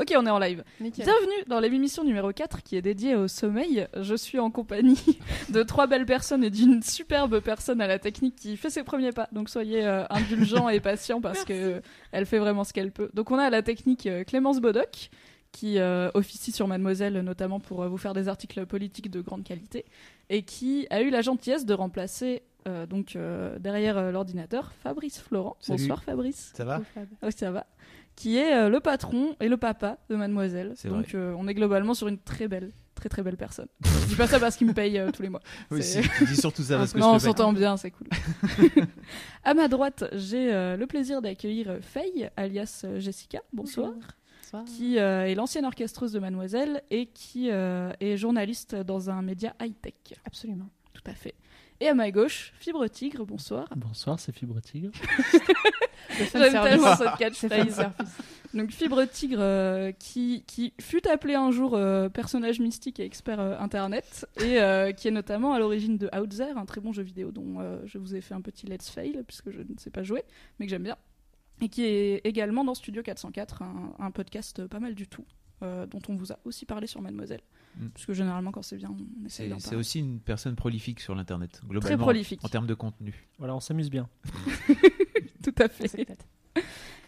Ok, on est en live. Nickel. Bienvenue dans l'émission numéro 4 qui est dédiée au sommeil. Je suis en compagnie de trois belles personnes et d'une superbe personne à la technique qui fait ses premiers pas. Donc soyez euh, indulgents et patients parce que elle fait vraiment ce qu'elle peut. Donc on a à la technique euh, Clémence Bodoc qui euh, officie sur Mademoiselle notamment pour euh, vous faire des articles politiques de grande qualité et qui a eu la gentillesse de remplacer euh, donc euh, derrière euh, l'ordinateur Fabrice Florent. Salut. Bonsoir Fabrice. Ça va? Oui, ça va. Qui est euh, le patron et le papa de Mademoiselle. C'est Donc vrai. euh, on est globalement sur une très belle, très très belle personne. je dis pas ça parce qu'il me paye euh, tous les mois. Oui, C'est- si, tu dis surtout ça parce que non, on je s'entend bien, c'est cool. à ma droite, j'ai euh, le plaisir d'accueillir Faye, alias Jessica. Bonsoir. Bonsoir. Qui euh, est l'ancienne orchestreuse de Mademoiselle et qui euh, est journaliste dans un média high-tech. Absolument. Tout à fait. Et à ma gauche, Fibre Tigre, bonsoir. Bonsoir, c'est Fibre Tigre. J'aime tellement cette C'est catchphrase. Donc Fibre Tigre, euh, qui, qui fut appelé un jour euh, personnage mystique et expert euh, internet, et euh, qui est notamment à l'origine de Outzer, un très bon jeu vidéo dont euh, je vous ai fait un petit let's fail, puisque je ne sais pas jouer, mais que j'aime bien, et qui est également dans Studio 404, un, un podcast pas mal du tout, euh, dont on vous a aussi parlé sur Mademoiselle, Mm. puisque généralement quand c'est bien, on essaie C'est d'en c'est parler. aussi une personne prolifique sur l'internet, globalement. prolifique. En termes de contenu. Voilà, on s'amuse bien. Tout à fait.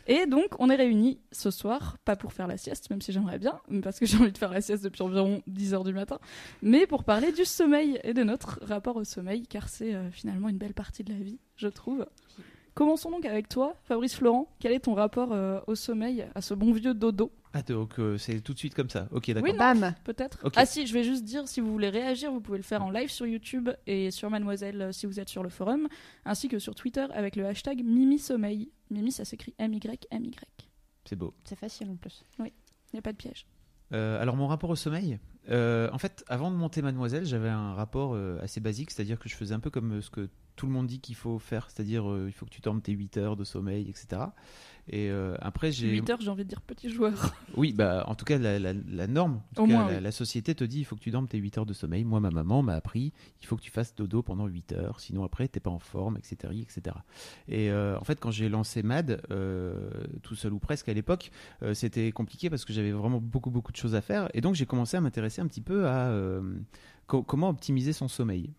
Et donc, on est réunis ce soir, pas pour faire la sieste, même si j'aimerais bien, parce que j'ai envie de faire la sieste depuis environ 10 heures du matin, mais pour parler du sommeil et de notre rapport au sommeil, car c'est euh, finalement une belle partie de la vie, je trouve. Commençons donc avec toi, Fabrice Florent. Quel est ton rapport euh, au sommeil, à ce bon vieux dodo? Ah, donc euh, c'est tout de suite comme ça. Ok, d'accord. Oui, non. Bam. Peut-être. Ah si, je vais juste dire, si vous voulez réagir, vous pouvez le faire en live sur YouTube et sur Mademoiselle euh, si vous êtes sur le forum, ainsi que sur Twitter avec le hashtag Mimi Sommeil. Mimi, ça s'écrit M-Y-M-Y. C'est beau. C'est facile en plus. Il n'y a pas de piège. Euh, alors mon rapport au sommeil, euh, en fait, avant de monter Mademoiselle, j'avais un rapport euh, assez basique, c'est-à-dire que je faisais un peu comme euh, ce que tout le monde dit qu'il faut faire, c'est-à-dire euh, il faut que tu dormes tes 8 heures de sommeil, etc. Et euh, après, j'ai 8 heures, j'ai envie de dire petit joueur. Oui, bah, en tout cas, la, la- la norme, en tout Au cas, moins, la, oui. la société te dit il faut que tu dormes tes 8 heures de sommeil. Moi, ma maman m'a appris il faut que tu fasses dodo pendant 8 heures, sinon après, t'es pas en forme, etc. etc. Et euh, en fait, quand j'ai lancé MAD, euh, tout seul ou presque à l'époque, c'était compliqué parce que j'avais vraiment beaucoup, beaucoup de choses à faire. Et donc, j'ai commencé à m'intéresser un petit peu à co- comment optimiser son sommeil.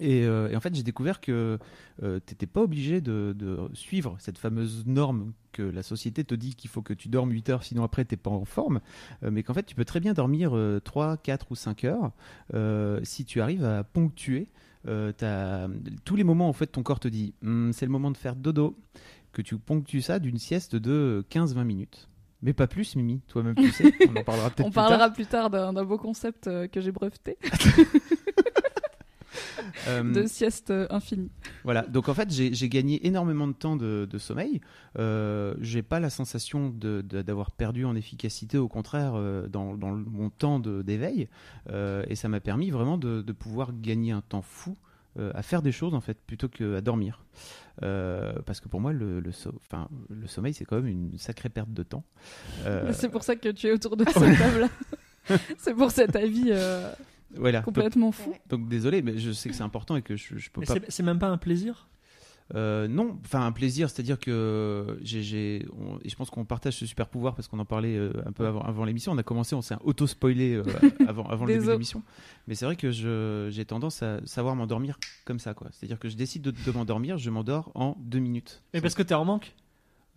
Et, euh, et en fait, j'ai découvert que euh, t'étais pas obligé de, de suivre cette fameuse norme que la société te dit qu'il faut que tu dormes 8 heures, sinon après t'es pas en forme, euh, mais qu'en fait tu peux très bien dormir euh, 3, 4 ou 5 heures euh, si tu arrives à ponctuer euh, tous les moments en fait ton corps te dit Hum, c'est le moment de faire dodo, que tu ponctues ça d'une sieste de 15-20 minutes. Mais pas plus, Mimi, toi-même tu sais, on en parlera peut-être On plus tard. parlera plus tard d'un beau concept euh, que j'ai breveté, Euh, de sieste euh, infinie. Voilà, donc en fait, j'ai gagné énormément de temps de, de sommeil. Euh, j'ai pas la sensation d'avoir perdu en efficacité, au contraire, euh, dans, mon temps d'éveil. Euh, et ça m'a permis vraiment de, de pouvoir gagner un temps fou euh, à faire des choses, en fait, plutôt qu'à dormir. Euh, parce que pour moi, le, le, so- enfin, le sommeil, c'est quand même une sacrée perte de temps. Euh, C'est pour ça que tu es autour de cette table-là. C'est pour cet avis euh, voilà. Donc, complètement fou. donc, désolé, mais je sais que c'est important et que je, je peux Mais pas c'est- même pas un plaisir Euh, non, enfin un plaisir, c'est-à-dire que j'ai, et je pense qu'on partage ce super pouvoir parce qu'on en parlait euh, un peu avant, avant l'émission. On a commencé, on s'est auto-spoilé euh, avant, avant le début de l'émission. Mais c'est vrai que je, j'ai tendance à savoir m'endormir comme ça, quoi. C'est-à-dire que je décide de, de m'endormir, je m'endors en deux minutes. Mais parce que t'es en manque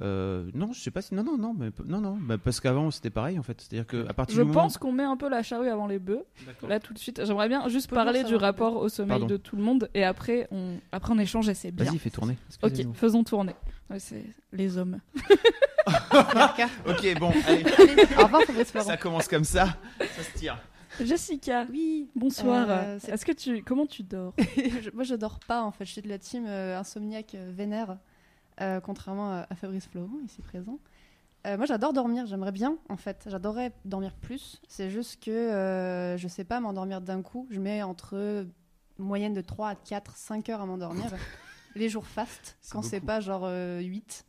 Euh, non, je sais pas si non, non, non, mais non, non, bah, parce qu'avant c'était pareil en fait. C'est-à-dire que à partir Je du moment pense qu'on met un peu la charrue avant les bœufs. Là tout de suite, j'aimerais bien juste parler du rapport au sommeil Pardon. de tout le monde et après on après on échange et c'est bien. Vas-y, fais tourner. Ok, faisons tourner. Ouais, c'est les hommes. ok, bon, allez, au revoir Fabrice Florent. ça commence comme ça, ça se tire. Jessica, Oui. bonsoir. Euh, Est-ce que tu comment tu dors? Je- moi je dors pas en fait, je suis de la team euh, insomniaque euh, vénère. Euh, contrairement à, à Fabrice Florent, ici présent. Euh, moi, j'adore dormir, j'aimerais bien, en fait. J'adorerais dormir plus. C'est juste que euh, je sais pas m'endormir d'un coup. Je mets entre moyenne de 3 à 4, 5 heures à m'endormir. Les jours fast, quand c'est pas genre euh, 8.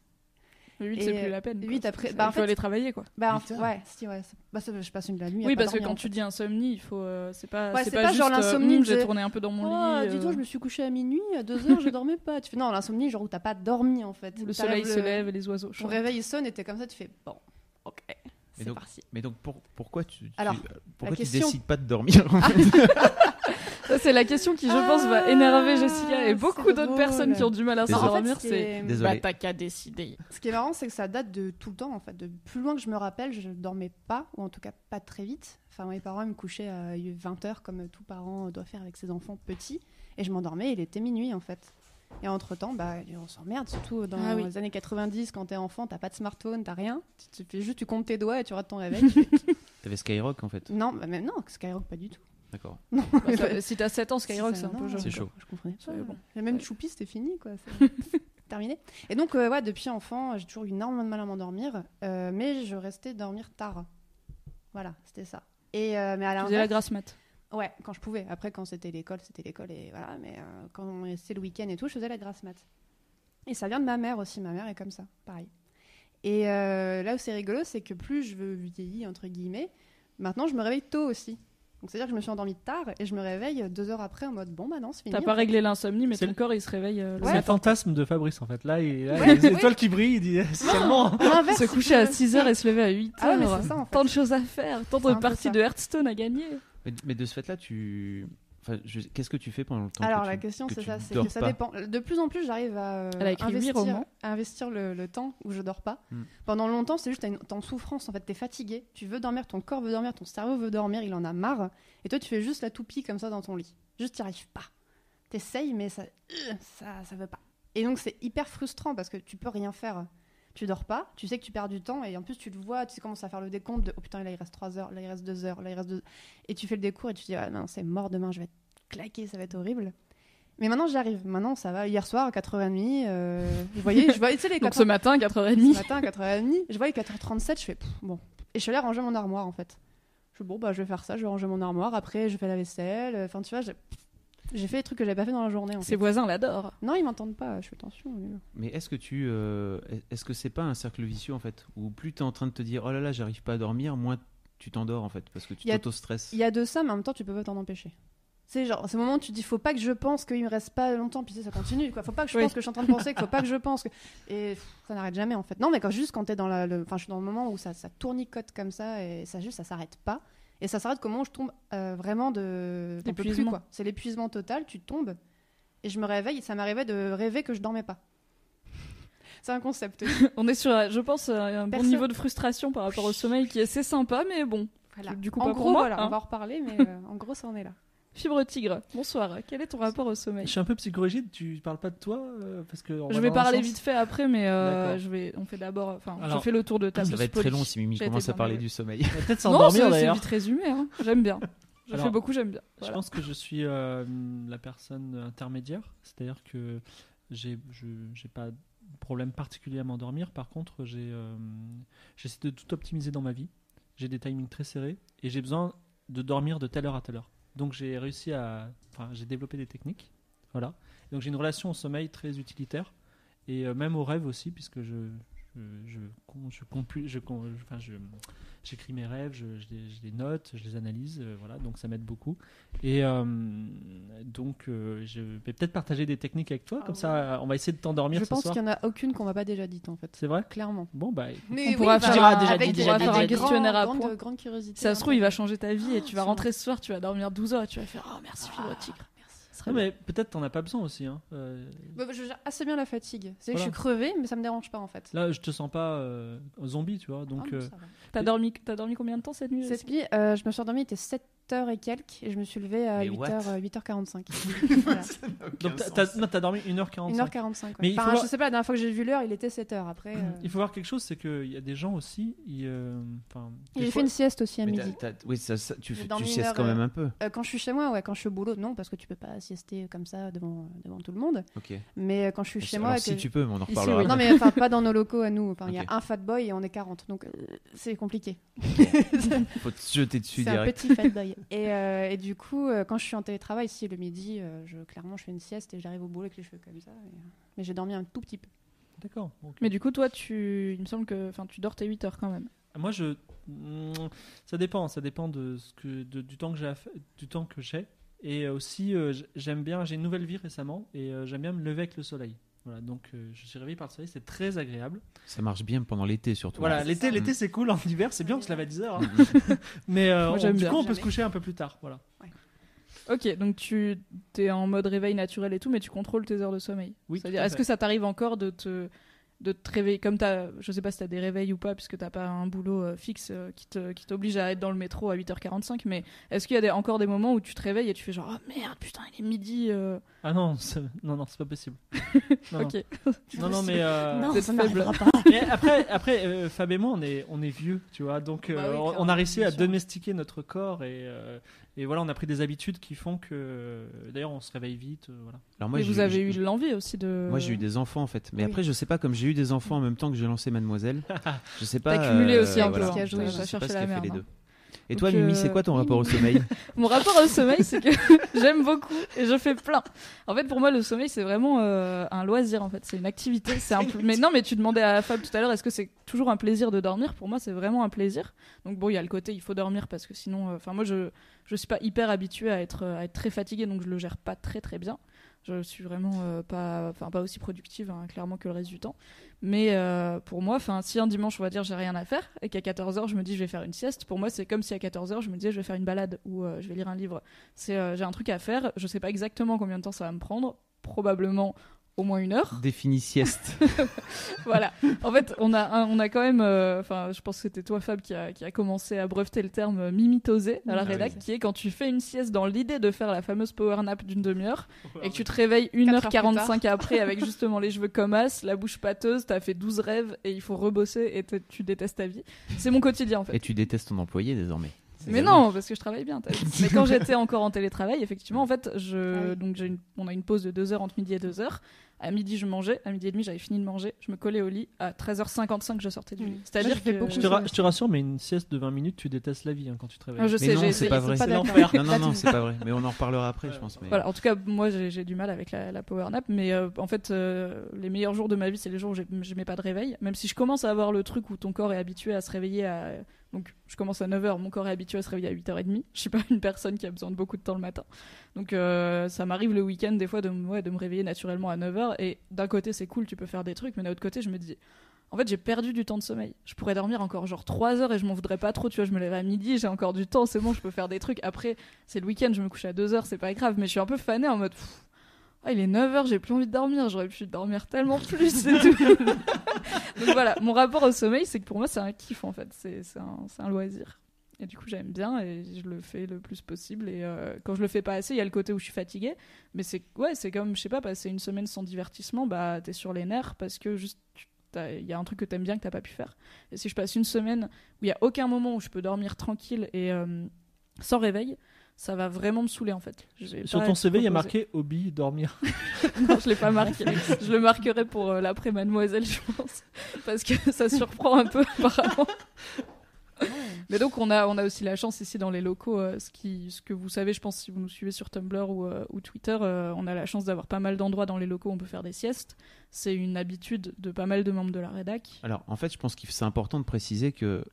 8, Et, c'est plus la peine. quoi. huit après- C'est- bah, en il faut fait- aller travailler, quoi. Bah, heures. ouais, si, ouais. Bah, ça, je passe une la nuit. à Oui, pas parce que quand en tu dis insomnie, il faut. euh, c'est pas, Ouais, c'est pas, pas juste, genre euh, l'insomnie de- J'ai tourné un peu dans mon Oh, lit. dis-toi, euh, je me suis couchée à minuit, à 2 heures, je dormais pas. Tu fais non, l'insomnie, genre où t'as pas dormi en fait. Le soleil le- se lève et les oiseaux Ton réveil il sonne et t'es comme ça, tu fais bon, ok, c'est donc, parti. Mais donc pour- pourquoi tu, tu- Alors, pourquoi tu question- décides pas de dormir en fait? C'est la question qui, je pense, va énerver Jessica et beaucoup d'autres personnes qui ont du mal à s'endormir. En fait, C'est. Bah, t'as qu'à décider. Ce qui est marrant, c'est que ça date de tout le temps en fait. De plus loin que je me rappelle, je dormais pas, ou en tout cas pas très vite. Enfin, mes parents ils me couchaient à 20h comme tout parent doit faire avec ses enfants petits. Et je m'endormais, il était minuit en fait. Et entre temps, bah, on s'emmerde, surtout dans Ah oui. les années 90, quand t'es enfant, t'as pas de smartphone, t'as rien. Tu, tu fais juste, tu comptes tes doigts et tu rates ton réveil. T'avais Skyrock en fait. non, bah, même non, Skyrock pas du tout. D'accord. Bah, si t'as 7 ans, Skyrock, Si, c'est un peu. C'est chaud. Je comprenais pas. C'est bon. Et même Ouais. Choupi, c'était fini, quoi. Terminé. Et donc, euh, ouais, depuis enfant, j'ai toujours eu énormément de mal à m'endormir, euh, mais je restais dormir tard. Voilà, c'était ça. Et euh, mais à Tu faisais la l'inverse, grasse mat. ouais, quand je pouvais. Après, quand c'était l'école, c'était l'école et voilà. Mais euh, quand c'était le week-end et tout, je faisais la grasse mat. Et ça vient de ma mère aussi. Ma mère est comme ça, pareil. Et euh, là où c'est rigolo, c'est que plus je veux vieillir entre guillemets, maintenant je me réveille tôt aussi. Donc c'est-à-dire que je me suis endormie tard et je me réveille deux heures après en mode bon bah non c'est fini. T'as pas fait. réglé l'insomnie, mais C'est ton le- corps il se réveille euh, Ouais. C'est le fantasme de Fabrice en fait. Là, il, là, Ouais, il y a des oui. étoiles qui brillent, il dit seulement. Se coucher à veux. 6h et se lever à 8h. Ah ouais, mais c'est ça, en fait. Tant de choses à faire, tant de parties de Hearthstone à gagner. Mais, mais de ce fait-là, tu. Enfin, je- qu'est-ce que tu fais pendant le temps Alors que la tu- question que c'est ça, c'est que ça pas dépend. De plus en plus j'arrive à, euh, investir, romans. à investir le, le temps où je dors pas. Hmm. Pendant longtemps c'est juste t'es en souffrance en fait, t'es fatigué, tu veux dormir, ton corps veut dormir, ton cerveau veut dormir, il en a marre. Et toi tu fais juste la toupie comme ça dans ton lit. Juste t'y arrives pas. T'essayes mais ça, euh, ça, ça veut pas. Et donc c'est hyper frustrant parce que tu peux rien faire. Tu dors pas, tu sais que tu perds du temps et en plus tu le vois, tu commences à faire le décompte de oh putain là il reste 3 heures, là il reste 2 heures, là il reste 2 Et tu fais le décours et tu te dis ah non c'est mort demain je vais être claqué, ça va être horrible. Mais maintenant j'y arrive, maintenant ça va. Hier soir à 4h30, euh, vous voyez, je voyais tu sais les Donc 4h... ce matin, ce 4h30. matin à 4h30, je voyais 4h37, je fais pff, bon. Et je suis allée ranger mon armoire en fait. Je bon bah je vais faire ça, je vais ranger mon armoire, après je fais la vaisselle, enfin tu vois, j'ai j'ai fait les trucs que j'avais pas fait dans la journée en Ses fait. voisins l'adorent. Non, ils m'entendent pas, je fais attention. mais- Mais est-ce que tu, euh, est-ce que c'est pas un cercle vicieux en fait, où plus tu es en train de te dire oh là là j'arrive pas à dormir, moins tu t'endors en fait, parce que tu t'auto-stresses. Il y a de ça, mais en même temps, tu peux pas t'en empêcher. C'est genre, c'est le moment où tu te dis, faut pas que je pense qu'il me reste pas longtemps, puis tu sais, ça continue, quoi. Faut pas que je Oui. pense que je suis en train de penser, faut pas que je pense que. Et pff, ça n'arrête jamais, en fait. Non, mais quand juste quand t'es dans la. le- Enfin, je suis dans le moment où ça, ça tournicote comme ça, et ça juste, ça s'arrête pas. Et ça s'arrête comment je tombe euh, vraiment de. peux plus, quoi. C'est l'épuisement total, tu tombes, et je me réveille, et ça m'arrivait de rêver que je dormais pas. C'est un concept. On est sur, je pense, un bon niveau de frustration par rapport au sommeil qui est assez sympa, mais bon. Voilà. Du coup, en pas gros, pour moi, voilà, hein. on va en reparler, mais euh, en gros, ça en est là. Fibre tigre, bonsoir. Quel est ton rapport au Je sommeil suis un peu psychorigide, tu parles pas de toi euh, parce que Je va vais parler vite fait après, mais euh, je vais, on fait d'abord, enfin, je fais le tour de table. Ça va être très long si Mimi commence à parler du sommeil. Peut-être Non, s'endormir c'est c'est d'ailleurs. vite résumé, hein. j'aime bien. Je Alors, fais beaucoup, j'aime bien. Je pense que je suis euh, la personne intermédiaire, c'est-à-dire que j'ai je j'ai pas de problème particulier à m'endormir. Par contre, j'ai euh, j'essaie de tout optimiser dans ma vie. J'ai des timings très serrés et j'ai besoin de dormir de telle heure à telle heure. Donc j'ai réussi à, enfin j'ai développé des techniques, voilà. Donc j'ai une relation au sommeil très utilitaire et euh, même au rêve aussi puisque je je je je compu- je enfin je j'écris mes rêves, je, je les, je les note, je les analyse, euh, voilà, donc ça m'aide beaucoup. Et euh, donc, euh, je vais peut-être partager des techniques avec toi, Ah comme ouais. ça, on va essayer de t'endormir Je ce pense soir. qu'il y en a aucune qu'on m'a pas déjà dite, en fait. C'est vrai? Clairement. Bon, bah. Mais On pourra bah, faire un- déjà dit, déjà grands- questionnaire à grande- grande curiosité. Si ça se trouve, il va changer ta vie et tu vas rentrer ce soir, tu vas dormir 12 heures et tu vas faire Oh merci Fibre Tigre. Non, mais peut-être t'en as pas besoin aussi. Hein. Euh, Bah, bah, je gère assez bien la fatigue. C'est que je suis crevée, mais ça me dérange pas en fait. là, je te sens pas euh, zombie, tu vois. Donc, Ah, non, euh. T'as dormi, t'as dormi combien de temps cette nuit Cette nuit, euh, je me suis endormie, il était 7 7h et quelques et je me suis levée à Mais 8h, what 8h45. voilà. Donc t'as- non, t'as dormi 1h45. 1h45. ouais. Mais Enfin, voir- je sais pas, la dernière fois que j'ai vu l'heure, il était 7h. Après, euh, Il faut voir quelque chose, c'est qu'il y a des gens aussi. Ils, euh, j'ai fait une sieste aussi à Mais midi. oui, ça, ça- tu, tu siestes heure, quand même euh, un peu. Euh, quand je suis chez moi, ouais, quand je suis au boulot, non, parce que tu peux pas siester comme ça devant, devant tout le monde. Mais euh, quand je suis chez Alors, moi. si que- tu peux, mais on en Ici, reparlera. oui. Non, mais enfin, pas dans nos locaux à nous. Enfin, il y a un fat boy et on est 40. Donc, euh, c'est compliqué. Faut te jeter dessus C'est un direct. petit fat boy. Et, euh, et du coup, euh, quand je suis en télétravail, si le midi, euh, je, clairement, je fais une sieste et j'arrive au boulot avec les cheveux comme ça. et, Mais j'ai dormi un tout petit peu. D'accord. Mais du coup, toi, tu, il me semble que, enfin, tu dors tes 8 heures quand même. Moi, je, Mm, ça dépend. Ça dépend de ce que, de- du temps que j'ai, à fa- du temps que j'ai. Et aussi, euh, j'aime bien. J'ai une nouvelle vie récemment et euh, j'aime bien me lever avec le soleil. Voilà, donc euh, je suis réveillé par le soleil, c'est très agréable. Ça marche bien pendant l'été surtout. Voilà, l'été, ça. l'été c'est cool. En hiver, c'est bien, on se lève à 10 heures. hein. Mais euh, Moi, on- j'aime du bien. coup, on peut Jamais. se coucher un peu plus tard. Voilà. Ok, donc tu es en mode réveil naturel et tout, mais tu contrôles tes heures de sommeil. Oui, C'est-à-dire, est-ce que ça t'arrive encore de te, de te réveiller comme t'as, je sais pas si t'as des réveils ou pas, puisque t'as pas un boulot euh, fixe euh, qui te- qui t'oblige à être dans le métro à 8h45, mais est-ce qu'il y a des- encore des moments où tu te réveilles et tu fais genre, oh merde, putain, il est midi. euh, Ah non, non, non, c'est pas possible. Non, Ok. non, non, mais. euh, non, c'est ça pas. Mais après, après euh, Fab et moi, on est, on est vieux, tu vois. Donc, euh, Bah oui, on- a réussi à domestiquer notre corps et, euh, et voilà, on a pris des habitudes qui font que. D'ailleurs, on se réveille vite. euh, voilà. Alors moi, Mais vous avez eu l'envie aussi de. Moi, j'ai eu des enfants en fait. Mais Oui. après, je sais pas, comme j'ai eu des enfants en même temps que j'ai lancé Mademoiselle, je sais pas. T'as cumulé aussi un peu, voilà. hein. Je sais T'as pas ce cherché qui la a fait merde, les hein. deux. Et toi, Mimi, euh, c'est quoi ton rapport au sommeil? Mon rapport au sommeil, c'est que j'aime beaucoup et je fais plein. En fait, pour moi, le sommeil, c'est vraiment euh, un loisir. En fait, c'est une activité. C'est un. Mais non, mais tu demandais à Fab tout à l'heure, est-ce que c'est toujours un plaisir de dormir? Pour moi, c'est vraiment un plaisir. Donc bon, il y a le côté, il faut dormir parce que sinon, euh, enfin moi, je je suis pas hyper habituée à être à être très fatiguée, donc je le gère pas très très bien. Je suis vraiment euh, pas, enfin pas aussi productive hein, clairement que le reste du temps. Mais euh, pour moi, si un dimanche on va dire j'ai rien à faire et qu'à 14h je me dis je vais faire une sieste, pour moi c'est comme si à 14h je me disais je vais faire une balade ou euh, je vais lire un livre. C'est j'ai un truc à faire, je sais pas exactement combien de temps ça va me prendre, probablement au moins une heure. Définis sieste. voilà. En fait, on a, un- on a quand même, euh, enfin, je pense que c'était toi, Fab, qui a, qui a commencé à breveter le terme mimitoser à la Ah rédac, oui. qui est quand tu fais une sieste dans l'idée de faire la fameuse power nap d'une demi-heure et que tu te réveilles Quatre heures plus 1h45 après avec justement les cheveux comme as, la bouche pâteuse, t'as fait 12 rêves et il faut rebosser et tu détestes ta vie. C'est mon quotidien en fait. Et tu détestes ton employé désormais. Mais non, parce que je travaille bien. Mais quand j'étais encore en télétravail, effectivement, en fait, je, Ah donc j'ai une- on a une pause de 2 heures entre midi et 2 heures. À midi, je mangeais. À midi et demi, j'avais fini de manger. Je me collais au lit. À 13h55, je sortais du lit. C'est-à-dire que Je te, ra- je te rassure, mais une sieste de 20 minutes, tu détestes la vie hein, quand tu te réveilles. Ah, je Mais sais, non, j'ai c'est pas vrai. pas C'est l'enfer. Non, non, non, c'est pas vrai. Mais on en reparlera après, je pense. mais- Voilà, en tout cas, moi j'ai j'ai du mal avec la, la power nap, mais euh, en fait, euh, les meilleurs jours de ma vie, c'est les jours où j'ai- je mets pas de réveil. Même si je commence à avoir le truc où ton corps est habitué à se réveiller à. Donc, je commence à 9h, mon corps est habitué à se réveiller à 8h30. Je suis pas une personne qui a besoin de beaucoup de temps le matin. Donc, euh, ça m'arrive le week-end, des fois, de, ouais, de me réveiller naturellement à 9h. Et d'un côté, c'est cool, tu peux faire des trucs, mais d'un autre côté, je me dis. En fait, j'ai perdu du temps de sommeil. Je pourrais dormir encore genre 3 heures et je m'en voudrais pas trop. Tu vois, je me lève à midi, j'ai encore du temps, c'est bon, je peux faire des trucs. Après, c'est le week-end, je me couche à 2 heures, c'est pas grave. Mais je suis un peu fanée en mode. pff, ah, il est 9h, j'ai plus envie de dormir, j'aurais pu dormir tellement plus, c'est tout. Donc voilà, mon rapport au sommeil, c'est que pour moi, c'est un kiff en fait, c'est un, un loisir. Et du coup, j'aime bien et je le fais le plus possible. Et euh, quand je le fais pas assez, il y a le côté où je suis fatiguée. Mais c'est ouais, c'est comme, je sais pas, passer une semaine sans divertissement, bah t'es sur les nerfs parce que juste il y a un truc que t'aimes bien que t'as pas pu faire. Et si je passe une semaine où il y a aucun moment où je peux dormir tranquille et euh, sans réveil, ça va vraiment me saouler en fait. Sur ton CV, il y a marqué hobby, dormir. Non, je l'ai pas marqué. Je le marquerai pour euh, l'après Mademoiselle, je pense, parce que ça surprend un peu apparemment. Mais donc on a on a aussi la chance ici dans les locaux, euh, ce qui ce que vous savez, je pense si vous nous suivez sur Tumblr ou, euh, Twitter, euh, on a la chance d'avoir pas mal d'endroits dans les locaux où on peut faire des siestes. C'est une habitude de pas mal de membres de la rédac. Alors, en fait, je pense que c'est important de préciser que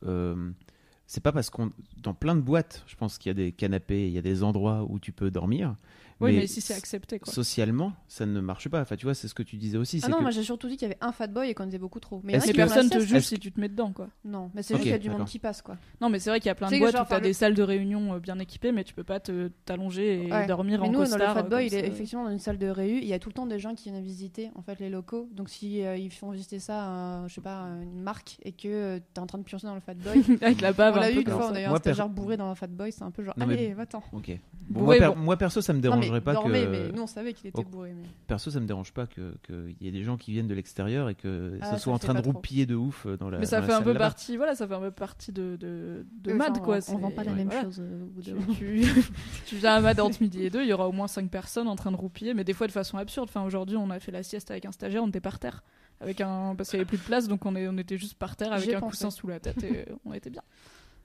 c'est pas parce qu'on. Dans plein de boîtes, je pense qu'il y a des canapés, il y a des endroits où tu peux dormir. Oui, Mais mais, si c'est accepté, quoi. Socialement, ça ne marche pas. Enfin, tu vois, c'est ce que tu disais aussi. Ah non, que- moi j'ai surtout dit qu'il y avait un fat boy et qu'on était beaucoup trop. Mais il a que- personne te juge si tu te mets dedans, quoi. Non, mais c'est juste qu'il y a du monde qui passe quoi. Non, mais c'est vrai qu'il y a plein de boîtes genre, où t'as le- des salles de réunion euh, bien équipées, mais tu peux pas te t'allonger et Ouais. dormir Mais en nous, dans costard. le euh, Fat Boy, il comme est effectivement dans une salle de réu. Il y a tout le temps des gens qui viennent visiter en fait les locaux. Donc si euh, ils font visiter ça, à, je sais pas, une marque et que euh, t'es en train de piocher dans le Fat Boy. Avec la bave On l'a eu une fois ça. d'ailleurs, Moi, un stagiaire bourré dans un Fat Boy, c'est un peu genre allez, va-t'en. Ok. Moi, perso, ça me Non, dérangerait mais pas que. mais nous on savait qu'il était Oh. bourré. Mais... Perso, ça me dérange pas que qu'il y ait des gens qui viennent de l'extérieur et que Ah, ce ça soit en train de trop. roupiller de ouf euh, dans la. Mais ça dans la fait un salle peu partie, voilà, ça fait un peu partie de, de, de Oui, Mad, enfin, quoi. On, on vend pas la même voilà. chose euh, au bout de- Tu, tu viens à Mad entre midi et deux, il y aura au moins 5 personnes en train de roupiller, mais des fois de façon absurde. Enfin, aujourd'hui, on a fait la sieste avec un stagiaire, on était par terre. Avec un... Parce qu'il n'y avait plus de place, donc on, est... on était juste par terre avec un pensé. coussin sous la tête et on était bien.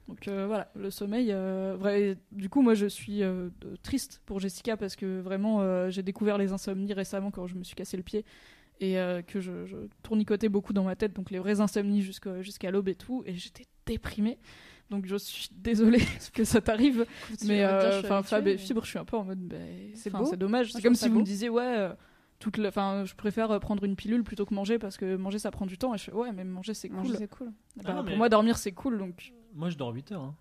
Donc euh, voilà, le sommeil. euh, vrai... Du coup, moi je suis euh, triste pour Jessica parce que vraiment euh, j'ai découvert les insomnies récemment quand je me suis cassé le pied et euh, que je, je tournicotais beaucoup dans ma tête, donc les vraies insomnies jusqu'à jusqu'à l'aube et tout, et j'étais déprimée. Donc je suis désolée que ça t'arrive, mais euh, enfin Fab et Fibre, je suis un peu en mode, bah, C'est enfin, beau. c'est dommage. C'est comme si vous me disiez, ouais, euh, toute la- enfin, je préfère prendre une pilule plutôt que manger parce que manger ça prend du temps. Et je fais, ouais, mais manger c'est Manger, cool. c'est cool. Bah, Ah non, Pour mais- moi, dormir c'est cool, donc Moi, je dors 8 heures. hein.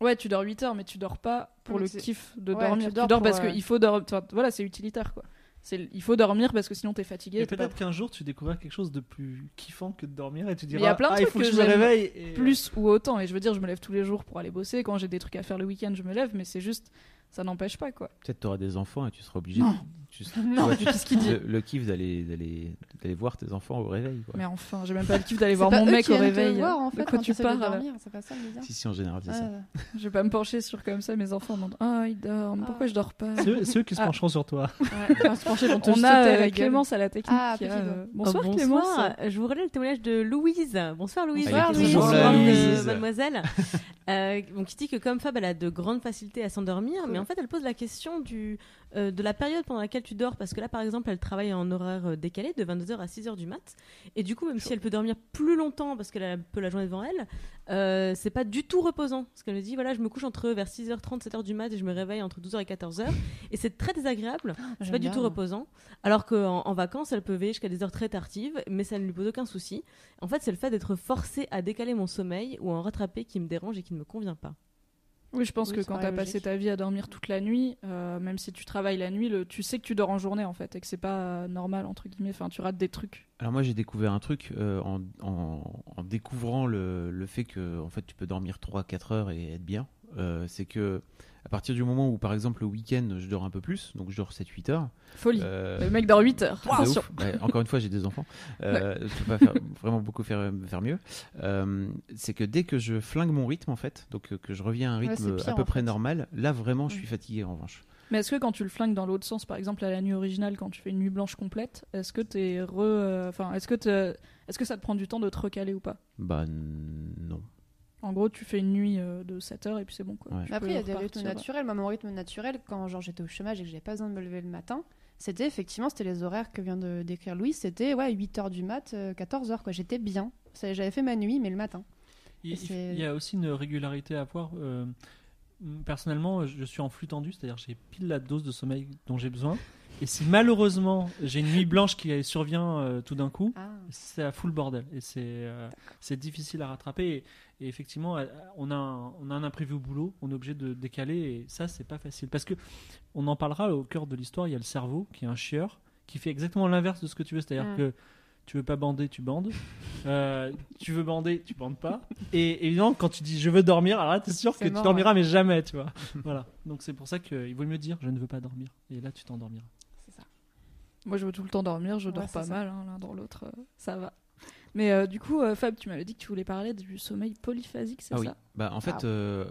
ouais, tu dors 8 heures, mais tu dors pas pour le kiff de Ouais, dormir. tu Tu dors parce euh, qu'il faut dormir. Enfin, Voilà, c'est utilitaire quoi. C'est il faut dormir parce que sinon t'es fatigué. Et peut-être qu'un jour, tu découvriras quelque chose de plus kiffant que de dormir et tu diras il y a plein de ah, il trucs faut que, que je me réveille. et- plus ou autant. Et je veux dire, je me lève tous les jours pour aller bosser. Quand j'ai des trucs à faire le week-end, je me lève, mais c'est juste, ça n'empêche pas quoi. Peut-être tu auras des enfants et tu seras obligé. Non. Tu- qu'il dit le, le kiff d'aller d'aller d'aller voir tes enfants au réveil. Quoi. Mais enfin, j'ai même pas le kiff d'aller voir mon mec au réveil. voir, en de fait, quoi quand tu t'essaies de parles dormir, c'est pas ça le bizarre Si si en général c'est ça. Ouais. Je vais pas me pencher sur comme ça, mes enfants demandent Ah, ils dorment, pourquoi Ah. je dors pas C'est eux, c'est eux qui se Ah. pencheront sur toi. Ouais, quand se pencher, te On a euh. Clémence à la technique. Ah, euh, Bonsoir, Clémence. Je vous relève le témoignage de Louise. Bonsoir Louise. Bonsoir, euh, Louise. Mademoiselle. Euh, donc, qui dit que comme Fab, elle a de grandes facilités à s'endormir, mais en fait, elle pose la question du, euh, de la période pendant laquelle tu dors, parce que là, par exemple, elle travaille en horaire euh, décalé de 22h à 6h du mat, et du coup, même si elle peut dormir plus longtemps parce qu'elle a un peu la journée devant elle, euh, c'est pas du tout reposant. Parce qu'elle me dit, voilà, je me couche entre vers 6h30, 7h du mat, et je me réveille entre 12h et 14h, et c'est très désagréable. C'est J'aime pas du tout reposant. Alors qu'en en vacances, elle peut veiller jusqu'à des heures très tardives, mais ça ne lui pose aucun souci. En fait, c'est le fait d'être forcée à décaler mon sommeil ou à en rattraper qui me dérange et qui ne me convient pas. Oui, je pense Oui, que quand paraît t'as passé ta vie à dormir toute la nuit, euh, même si tu travailles la nuit, le, tu sais que tu dors en journée en fait, et que c'est pas euh, normal entre guillemets. Enfin, tu rates des trucs. Alors moi j'ai découvert un truc euh, en, en, en découvrant le, le fait que en fait tu peux dormir 3-4 heures et être bien. Euh, c'est que à partir du moment où par exemple le week-end je dors un peu plus, donc je dors 7-8 heures. Folie. euh, Le mec dort 8 heures. Ouais, encore une fois, j'ai des enfants. Euh, Je peux pas faire, vraiment beaucoup faire, faire mieux. Euh, c'est que dès que je flingue mon rythme, en fait, donc que je reviens à un Ouais, rythme à peu près fait. normal, là vraiment, je suis fatigué en revanche. Mais est-ce que quand tu le flingues dans l'autre sens, par exemple à la nuit originale, quand tu fais une nuit blanche complète, est-ce que t'es re, euh, enfin, est-ce que t'es- est-ce que ça te prend du temps de te recaler ou pas? Bah non. En gros, tu fais une nuit euh, de 7 heures et puis c'est bon quoi. Ouais. Tu Mais Après, il y a des rythmes naturels. Moi, mon rythme naturel, quand genre j'étais au chômage et que j'avais pas besoin de me lever le matin, c'était effectivement c'était les horaires que vient de décrire Louis. C'était ouais 8 h du mat, 14 h quoi. J'étais bien. Ça, J'avais fait ma nuit, mais le matin. Il y a aussi une régularité à avoir. euh, personnellement, je suis en flux tendu, c'est-à-dire j'ai pile la dose de sommeil dont j'ai besoin. Et si malheureusement j'ai une nuit blanche qui survient euh, tout d'un coup, Ah. c'est à full bordel et c'est euh, c'est difficile à rattraper. Et, et effectivement, euh, on a, un, on a un imprévu au boulot, on est obligé de décaler et ça, c'est pas facile. Parce que on en parlera au cœur de l'histoire, il y a le cerveau qui est un chieur qui fait exactement l'inverse de ce que tu veux, c'est-à-dire que tu veux pas bander, tu bandes. Euh, tu veux bander, tu bandes pas. Et évidemment, quand tu dis je veux dormir, alors là, t'es sûr que tu dormiras, mais jamais, tu vois. voilà. Donc c'est pour ça qu'il vaut mieux dire je ne veux pas dormir. Et là, tu t'endormiras. Moi, je veux tout le temps dormir, je dors pas ça. mal, hein, l'un dans l'autre, euh, ça va. Mais euh, du coup, euh, Fab, tu m'avais dit que tu voulais parler du sommeil polyphasique, c'est Ah oui. ça? Bah en fait, Ah. euh,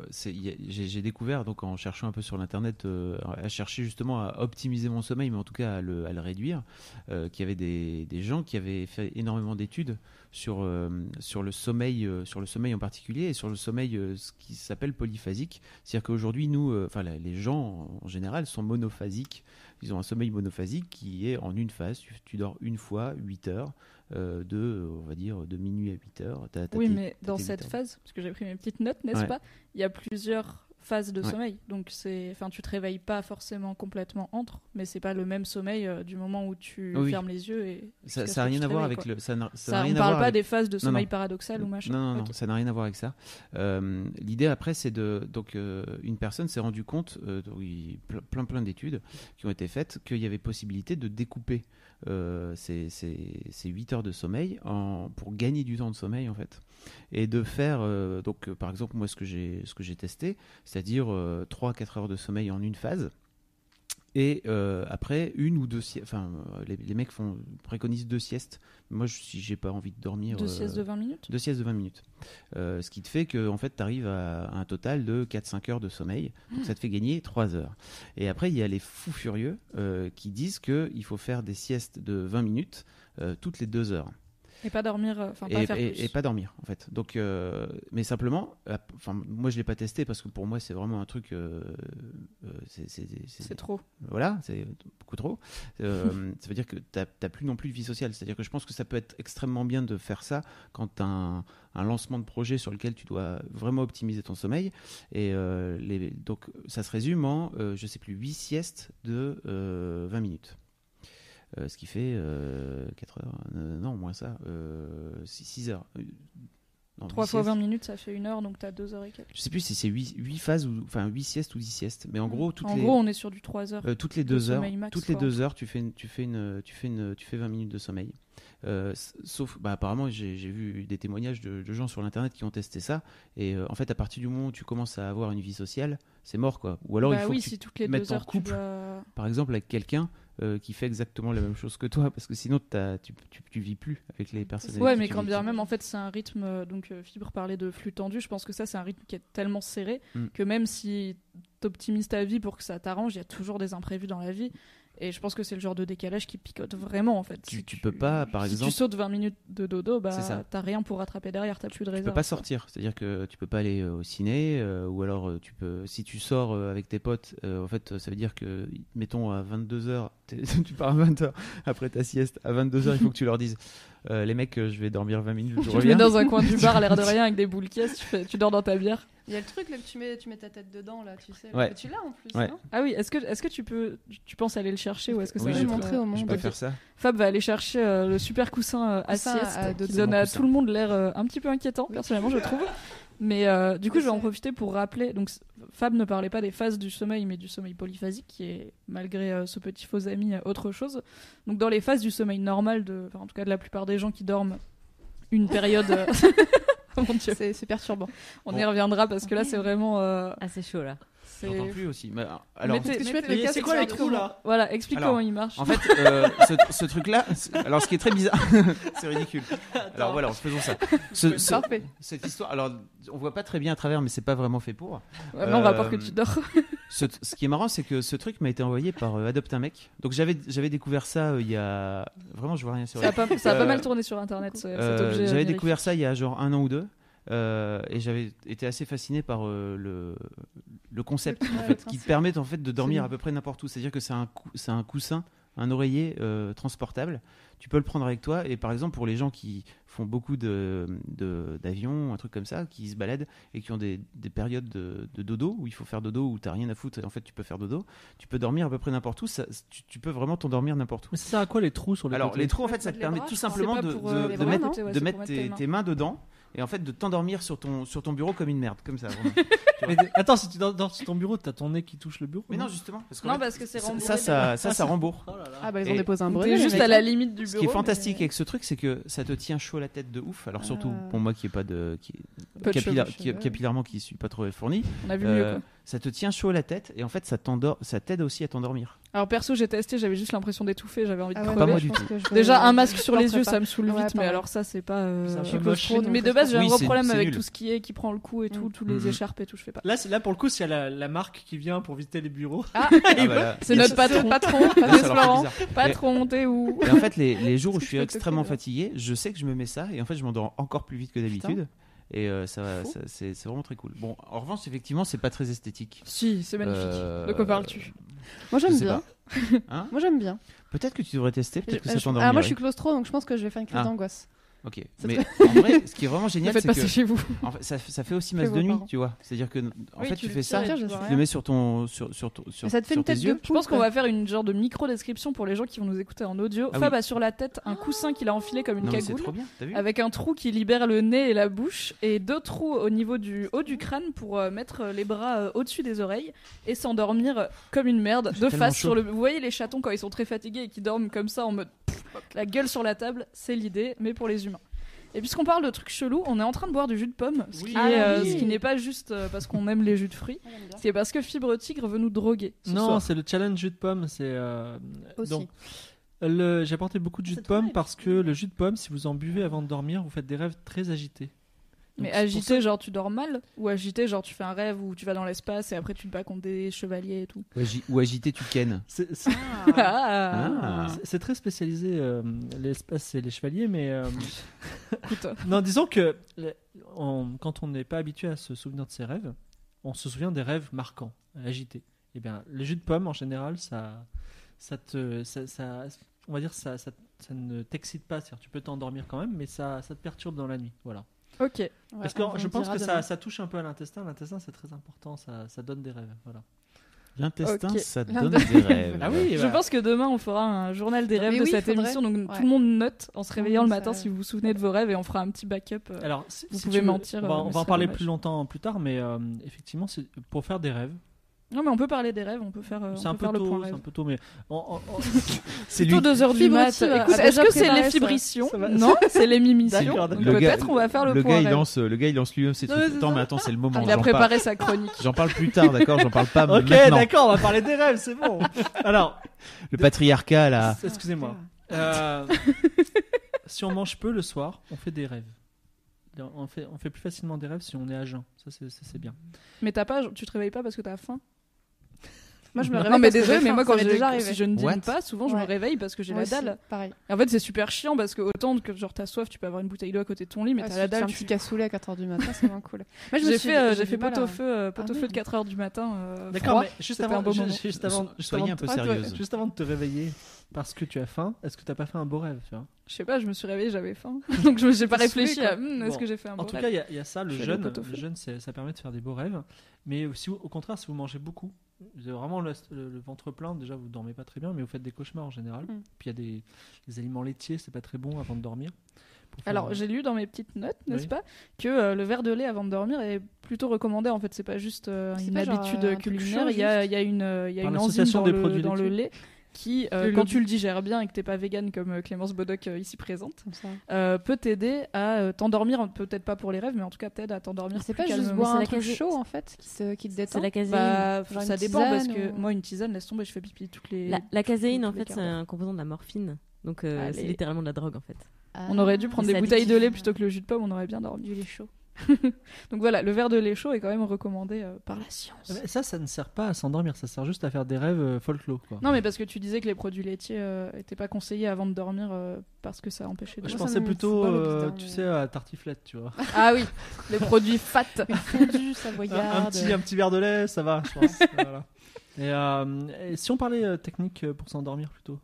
j'ai découvert donc en cherchant un peu sur l'internet, euh, à chercher justement à optimiser mon sommeil, mais en tout cas à le, à le réduire, euh, qu'il y avait des, des gens qui avaient fait énormément d'études sur euh, sur le sommeil, euh, sur le sommeil en particulier et sur le sommeil euh, ce qui s'appelle polyphasique. C'est-à-dire qu'aujourd'hui nous, enfin les gens en général sont monophasiques. Ils ont un sommeil monophasique qui est en une phase. Tu, tu dors une fois 8 heures. Euh, de, euh, on va dire, de minuit à 8 heures. Oui, tes- mais dans cette phase, parce que j'ai pris mes petites notes, n'est-ce Ouais. pas Il y a plusieurs phases de Ouais. sommeil. Donc c'est, enfin, tu te réveilles pas forcément complètement entre, mais c'est pas le même sommeil euh, du moment où tu Oui. fermes les yeux et Ça n'a rien à voir avec le. Ça, ça on parle pas avec- des phases de sommeil non. paradoxal ou machin. Non, non, non, ça n'a rien à voir avec ça. Euh, L'idée après, c'est de donc euh, une personne s'est rendu compte, donc, il- plein, plein plein d'études qui ont été faites, qu'il y avait possibilité de découper euh, ces, ces, ces 8 heures de sommeil pour gagner du temps de sommeil en fait, et de faire euh, donc euh, par exemple moi ce que j'ai testé, c'est-à-dire 3 à 4 heures de sommeil en une phase. Et euh, après, une ou deux siestes. Enfin, euh, les, les mecs font, préconisent deux siestes. Moi, je- si j'ai pas envie de dormir. Deux euh, siestes de 20 minutes. deux siestes de 20 minutes. Euh, ce qui te fait que en fait, tu arrives à, à un total de 4-5 heures de sommeil. Donc ça te fait gagner 3 heures. Et après, il y a les fous furieux euh, qui disent qu'il faut faire des siestes de 20 minutes euh, toutes les 2 heures. Et pas dormir, euh, enfin pas Et, faire et- plus. et pas dormir en fait. Donc, euh, mais simplement, enfin, moi je l'ai pas testé parce que pour moi c'est vraiment un truc, euh, c'est- trop. voilà, c'est beaucoup trop. Euh, ça veut dire que tu n'as plus non plus de vie sociale. C'est-à-dire que je pense que ça peut être extrêmement bien de faire ça quand tu as un, un lancement de projet sur lequel tu dois vraiment optimiser ton sommeil. Et les, donc ça se résume en, je sais plus, 8 siestes de euh, 20 minutes. Euh, ce qui fait 4 heures, euh, non, moins ça, 6 heures. Euh, non, 3 huit fois siestes. 20 minutes, ça fait une heure, donc t'as 2 heures et quelques. Je sais plus si c'est 8, phases ou enfin 8 siestes ou 10 siestes, mais en gros toutes en les gros, on est sur du 3 heures. euh, toutes les de deux heures, sommeil max, toutes les quoi. deux heures, tu fais une, tu fais une, tu fais une, tu fais 20 minutes de sommeil. Euh, sauf, bah, apparemment, j'ai vu des témoignages de, de gens sur l'internet qui ont testé ça. Et euh, en fait, à partir du moment où tu commences à avoir une vie sociale, c'est mort, quoi. Ou alors bah il faut oui, que tu si toutes les mettes 2 en heures, tu couple. dois... par exemple, avec quelqu'un euh, qui fait exactement la même chose que toi, parce que sinon, tu, tu, tu vis plus avec les personnes. Ouais, mais quand bien même, en fait, c'est un rythme. euh, Donc, euh, Fibre parlait de flux tendu. Je pense que ça, c'est un rythme qui est tellement serré Mm. que même si t'optimises ta vie pour que ça t'arrange, il y a toujours des imprévus dans la vie. Et je pense que c'est le genre de décalage qui picote vraiment, en fait. Tu- Si tu peux pas, par si exemple- tu sautes 20 minutes de dodo, bah, t'as rien pour rattraper derrière, t'as plus de tu réserve. peux pas sortir, c'est-à-dire que tu peux pas aller euh, au ciné, euh, ou alors euh, tu peux, si tu sors avec tes potes, euh, en fait, ça veut dire que, mettons à 22h, tu pars à 20h après ta sieste, à 22h, il faut que tu leur dises, euh, les mecs, je vais dormir 20 minutes, je Tu te reviens. mets dans un coin du bar, l'air de rien, avec des boules caisses, tu, fais... tu dors dans ta bière. Il y a le truc là que tu mets, tu mets ta tête dedans là, tu sais. là, Ouais. Tu l'as en plus. Ouais. non? Ah oui, est-ce que, tu peux. Tu penses aller le chercher ou est-ce que ça Oui, va je être, peux- montrer au Je monde. peux Ok. faire ça. Fab va aller chercher euh, le super coussin euh, à Coussin sieste à qui donne à Coussin. tout le monde l'air euh, un petit peu inquiétant, personnellement, je trouve. Mais euh, du coup, je vais en profiter pour rappeler. Donc, Fab ne parlait pas des phases du sommeil, mais du sommeil polyphasique, qui est, malgré euh, ce petit faux ami, euh, autre chose. Donc, dans les phases du sommeil normal, de, enfin, en tout cas de la plupart des gens qui dorment une période. oh mon dieu, C'est c'est perturbant. on y reviendra parce que là, c'est vraiment. euh, Ah, c'est chaud là. C'est- J'entends plus aussi. Mais, alors, Mettez- Est-ce que tu peux mettez- mettre le c'est quoi les le trous là Voilà, explique Alors, comment il marche. En fait, euh, ce, ce truc-là, alors ce qui est très bizarre, c'est ridicule. Alors voilà, faisons ça. Ce- ce- Parfait. cette histoire, alors on voit pas très bien à travers, mais c'est pas vraiment fait pour. Vraiment, on rapport que euh, tu dors. Ce, ce qui est marrant, c'est que ce truc m'a été envoyé par euh, Adopte un mec. Donc j'avais j'avais découvert ça euh, il y a vraiment, je vois rien sur. Ça a pas, ça a pas Euh, mal tourné sur internet, ce- cet Euh, objet. j'avais découvert ça il y a genre un an ou deux. Euh, et j'avais été assez fasciné par euh, le, le concept Le- en ouais, fait, le qui te permet en fait de dormir à peu près n'importe où. C'est-à-dire que c'est un, un coussin, un oreiller euh, transportable. Tu peux le prendre avec toi. Et par exemple, pour les gens qui font beaucoup de, de- d'avions, un truc comme ça, qui se baladent et qui ont des, des périodes de, de dodo où il faut faire dodo, où t'as rien à foutre et en fait tu peux faire dodo, tu peux dormir à peu près n'importe où. Ça, tu, tu peux vraiment t'endormir n'importe où. Mais ça sert à quoi les trous sur les Alors côtés les trous en fait ça te permet bras, tout simplement de, de- de mettre, de tes mains dedans et en fait de t'endormir sur ton, sur ton bureau comme une merde comme ça. vraiment. Mais attends, si tu dors, dors sur ton bureau, t'as ton nez qui touche le bureau Mais non justement parce que Non, parce que c'est ça, rembourré ça, ça, ça, ça rembourre. Oh là là. Ah bah ils ont Et- déposé un brevet. T'es juste à la limite du Ce bureau. qui est mais- fantastique avec ce truc, c'est que ça te tient chaud la tête de ouf. Alors surtout Ah. pour moi qui est pas de, qui, Peu de capillaire- cheveux. qui- capillairement qui suis pas trop fourni, On a vu euh, mieux quoi. ça te tient chaud la tête et en fait ça t'endort, ça t'aide aussi à t'endormir. Alors perso, j'ai testé, j'avais juste l'impression d'étouffer, j'avais envie de Ah ouais, Pas crever. moi je du tout. Déjà, un masque sur les yeux, pas. ça me saoule Ouais, vite, mais alors ça, c'est pas. euh, C'est Je moche. Mais de base, j'ai un gros c'est- problème c'est avec nul. tout ce qui est qui prend le coup et tout, Mm. tous les Mhm. écharpes et tout, je fais pas. Là, c'est- là, pour le coup, s'il y a la, la marque qui vient pour visiter les bureaux. Ah, bah là, C'est notre patron. patron, Florent. Patron, t'es où Et en fait, les, les jours où je suis extrêmement fatigué, je sais que je me mets ça et en fait, je m'endors encore plus vite que d'habitude. Et euh, ça, c'est vraiment très cool. Bon, en revanche, effectivement, c'est pas très esthétique. Si, c'est magnifique. Euh, De quoi parles-tu? Moi j'aime bien. Hein? Moi j'aime bien. Peut-être que tu devrais tester, peut-être que ça je- t'endormirait. ah, moi je suis claustro donc je pense que je vais faire une crise Ah. d'angoisse. Ok. C'est Mais en vrai, ce qui est vraiment génial, c'est que ça chez vous. en fait, ça, ça fait aussi masse de nuit, parents. tu vois. C'est-à-dire que en Oui, fait, tu fais ça, tu le mets sur ton sur sur ton- sur, ça te fait sur une tête yeux. de Je pense qu'on va faire une genre de micro-description pour les gens qui vont nous écouter en audio. Ah Fab oui. a sur la tête un coussin qu'il a enfilé comme une Non, cagoule. trop bien. T'as vu Avec un trou qui libère le nez et la bouche, et deux trous au niveau du haut du crâne pour euh, mettre les bras euh, au-dessus des oreilles et s'endormir euh, comme une merde, de face chaud. sur le. Vous voyez les chatons quand ils sont très fatigués et qui dorment comme ça en mode la gueule sur la table, c'est l'idée, mais pour les humains. Et puisqu'on parle de trucs chelous, on est en train de boire du jus de pomme, ce qui Oui. est, Ah euh, ce qui n'est pas juste euh, parce qu'on aime les jus de fruits, c'est parce que Fibre Tigre veut nous droguer. ce Non, soir. c'est le challenge jus de pomme. C'est euh, Aussi. donc le- j'ai apporté beaucoup de jus de trop pomme bien, parce que le jus de pomme, si vous en buvez avant de dormir, vous faites des rêves très agités. Mais agité, genre tu dors mal Ou agité, genre tu fais un rêve où tu vas dans l'espace et après tu te bats contre des chevaliers et tout Ou agi- Ou agité, tu ken. C'est- Ah, Ah. c'est- très spécialisé euh, l'espace et les chevaliers, mais euh, non, disons que on- quand on n'est pas habitué à se souvenir de ses rêves, on se souvient des rêves marquants, agités. Et bien, le jus de pomme en général, ça, ça te, ça, ça- on va dire, ça, ça, ça ne t'excite pas. C'est-à-dire, tu peux t'endormir quand même, mais ça, ça te perturbe dans la nuit. Voilà. Ok. Ouais, Parce que je pense que ça, touche un peu à l'intestin. L'intestin, c'est très important. Ça, ça donne des rêves. Voilà. L'intestin, ça donne des rêves. Ah oui, Je pense que demain on fera un journal des Mais rêves de oui, cette faudrait. émission, donc Ouais. tout le monde note en se réveillant le ça- matin si vous vous souvenez de vos rêves et on fera un petit backup. euh. Alors, si- Vous si pouvez veux- mentir, On va, euh, on mais va en parler dommage. plus longtemps plus tard, mais euh, effectivement, c'est pour faire des rêves. Non mais on peut parler des rêves, on peut faire, euh, c'est un peu le tôt, point c'est rêve. un peu tôt, mais on- on- on- C'est Plutôt lui. 2 heures du Fibre mat. aussi, a- Écoute, a Est-ce déjà que c'est les fibritions. Non, c'est les mimitions. Peut-être on va faire le, le point gars, il rêve. lance, le gars, il lance lui-même ses trucs. c'est Attends, mais attends, c'est le moment. Il a préparé sa chronique. J'en parle plus tard, d'accord J'en parle pas Ok, maintenant. d'accord, on va parler des rêves, c'est bon. Alors, Le patriarcat, là. excusez-moi. Euh, si on mange peu le soir, on fait des rêves. On fait, on fait plus facilement des rêves si on est à jeun. Ça, c'est, ça, c'est bien. Mais t'as pas, tu te réveilles pas parce que t'as faim? Moi, je me Non réveille mais parce que désolé, j'ai mais moi quand je, déjà arrivé. si je ne dîne What? pas, souvent je me réveille parce que j'ai la aussi, dalle. Pareil. Et en fait c'est super chiant parce que autant que genre t'as soif, tu peux avoir une bouteille d'eau à côté de ton lit, mais Ah, t'as si la tu fais dalle. un tu- petit cassoulet à 4h du matin, c'est moins cool. Moi, je me J'ai suis- fait, euh, j'ai du fait pot au feu, euh, pot Ah au feu de 4h du matin. euh, D'accord, mais juste avant, beau juste avant, Soyez un peu de- sérieuse. juste avant de te réveiller, parce que tu as faim, est-ce que t'as pas fait un beau rêve tu vois? Je sais pas, je me suis réveillée, j'avais faim. Donc je j'ai pas réfléchi à hmm, est-ce Bon. que j'ai fait un En bon tout rêve? cas, il y a- il y, a ça, le Je jeûne. le jeûne, ça permet de faire des beaux rêves. Mais aussi, au contraire, si vous mangez beaucoup, vous avez vraiment le, le- le ventre plein, déjà vous dormez pas très bien, mais vous faites des cauchemars en général. Mm. Puis il y a des, des aliments laitiers, c'est pas très bon avant de dormir. Alors, j'ai lu dans mes petites notes, n'est-ce Oui. pas, que euh, le verre de lait avant de dormir est plutôt recommandé. En fait, c'est pas juste euh, une pas habitude euh, culinaire. Il y a, il y a une, euh, il y a une enzyme dans, des le, produits dans le lait qui, euh, quand tu le digères bien et que t'es pas vegan comme euh, Clémence Bodoc euh, ici présente, euh, peut t'aider à t'endormir. Peut-être pas pour les rêves, mais en tout cas t'aide à t'endormir. C'est pas juste calmement. boire un truc chaud en fait qui te, qui te détend. C'est la caséine. Bah, Genre ça dépend parce que ou- moi une tisane laisse tomber, je fais pipi toutes les. La, la caséine, en fait, c'est un composant de la morphine. Donc, euh, c'est littéralement de la drogue, en fait. On aurait dû prendre des bouteilles de lait plutôt que le jus de pomme, on aurait bien dormi. Du lait chaud. Donc voilà, le verre de lait chaud est quand même recommandé euh, par la science. Mais Ça, ça ne sert pas à s'endormir, ça sert juste à faire des rêves euh, folklore. Quoi. Non, mais parce que tu disais que les produits laitiers euh, étaient pas conseillés avant de dormir euh, parce que ça empêchait de Je pensais plutôt, euh, tu sais, à tartiflette, tu vois. Ah oui, les produits fat. Un, petit, un petit verre de lait, ça va, je pense. Voilà. Et, euh, et si on parlait euh, technique euh, pour s'endormir plutôt?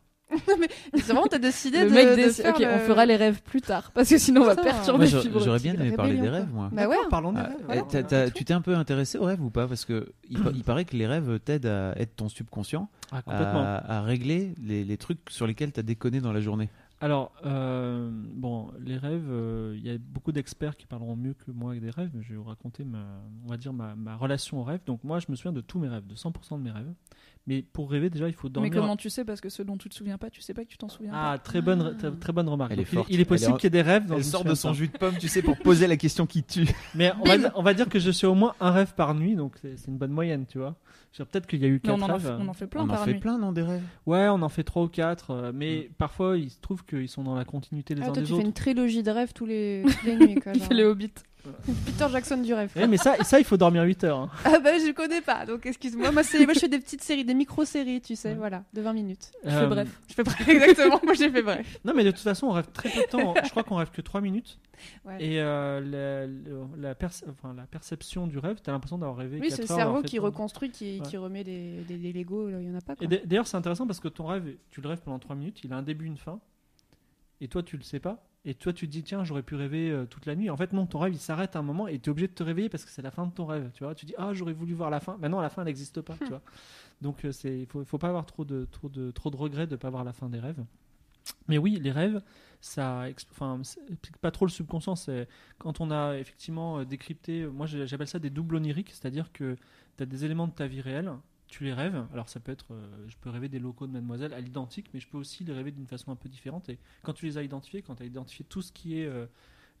C'est vraiment, t'as décidé Le de, mec de décide. faire Ok, le- on fera les rêves plus tard parce que sinon on va perturber les j'aurais bien aimé parler des rêves, moi. Bah ouais. Parlons des Ah, rêves. eh, voilà. t'as- t'as- tu t'es un peu intéressé aux rêves ou pas? Parce que il, pa- il paraît que les rêves t'aident à être ton subconscient, Ah, à régler les, les trucs sur lesquels t'as déconné dans la journée. Alors, euh, bon, les rêves, euh, il y a beaucoup d'experts qui parleront mieux que moi avec des rêves, mais je vais vous raconter ma, on va dire ma, ma relation aux rêves. Donc moi, je me souviens de tous mes rêves, de 100% de mes rêves. Mais pour rêver, déjà, il faut Mais dormir. comment tu sais? Parce que ce dont tu te souviens pas, tu sais pas que tu t'en souviens Ah, très bonne, très, très bonne remarque. Elle est il- il, est possible en- qu'il y ait des rêves. dont Elle sort de son jus de pomme, tu sais, pour poser la question qui tue. Mais on va, dire- on va dire que je suis au moins un rêve par nuit, donc c'est une bonne moyenne, tu vois. Peut-être qu'il y a eu Mais on quatre en, en rêves. on en fait plein On en fait nuit. plein, non, des rêves Ouais, on en fait trois ou quatre, euh, mais parfois il se trouve qu'ils sont dans la continuité les Ah, uns toi, des tu autres. fais une trilogie de rêves tous les, toutes les nuits. Quoi, Il fait les hobbits. Peter Jackson du rêve. Eh, mais ça, ça, il faut dormir 8 heures. hein. Ah bah je connais pas, donc excuse-moi. Moi, c'est- moi je fais des petites séries, des micro-séries, tu sais, Ouais. voilà, de 20 minutes. Je fais Euh, bref. Je fais bref, exactement, moi j'ai fait bref. Non, mais de toute façon, on rêve très peu de temps. Je crois qu'on rêve que 3 minutes. Ouais. Et euh, la, le- la, perce- enfin, la perception du rêve, t'as l'impression d'avoir rêvé. Oui, 4 c'est le heures, cerveau en fait, qui on- reconstruit, qui, Ouais. qui remet des, des, des Lego, là, il y en a pas quoi. Et d'ailleurs, c'est intéressant parce que ton rêve, tu le rêves pendant 3 minutes, il a un début, une fin. Et toi, tu le sais pas. Et toi tu te dis tiens j'aurais pu rêver euh, toute la nuit. En fait non, ton rêve il s'arrête à un moment et tu es obligé de te réveiller parce que c'est la fin de ton rêve. Tu vois, tu dis ah j'aurais voulu voir la fin. Maintenant la fin n'existe pas. Tu vois. Donc euh, c'est faut, faut pas avoir trop de trop de trop de regrets de pas voir la fin des rêves. Mais oui, les rêves, ça enfin, explique pas trop le subconscient. C'est quand on a effectivement euh, décrypté, moi j'appelle ça des doubles oniriques, c'est-à-dire que tu as des éléments de ta vie réelle, tu les rêves. Alors ça peut être, euh, je peux rêver des locaux de Mademoiselle à l'identique, mais je peux aussi les rêver d'une façon un peu différente. Et quand tu les as identifiés, quand tu as identifié tout ce qui est euh,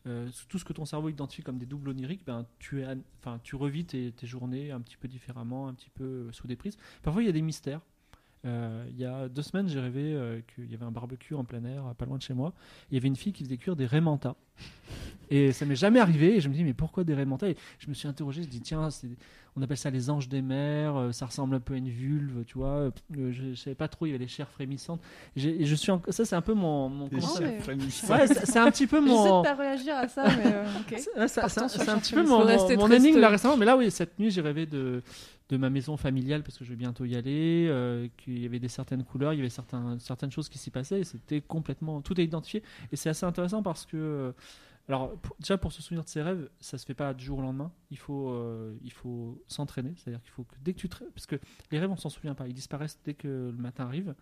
euh, tout ce que ton cerveau identifie comme des doubles oniriques, ben, tu, enfin, tu revis tes, journées un petit peu différemment, un petit peu sous des prises. Parfois, il y a des mystères. Il y a deux semaines, j'ai rêvé qu'il y avait un barbecue en plein air, pas loin de chez moi. Il y avait une fille qui faisait cuire des raimentas. Et ça m'est jamais arrivé. Et je me dis, mais pourquoi des raimentas Et je me suis interrogé, je me dis, tiens, on appelle ça les anges des mers, euh, ça ressemble un peu à une vulve, tu vois. Euh, je, je savais pas trop, il y avait les chairs frémissantes. Et je suis en- Ça, c'est un peu mon. mon Ouais, c'est un petit peu J'essaie mon. de pas réagir à ça, mais euh. C'est- un petit peu mon, mon énigme là récemment. Mais là, oui, cette nuit, j'ai rêvé de, de ma maison familiale parce que je vais bientôt y aller, euh, qu'il y avait des certaines couleurs, il y avait certains, certaines choses qui s'y passaient et c'était complètement. Tout est identifié. Et c'est assez intéressant parce que. Alors, pour- déjà, pour se souvenir de ses rêves, ça se fait pas du jour au lendemain. Il faut, euh, il faut s'entraîner. C'est-à-dire qu'il faut que dès que tu te. Parce que les rêves, on s'en souvient pas. Ils disparaissent dès que le matin arrive.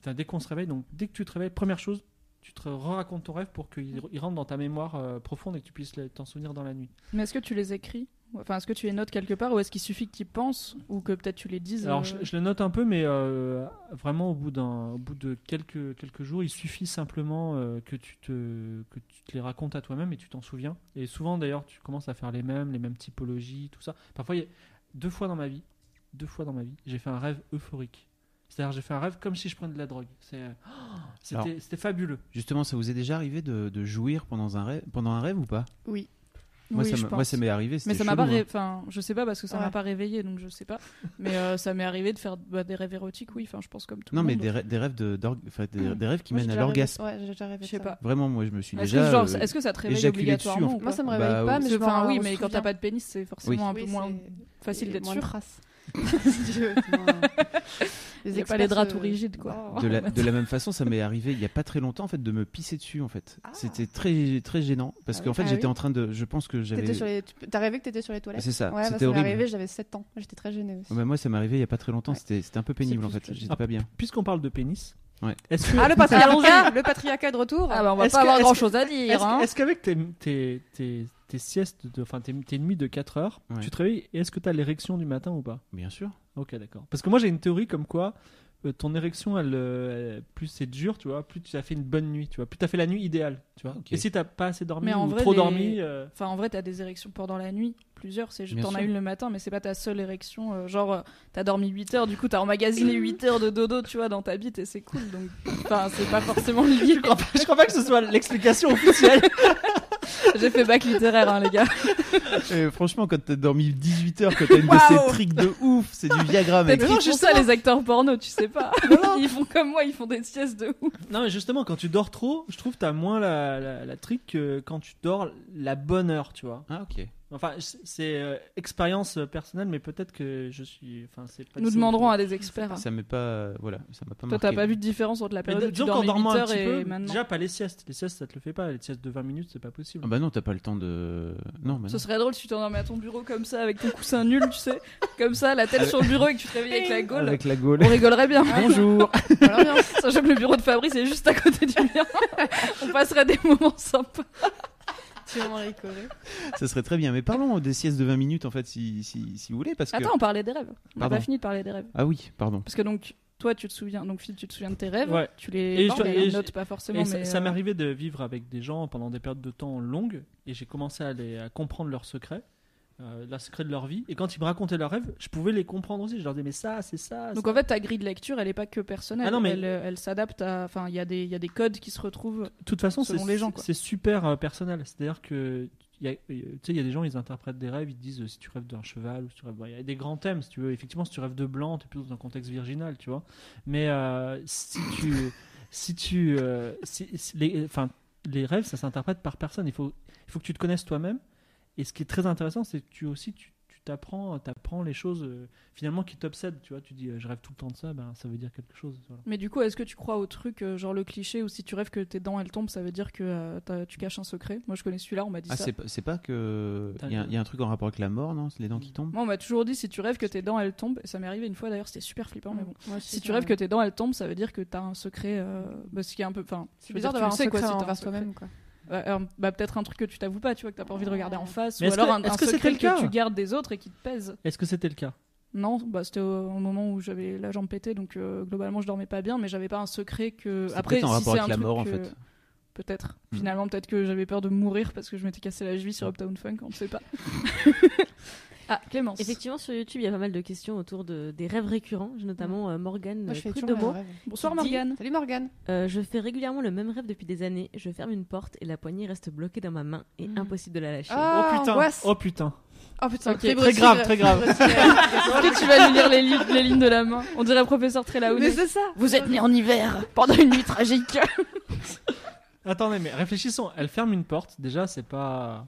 Enfin, dès qu'on se réveille. Donc, dès que tu te réveilles, première chose, tu te racontes ton rêve pour qu'il il rentre dans ta mémoire euh, profonde et que tu puisses t'en souvenir dans la nuit. Mais est-ce que tu les écris? Enfin, est-ce que tu les notes quelque part ou est-ce qu'il suffit que tu penses ou que peut-être tu les dises Alors, euh, je, je le note un peu, mais euh, vraiment au bout, d'un, au bout de quelques, quelques jours, il suffit simplement euh, que, tu te, que tu te les racontes à toi-même et tu t'en souviens. Et souvent, d'ailleurs, tu commences à faire les mêmes, les mêmes typologies, tout ça. Parfois, il y a- deux fois dans ma vie, deux fois dans ma vie, j'ai fait un rêve euphorique. C'est-à-dire, j'ai fait un rêve comme si je prenais de la drogue. C'est, oh, c'était fabuleux. Justement, ça vous est déjà arrivé de, de jouir pendant un rêve, pendant un rêve ou pas? Oui. Moi, oui, ça moi, m'est arrivé. Mais ça m'a pas, chelou, ré- hein. enfin, je sais pas parce que ça Ouais. m'a pas réveillé, donc je sais pas. Mais euh, ça m'est arrivé de faire bah, des rêves érotiques, oui. Enfin, je pense comme tout Non, le mais monde. des, rê- des rêves de, enfin, des, des rêves qui Moi, mènent à l'orgasme. Ouais, j'ai déjà rêvé. Je sais pas. Vraiment, moi, je me suis Est-ce déjà. que, euh, est-ce que ça te réveille éjaculé dessus, obligatoirement en fait. Moi, ça me Bah, réveille pas, oui. mais Enfin, oui, mais quand t'as pas de pénis, c'est forcément un peu moins facile d'être moins sûr. Il Les y a pas les draps tout rigides, quoi. De la, de la même façon, ça m'est arrivé il y a pas très longtemps en fait de me pisser dessus en fait. Ah. C'était très très gênant parce Ah qu'en oui. fait Ah j'étais oui. en train de, je pense que j'avais. Les... T'as rêvé que t'étais sur les toilettes? C'est ça, Ouais, bah, c'était m'est horrible. arrivé, j'avais 7 ans. J'étais très gênée aussi. Ouais, bah, moi ça m'est arrivé il y a pas très longtemps. Ouais. C'était c'était un peu pénible en fait. que- J'étais Ah, pas bien. Puisqu'on parle de pénis, Ouais. est-ce que. Ah, le patriarcat Le patriarcat de retour Ah bah on va pas que- avoir est-ce grand que- chose à Est-ce dire. hein. est-ce qu'avec tes, tes, tes, tes siestes, de, enfin tes, tes nuits de 4 heures, Ouais. tu te réveilles et est-ce que tu as l'érection du matin ou pas? Bien sûr. Ok, d'accord. Parce que moi j'ai une théorie comme quoi euh, ton érection, elle, euh, elle- plus c'est dur, tu vois, plus tu as fait une bonne nuit, tu vois, plus tu as fait la nuit idéale, tu vois. Ok. Et si t'as pas assez dormi Mais en ou vrai, trop les- dormi, euh, Enfin, en vrai, t'as des érections pendant la nuit, plusieurs. C'est juste t'en as une le matin, mais c'est pas ta seule érection. euh, genre, euh, t'as dormi 8 heures, du coup, t'as emmagasiné 8 heures de dodo, tu vois, dans ta bite et c'est cool. Donc, enfin, c'est pas forcément lié. je crois pas, je crois pas que ce soit l'explication officielle. J'ai fait bac littéraire, hein, les gars. Et franchement, quand t'as dormi 18 heures, quand t'as une de ces tricks de ouf, c'est du Viagra mec. Peut-être qu'ils font ça, les acteurs porno, tu sais pas. Ils font comme moi, ils font des siestes de ouf. non, mais justement, quand tu dors trop, je trouve que t'as moins la, la, la trick que quand tu dors la bonne heure, tu vois. Ah ok. Enfin, c'est- euh, expérience euh, personnelle, mais peut-être que je suis. Enfin, c'est pas Nous demanderons à des experts. Ça m'est pas, voilà, ça m'a pas Toi, t'as pas vu de différence entre la Mais période où tu disons qu'en dormais dormant 8 un heures petit et peu, maintenant déjà pas les siestes. Les siestes, ça te le fait pas. Les siestes de 20 minutes, c'est pas possible. Ah bah non, t'as pas le temps de. Non, bah Ce serait drôle si tu t'endormais à ton bureau comme ça, avec ton coussin nul, tu sais. Comme ça, la tête sur le bureau et que tu te réveilles avec la gaule. Avec la gaule. On rigolerait bien. Bonjour. Voilà, bien. Sachant que le bureau de Fabrice est juste à côté du mien. On passerait des moments sympas. Ça serait très bien. Mais parlons des siestes de 20 minutes en fait, si, si, si vous voulez, parce que. Attends, on parlait des rêves. On n'a pas fini de parler des rêves. Ah oui, pardon. Parce que donc, toi, tu te souviens, donc Phil, tu te souviens de tes rêves. Ouais. Tu les Et parles, je- mais et on je- note pas forcément. Et ça, mais, ça euh, m'est arrivé de vivre avec des gens pendant des périodes de temps longues et j'ai commencé à, les, à comprendre leurs secrets, euh, leurs secrets de leur vie. Et quand ils me racontaient leurs rêves, je pouvais les comprendre aussi. Je leur disais, mais ça, c'est ça. Donc ça. en fait, ta grille de lecture, elle est pas que personnelle. Ah non, mais- Elle, elle s'adapte à. Enfin, il y, a des- y a des codes qui se retrouvent. de toute façon, c'est selon les gens, c'est super euh, personnel. C'est-à-dire que. il y a- euh, Tu sais, il y a des gens, ils interprètent des rêves, ils te disent si tu rêves d'un cheval ou si tu rêves. Il y a des grands thèmes, si tu veux. Effectivement, si tu rêves de blanc, tu es plutôt dans un contexte virginal, tu vois. Mais euh, si tu. si tu. euh, si- si les, enfin, les rêves, ça s'interprète par personne. Il faut, il faut que tu te connaisses toi-même. Et ce qui est très intéressant, c'est que tu aussi, tu tu t'apprends, t'apprends les choses euh, finalement qui t'obsèdent. Tu vois, tu dis, euh, je rêve tout le temps de ça, ben, ça veut dire quelque chose. voilà. Mais du coup, est-ce que tu crois au truc, euh, genre le cliché, où si tu rêves que tes dents elles tombent, ça veut dire que euh, tu caches un secret? Moi je connais celui-là, on m'a dit Ah, ça. c'est pas- que. Il y, a- il y a un truc en rapport avec la mort, non C'est les dents qui tombent? Moi on m'a toujours dit si tu rêves que tes dents elles tombent, et ça m'est arrivé une fois d'ailleurs, c'était super flippant, mais bon. Moi aussi, Si ça tu rêves que tes dents elles tombent, ça veut dire que t'as un secret. Euh, bah, ce qui est un peu. Enfin, C'est bizarre d'avoir un secret envers secret. toi-même, quoi. Bah, alors, bah, peut-être un truc que tu t'avoues pas, tu vois, que t'as pas envie de regarder en face, Mais ou est-ce alors que- un, un que secret le cas que tu gardes des autres et qui te pèse. Est-ce que c'était le cas? Non, bah, c'était au, au moment où j'avais la jambe pétée, donc euh, globalement je dormais pas bien, mais j'avais pas un secret que. Après, en si rapport c'est avec un la truc mort, en fait. Peut-être. Hmm. Finalement, peut-être que j'avais peur de mourir parce que je m'étais cassé la cheville sur Uptown Funk, on ne sait pas. ah, Clémence. Effectivement, sur YouTube, il y a pas mal de questions autour de, des rêves récurrents. J'ai notamment euh, Morgane Moi, je fais Prude toujours de le mots. rêve. Bonsoir qui dit- Morgane. Salut Morgane. Euh, je fais régulièrement le même rêve depuis des années. Je ferme une porte et la poignée reste bloquée dans ma main et Mm. impossible de la lâcher. Ah, Oh putain angoisse. Oh putain Oh putain, Ok, très grave, très grave. Est-ce que tu vas nous lire les, li- les lignes de la main On dirait professeur Trelawney. Mais c'est ça. Vous êtes né en hiver, pendant une nuit tragique. Attendez, mais réfléchissons. Elle ferme une porte. Déjà, c'est pas.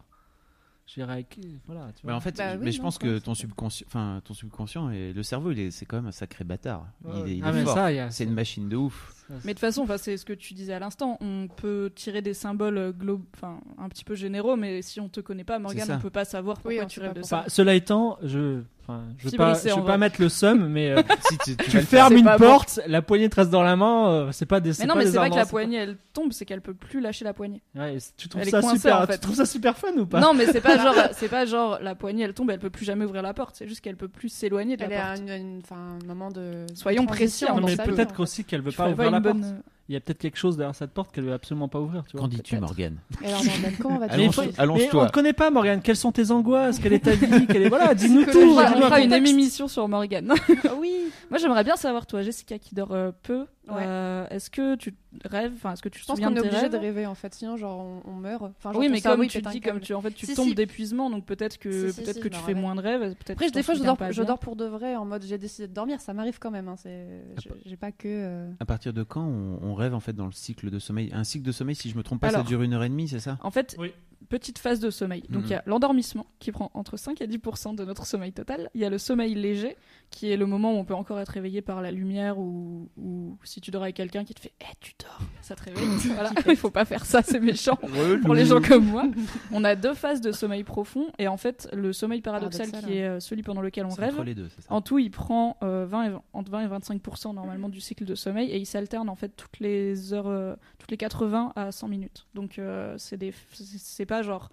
Je dirais. avec- Voilà. Tu Bah, vois. en fait, Bah je- oui, mais je non, pense que ton subconscient, enfin ton subconscient et le cerveau, il est, c'est quand même un sacré bâtard. Il est, il ah, est mais fort. C'est une machine de ouf. Mais de toute façon, enfin, c'est ce que tu disais à l'instant. On peut tirer des symboles glo- enfin, un petit peu généraux, mais si on te connaît pas, Morgane, on peut pas savoir pourquoi Oui, tu rêves de ça. Enfin, cela étant, je. Enfin, je veux pas, lycée, je en veux vrai. pas mettre le seum, mais euh, si tu, fermes une bon. porte, la poignée te reste dans la main, euh, c'est pas des. Mais non, mais c'est pas que la poignée elle tombe, c'est qu'elle peut plus lâcher la poignée. Ouais, tu trouves Elle est ça coincée, super. en fait. Tu trouves ça super fun ou pas? Non, mais c'est pas genre, c'est pas genre la poignée elle tombe, elle peut plus jamais ouvrir la porte. C'est juste qu'elle peut plus s'éloigner de Elle est la à porte. une- une- enfin, un moment de. Soyons précis, mais peut-être qu'aussi qu'elle veut Je pas ouvrir la. Bonne- Il y a peut-être quelque chose derrière cette porte qu'elle veut absolument pas ouvrir. Tu vois. Qu'en dis-tu. Morgane alors, Morgane, comment vas-tu Mais Allonge- faut- allonge-toi. mais on te connaît pas, Morgane. Quelles sont tes angoisses Quelle est ta vie Quelle est... Voilà, dis-nous tout. On fera, dis-nous on un fera une contexte. émission sur Morgane. Oui. Moi j'aimerais bien savoir toi, Jessica qui dort euh, peu. Ouais. euh, est-ce que tu rêves, enfin est-ce que tu te Je pense souviens qu'on de est tes obligé rêves de rêver en fait, sinon genre on, on meurt. Enfin, genre, Oui, ton mais cerveau, comme il tu pète un dis, câble. comme tu en fait tu Si, tombes si. d'épuisement, donc peut-être que Si, si, peut-être si, que je tu me fais moins de rêves. Peut-être Après, que des fois, je dors, pas je bien. dors pour de vrai en mode j'ai décidé de dormir. Ça m'arrive quand même. Hein, c'est, j'ai- j'ai pas que. euh, À partir de quand on, on rêve en fait dans le cycle de sommeil Un cycle de sommeil, si je me trompe pas, ça dure une heure et demie, c'est ça? En fait, Oui. petite phase de sommeil. Donc Mhm. il y a l'endormissement qui prend entre 5 et 10% de notre sommeil total. Il y a le sommeil léger qui est le moment où on peut encore être réveillé par la lumière ou, ou si tu dors avec quelqu'un qui te fait Eh, tu dors, ça te réveille. voilà, il faut pas faire ça, c'est méchant. Pour les gens comme moi, on a deux phases de sommeil profond et en fait le sommeil paradoxal Paradoxal, qui est euh, celui pendant lequel on rêve, entre les deux, c'est ça en tout, il prend euh, 20 et 20 entre 20 et 25 normalement du cycle de sommeil et il s'alterne en fait toutes les heures, euh, toutes les 80 à 100 minutes. Donc euh, c'est des, c'est pas genre,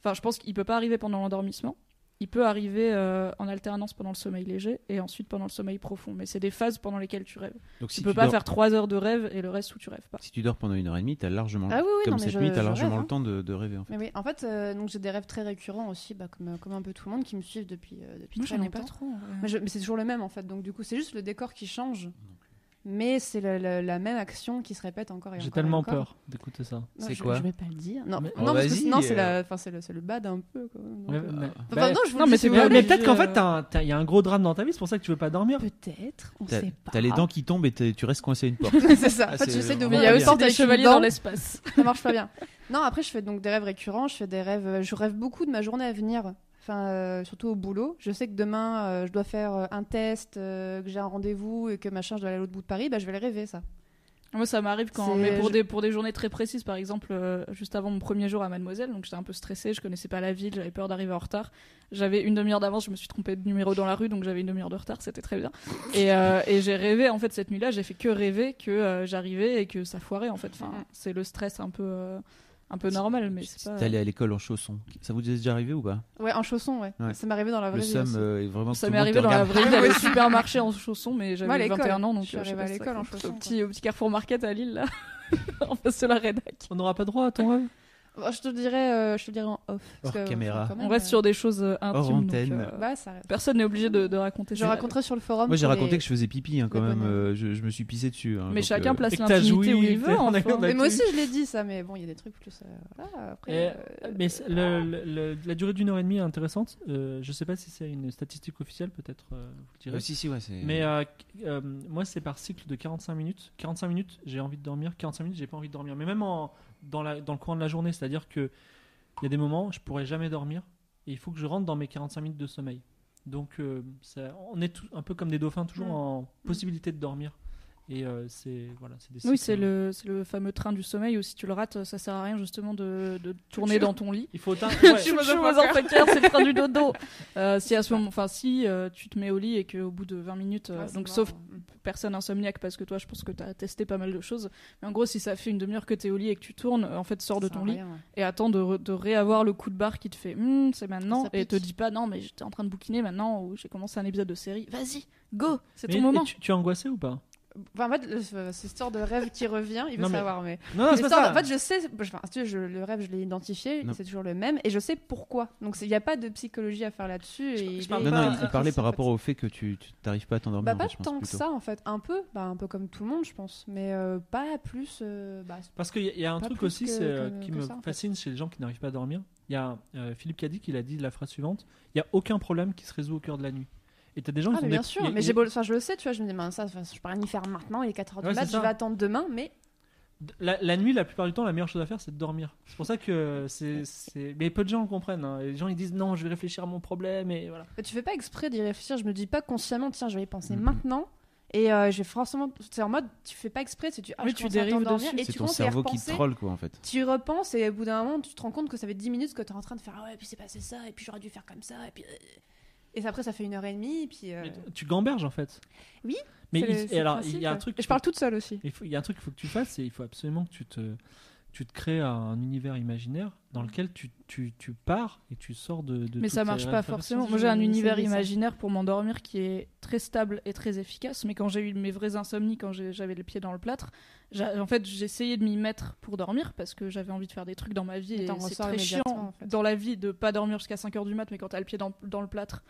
enfin je pense qu'il peut pas arriver pendant l'endormissement. Il peut arriver euh, en alternance pendant le sommeil léger et ensuite pendant le sommeil profond. Mais c'est des phases pendant lesquelles tu rêves. Donc tu si peux tu pas dors- faire 3 heures de rêve et le reste où tu rêves pas. Si tu dors pendant une heure et demie, t'as largement. Ah oui, oui, comme non, cette je- nuit, t'as je largement rêve, le hein. temps de, de rêver en fait. Mais oui, en fait, euh, donc j'ai des rêves très récurrents aussi, bah, comme, comme un peu tout le monde qui me suivent depuis, euh, depuis Moi très j'en ai longtemps. pas trop. mais c'est toujours le même en fait, donc du coup c'est juste le décor qui change, mais c'est la même action qui se répète encore et J'ai encore et tellement encore. peur d'écouter ça. C'est quoi Je vais pas le dire. Non, Mais- non, Oh, parce que vas-y, non, c'est euh. c'est le, bad un peu. Quoi. Donc, Ouais, euh, mais- Enfin, bah, non, je vous non, le mais mais, mais peut-être qu'en fait, il y a un gros drame dans ta vie, c'est pour ça que tu veux pas dormir. Peut-être, on sait pas. t'as les dents qui tombent et tu restes coincé à une porte. c'est ça. Ah, en fait, j'essaie de Mais il y a aussi des chevaliers dans l'espace. ça marche pas bien. Non, après, je fais donc des rêves récurrents. Je fais des rêves. Je rêve beaucoup de ma journée à venir. Enfin, euh, surtout au boulot. Je sais que demain, euh, je dois faire euh, un test, euh, que j'ai un rendez-vous et que machin, je dois aller à l'autre bout de Paris. Bah, je vais le rêver, ça. Moi, ça m'arrive quand, mais pour je- des pour des journées très précises, par exemple, euh, juste avant mon premier jour à Mademoiselle, donc j'étais un peu stressée, je connaissais pas la ville, j'avais peur d'arriver en retard. J'avais une demi-heure d'avance, je me suis trompée de numéro dans la rue, donc j'avais une demi-heure de retard, c'était très bien. Et, euh, et j'ai rêvé en fait cette nuit-là, j'ai fait que rêver que euh, j'arrivais et que ça foirait en fait. Enfin, Mhm. c'est le stress un peu un peu normal, mais c'est pas. T'es allé à l'école en chaussons. Ça vous est déjà arrivé ou pas? Ouais, en chaussons, ouais. Ouais. Ça m'est arrivé dans la vraie Le vie. aussi. euh, est vraiment. Ça m'est arrivé dans la vraie vie d'aller au supermarché en chaussons, mais j'avais l'école, 21 ans, donc je suis euh, à l'école en chaussons, Au petit, au petit Carrefour Market à Lille, là, en face de la rédac. On n'aura pas droit à ton rêve je te dirais, euh, je te dirais en off. parce Hors que, caméra. même, On reste euh, sur des choses euh, intimes. antenne. euh, Ouais, ça. Personne n'est obligé de, de raconter. Je raconterai sur le forum. Moi j'ai raconté les- que je faisais pipi hein, quand les même. je, je me suis pissé dessus. hein, Mais donc, chacun euh, place l'intimité où il veut. on a- Mais moi aussi, je l'ai dit ça, mais bon, il y a des trucs plus. euh, Voilà, après. Et- euh, Mais c'est- le- le- le- la durée d'une heure et demie est intéressante. Euh, je sais pas si c'est une statistique officielle, peut-être euh, vous le direz. euh, si si ouais c'est. Mais euh, euh, moi, c'est par cycle de 45 minutes. 45 minutes, j'ai envie de dormir. 45 minutes, j'ai pas envie de dormir. Mais même en, dans, la, dans le courant de la journée, c'est-à-dire que il y a des moments, je pourrais jamais dormir. Et il faut que je rentre dans mes 45 minutes de sommeil. Donc, euh, ça- on est tout- un peu comme des dauphins, toujours Mm. en possibilité de dormir. Et euh, c'est voilà, c'est des Oui, c'est le, c'est le fameux train du sommeil où si tu le rates, ça sert à rien justement de, de tourner dans ton lit. Il faut autant. Tu ouais. me c'est le train du dodo. Euh, si à ce moment, enfin si euh, tu te mets au lit et qu'au bout de 20 minutes, euh, c'est donc sauf personne insomniaque parce que toi, je pense que tu as testé pas mal de choses. Mais en gros, si ça fait une demi-heure que tu es au lit et que tu tournes, en fait, sors de ton lit rien, ouais. et attends de, re- de réavoir le coup de barre qui te fait Hum, c'est maintenant et te dis pas non mais j'étais en train de bouquiner maintenant ou j'ai commencé un épisode de série. Vas-y, go, c'est Mais- ton moment. Tu, tu es angoissé ou pas? Enfin, en fait, le- cette histoire de rêve qui revient, il veut Non, mais- savoir, mais. Non, non, c'est pas L'histoire- ça. En fait, je sais, enfin, je- le rêve, je l'ai identifié, c'est toujours le même, et je sais pourquoi. Donc, il n'y a pas de psychologie à faire là-dessus. Et Non, pas- non, il, il parlait par rapport au fait que tu t'arrives pas à t'endormir. Bah, pas fait, je pense, tant que plutôt. ça, en fait. Un peu, bah, un peu comme tout le monde, je pense. Mais euh, pas plus. euh, bah, Parce qu'il y, a- il y a un truc aussi que- euh, que- qui que me ça, en fait. fascine chez les gens qui n'arrivent pas à dormir. Il y a euh, Philippe Cadic, il a dit la phrase suivante il n'y a aucun problème qui se résout au cœur de la nuit. Et t'as des gens Ah, qui mais bien des- sûr, mais j'ai beau- enfin, je le sais, tu vois, je me dis, ben, ça, enfin, je peux rien y faire maintenant, il est 4h du Ouais, mat, je vais attendre demain, mais La, la nuit, la plupart du temps, la meilleure chose à faire, c'est de dormir. C'est pour ça que c'est, c'est- Mais peu de gens le comprennent. hein. Les gens, ils disent non, je vais réfléchir à mon problème. Et voilà. tu fais pas exprès d'y réfléchir, je me dis pas consciemment, tiens, je vais y penser Mhm. maintenant. Et euh, j'ai forcément. C'est en mode, tu fais pas exprès, c'est tu, ah, Oui, je tu dérives t'endormir, dessus. et C'est tu ton cerveau qui troll, quoi, en fait. Tu repenses et au bout d'un moment, tu te rends compte que ça fait 10 minutes que tu es en train de faire Ah ouais, puis c'est passé ça, et puis j'aurais dû faire comme ça, et puis. Et après, ça fait une heure et demie, et puis. euh, tu gamberges en fait. Oui, Mais il, le- alors, il y a un truc. Je parle toute seule aussi. Il faut- il y a un truc qu'il faut que tu fasses, c'est il faut absolument que tu te, tu te crées un univers imaginaire dans lequel tu, tu, tu pars et tu sors de. de Mais ça marche pas forcément. Moi j'ai un univers imaginaire pour m'endormir qui est très stable et très efficace. Mais quand j'ai eu mes vraies insomnies, quand j'ai- j'avais les pieds dans le plâtre, en fait essayé de m'y mettre pour dormir parce que j'avais envie de faire des trucs dans ma vie. Et c'est très chiant immédiatement, en fait. dans la vie de pas dormir jusqu'à 5h du mat, mais quand t'as le pied dans, dans le plâtre.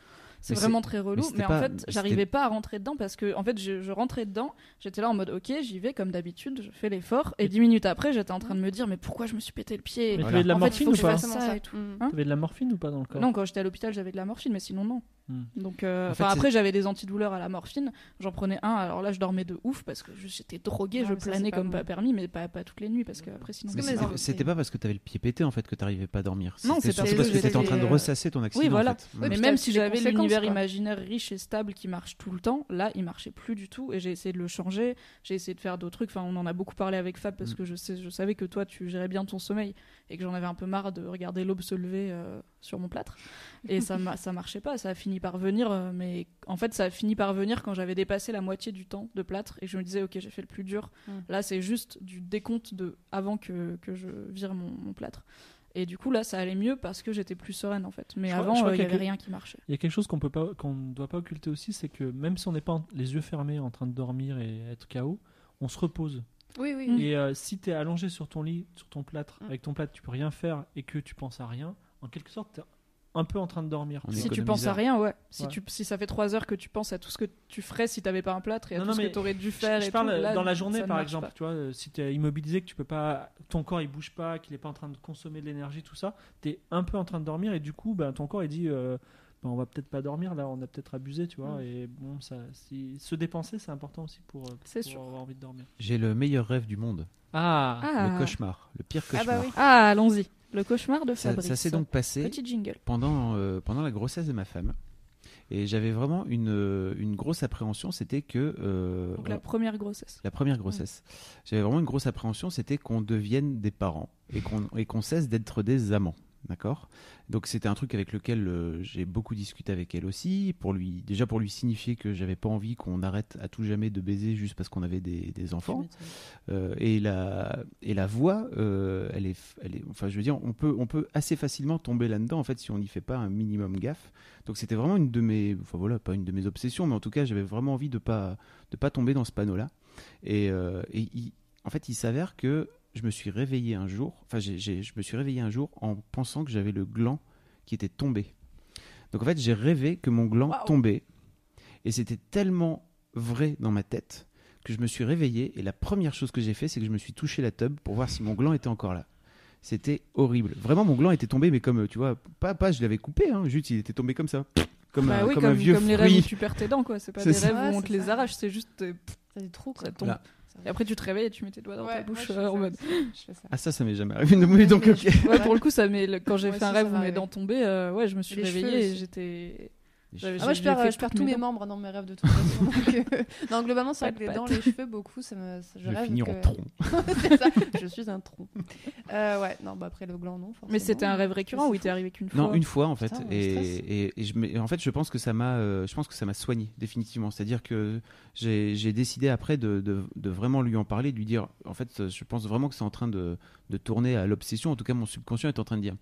C'est vraiment très relou, mais en fait, j'arrivais pas à rentrer dedans parce que, en fait, je, je rentrais dedans, j'étais là en mode, ok, j'y vais comme d'habitude, je fais l'effort, et dix minutes après, j'étais en train de me dire, mais pourquoi je me suis pété le pied Voilà. tu avais de la En morphine ou pas ça et tout. Mm. Hein T'avais de la morphine ou pas dans le corps? Non, quand j'étais à l'hôpital, j'avais de la morphine, mais sinon, non. Hmm. Donc, euh, En fait, après, j'avais des antidouleurs à la morphine. J'en prenais un. Alors là, je dormais de ouf parce que j'étais droguée, Ouais, je planais pas comme bon. pas permis, mais pas, pas toutes les nuits parce que après, sinon. C'était- pas parce que t'avais le pied pété en fait que t'arrivais pas à dormir. Non, C'était c'est parce que t'étais en train de ressasser ton accident. Oui, voilà. mais même si j'avais l'univers imaginaire riche et stable qui marche tout le temps, là, il marchait plus du tout et j'ai essayé de le changer. J'ai essayé de faire d'autres trucs. Enfin, on en a beaucoup parlé avec Fab parce Mm. que je, sais, je savais que toi, tu gérais bien ton sommeil et que j'en avais un peu marre de regarder l'aube se lever euh, sur mon plâtre. Et ça, ça marchait pas. Ça a fini par venir, euh, mais en fait, ça a fini par venir quand j'avais dépassé la moitié du temps de plâtre et que je me disais, ok, j'ai fait le plus dur. Mm. Là, c'est juste du décompte de avant que, que je vire mon, mon plâtre. Et du coup, là, ça allait mieux parce que j'étais plus sereine en fait. Mais Je avant, euh, il qu'il y y a avait rien qui marchait. Il y a quelque chose qu'on peut pas, qu'on ne doit pas occulter aussi, c'est que même si on n'est pas en- les yeux fermés en train de dormir et être KO, on se repose. Oui, oui. Mm. Et euh, si tu es allongé sur ton lit, sur ton plâtre, Mm. avec ton plâtre, tu peux rien faire et que tu penses à rien, en quelque sorte, tu es un peu en train de dormir. On Si tu penses à rien, ouais. Si, Ouais. tu, si ça fait trois heures que tu penses à tout ce que tu ferais si t'avais pas un plâtre et à Non, tout non, ce mais que t'aurais dû faire je et parle tout, là, dans la journée, par exemple, pas. tu vois, si tu es immobilisé, que tu peux pas, ton corps il bouge pas, qu'il est pas en train de consommer de l'énergie, tout ça, tu es un peu en train de dormir et du coup, ben, ton corps il dit, euh, ben, on va peut-être pas dormir là, on a peut-être abusé, tu vois, et bon, ça, si, se dépenser, c'est important aussi pour, euh, C'est pour sûr. avoir envie de dormir. J'ai le meilleur rêve du monde. Ah, Ah. Le cauchemar. Le pire Ah cauchemar. bah oui. Ah, allons-y. Le cauchemar de Fabrice. ça s'est donc passé Petit jingle. pendant, euh, pendant la grossesse de ma femme. Et j'avais vraiment une, euh, une grosse appréhension, c'était que... euh, Donc la première grossesse. la première grossesse. J'avais vraiment une grosse appréhension, c'était qu'on devienne des parents et qu'on et qu'on cesse d'être des amants. D'accord? Donc c'était un truc avec lequel euh, j'ai beaucoup discuté avec elle aussi, pour lui, déjà pour lui signifier que j'avais pas envie qu'on arrête à tout jamais de baiser juste parce qu'on avait des, des enfants. Euh, et, la, et la voix, euh, elle, est, elle est. Enfin, je veux dire, on peut, on peut assez facilement tomber là-dedans, en fait, si on n'y fait pas un minimum gaffe. Donc, c'était vraiment une de mes. Enfin, voilà, pas une de mes obsessions, mais en tout cas, j'avais vraiment envie de pas, de pas tomber dans ce panneau-là. Et, et il- en fait, il s'avère que je me suis réveillé un jour. Enfin, j'ai- j'ai- je me suis réveillé un jour en pensant que j'avais le gland qui était tombé. Donc, en fait, j'ai rêvé que mon gland tombait. Et c'était tellement vrai dans ma tête que je me suis réveillé et la première chose que j'ai fait, c'est que je me suis touché la tub pour voir si mon gland était encore là. C'était horrible. Vraiment, mon gland était tombé, mais comme, euh, tu vois, pas, pas je l'avais coupé, hein, juste il était tombé comme ça. Comme, bah un, oui, comme comme, un vieux comme les rêves où tu perds tes dents, quoi. C'est pas C'est des ça. rêves où on te les arrache, c'est juste. T'as des trous, quoi. ça tombe. Là. Et après, tu te réveilles et tu mets tes doigts dans ta bouche moi, je euh, fais en ça mode. aussi. Je fais ça. Ah, ça, ça m'est jamais arrivé. Donc, ok. Ouais, pour le coup, ça quand j'ai fait un rêve où mes dents tombaient, euh, ouais, je me suis Les réveillée et j'étais. J'avais- Ah, moi, je perds, je tous mes membres dans mes rêves de toute façon. donc, euh, non, globalement, c'est vrai Pas que de les dents, pattes. les cheveux, beaucoup, ça me, ça- je, Je rêve finir que- en tronc. c'est ça, je suis un tronc. Euh, ouais, non, bah après le gland, non. Forcément. Mais c'était un rêve récurrent ou il t'est arrivé qu'une fois Non, une fois en fait, Putain, et, stress. et, et je, me- et en fait, je pense que ça m'a, euh, je pense que ça m'a soigné définitivement. C'est-à-dire que j'ai j'ai décidé après de, de, de vraiment lui en parler, de lui dire, en fait, je pense vraiment que c'est en train de, de tourner à l'obsession. En tout cas, mon subconscient est en train de dire,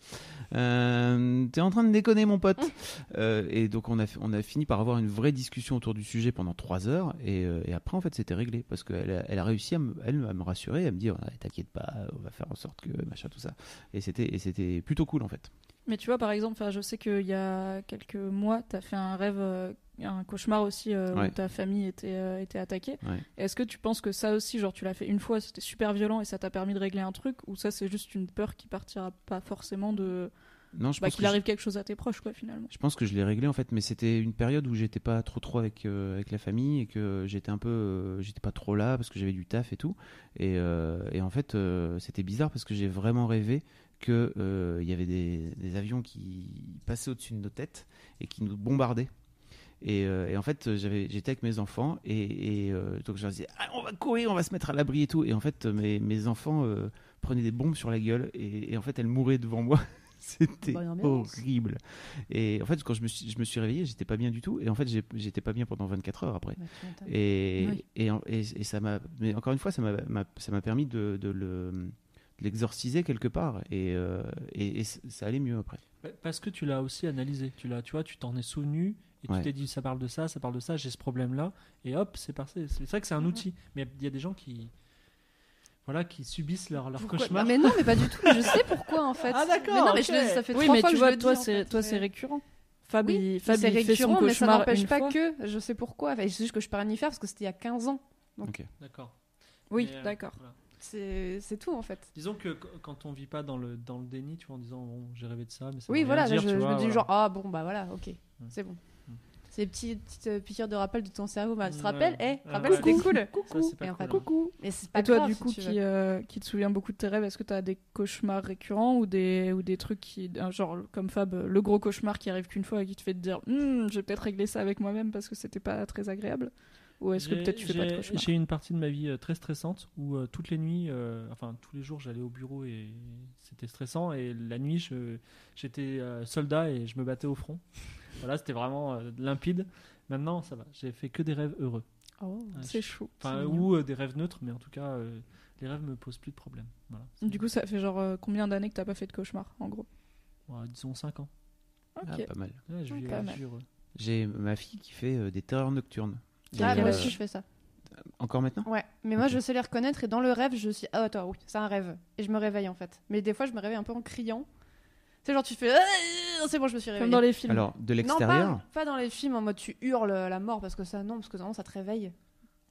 euh, t'es en train de déconner, mon pote. Euh, et donc on a, on a fini par avoir une vraie discussion autour du sujet pendant trois heures, et, euh, et après en fait, c'était réglé parce qu'elle a, elle a réussi à me, elle, à me rassurer, à me dire, t'inquiète pas, on va faire en sorte que machin tout ça. Et c'était, et c'était plutôt cool en fait. Mais tu vois, par exemple, je sais qu'il y a quelques mois, tu as fait un rêve, euh, un cauchemar aussi, euh, Ouais. où ta famille était, euh, était attaquée. Ouais. Est-ce que tu penses que ça aussi, genre, tu l'as fait une fois, c'était super violent et ça t'a permis de régler un truc, ou ça, c'est juste une peur qui partira pas forcément de. Non, je Bah, pense qu'il que arrive quelque chose à tes proches, quoi, finalement? Je pense que je l'ai réglé en fait, mais c'était une période où j'étais pas trop trop avec euh, avec la famille et que j'étais un peu, euh, j'étais pas trop là parce que j'avais du taf et tout. Et, euh, et en fait, c'était bizarre parce que j'ai vraiment rêvé que euh, y avait des, des avions qui passaient au-dessus de nos têtes et qui nous bombardaient. Et, euh, et en fait, j'étais avec mes enfants et, et, euh, donc je leur disais, Ah, on va courir, on va se mettre à l'abri et tout. Et en fait, mes, mes enfants euh, prenaient des bombes sur la gueule et, et en fait, elles mouraient devant moi. C'était ambiance. horrible. Et en fait, quand je me suis, je me suis réveillé, j'étais pas bien du tout. Et en fait, j'étais pas bien pendant 24 heures après. M'étonnes. Et, Oui. et, et, et ça m'a. Mais encore une fois, ça m'a- m'a ça m'a permis de, de le l'exorciser quelque part. Et, euh, et, ça allait mieux après. Ouais, Parce que tu l'as aussi analysé. Tu l'as, tu vois, tu t'en es souvenu et Ouais. tu t'es dit ça parle de ça, ça parle de ça, j'ai ce problème-là et hop, c'est passé. C'est vrai que c'est un outil, mais il y a des gens qui, voilà, qui subissent leur, leur Pourquoi cauchemar. Mais non, mais pas du tout. Je sais pourquoi en fait. Ah, d'accord, Mais non, mais je ok. le- ça fait Oui, trois mais fois tu que vois, je le toi, dis, en c'est fait, toi, mais- c'est récurrent. Fab, Oui, Fab, c'est il fait son mais ça n'empêche pas fois. que. Je sais pourquoi. Enfin, c'est juste que je peux rien y faire parce que c'était il y a 15 ans. Ok. D'accord. Oui, euh, d'accord. voilà. C'est c'est tout en fait. Disons que qu- quand on vit pas dans le, dans le déni, tu vois, en disant bon, j'ai rêvé de ça, mais ça Oui, voilà, dire, je, tu je vois, me dis voilà. genre, ah bon, bah voilà, ok, c'est bon. Mm. Ces petits- petites euh, piqûres de rappel de ton cerveau, bah, tu te Ouais. rappelles Eh, rappelle, ouais. c'était cool. Ça, c'est pas Et en fait, hein. coucou. Mais c'est pas Et toi, grave, du coup, qui, euh, qui te souvient beaucoup de tes rêves, est-ce que tu as des cauchemars récurrents ou des, ou des trucs qui, euh, genre comme Fab, le gros cauchemar qui arrive qu'une fois et qui te fait te dire, Hmm, je vais peut-être régler ça avec moi-même parce que c'était pas très agréable? Ou est-ce que J'ai- peut-être tu fais pas de cauchemar J'ai eu une partie de ma vie euh, très stressante où euh, toutes les nuits, euh, enfin tous les jours, j'allais au bureau et c'était stressant. Et la nuit, j'étais euh, soldat et je me battais au front. voilà, c'était vraiment euh, limpide. Maintenant, ça va. J'ai fait que des rêves heureux. Oh. Ouais, C'est chou. Enfin, ou euh, des rêves neutres, mais en tout cas, euh, les rêves me posent plus de problème. Voilà. Du coup, ça fait genre euh, combien d'années que t'as pas fait de cauchemar, en gros? Ouais, disons 5 ans. Ah, pas mal. Ouais, heureux. J'ai ma fille qui fait euh, des terreurs nocturnes. Ah, moi euh, aussi, je fais ça. Encore maintenant? Ouais, mais moi je sais les reconnaître et dans le rêve, je suis ah attends, oui, c'est un rêve et je me réveille en fait. Mais des fois, je me réveille un peu en criant. C'est genre tu fais Ah c'est bon, je me suis réveillée. Comme dans les films. Alors, de non, l'extérieur? pas, pas dans les films en mode tu hurles la mort parce que ça non parce que normalement ça te réveille.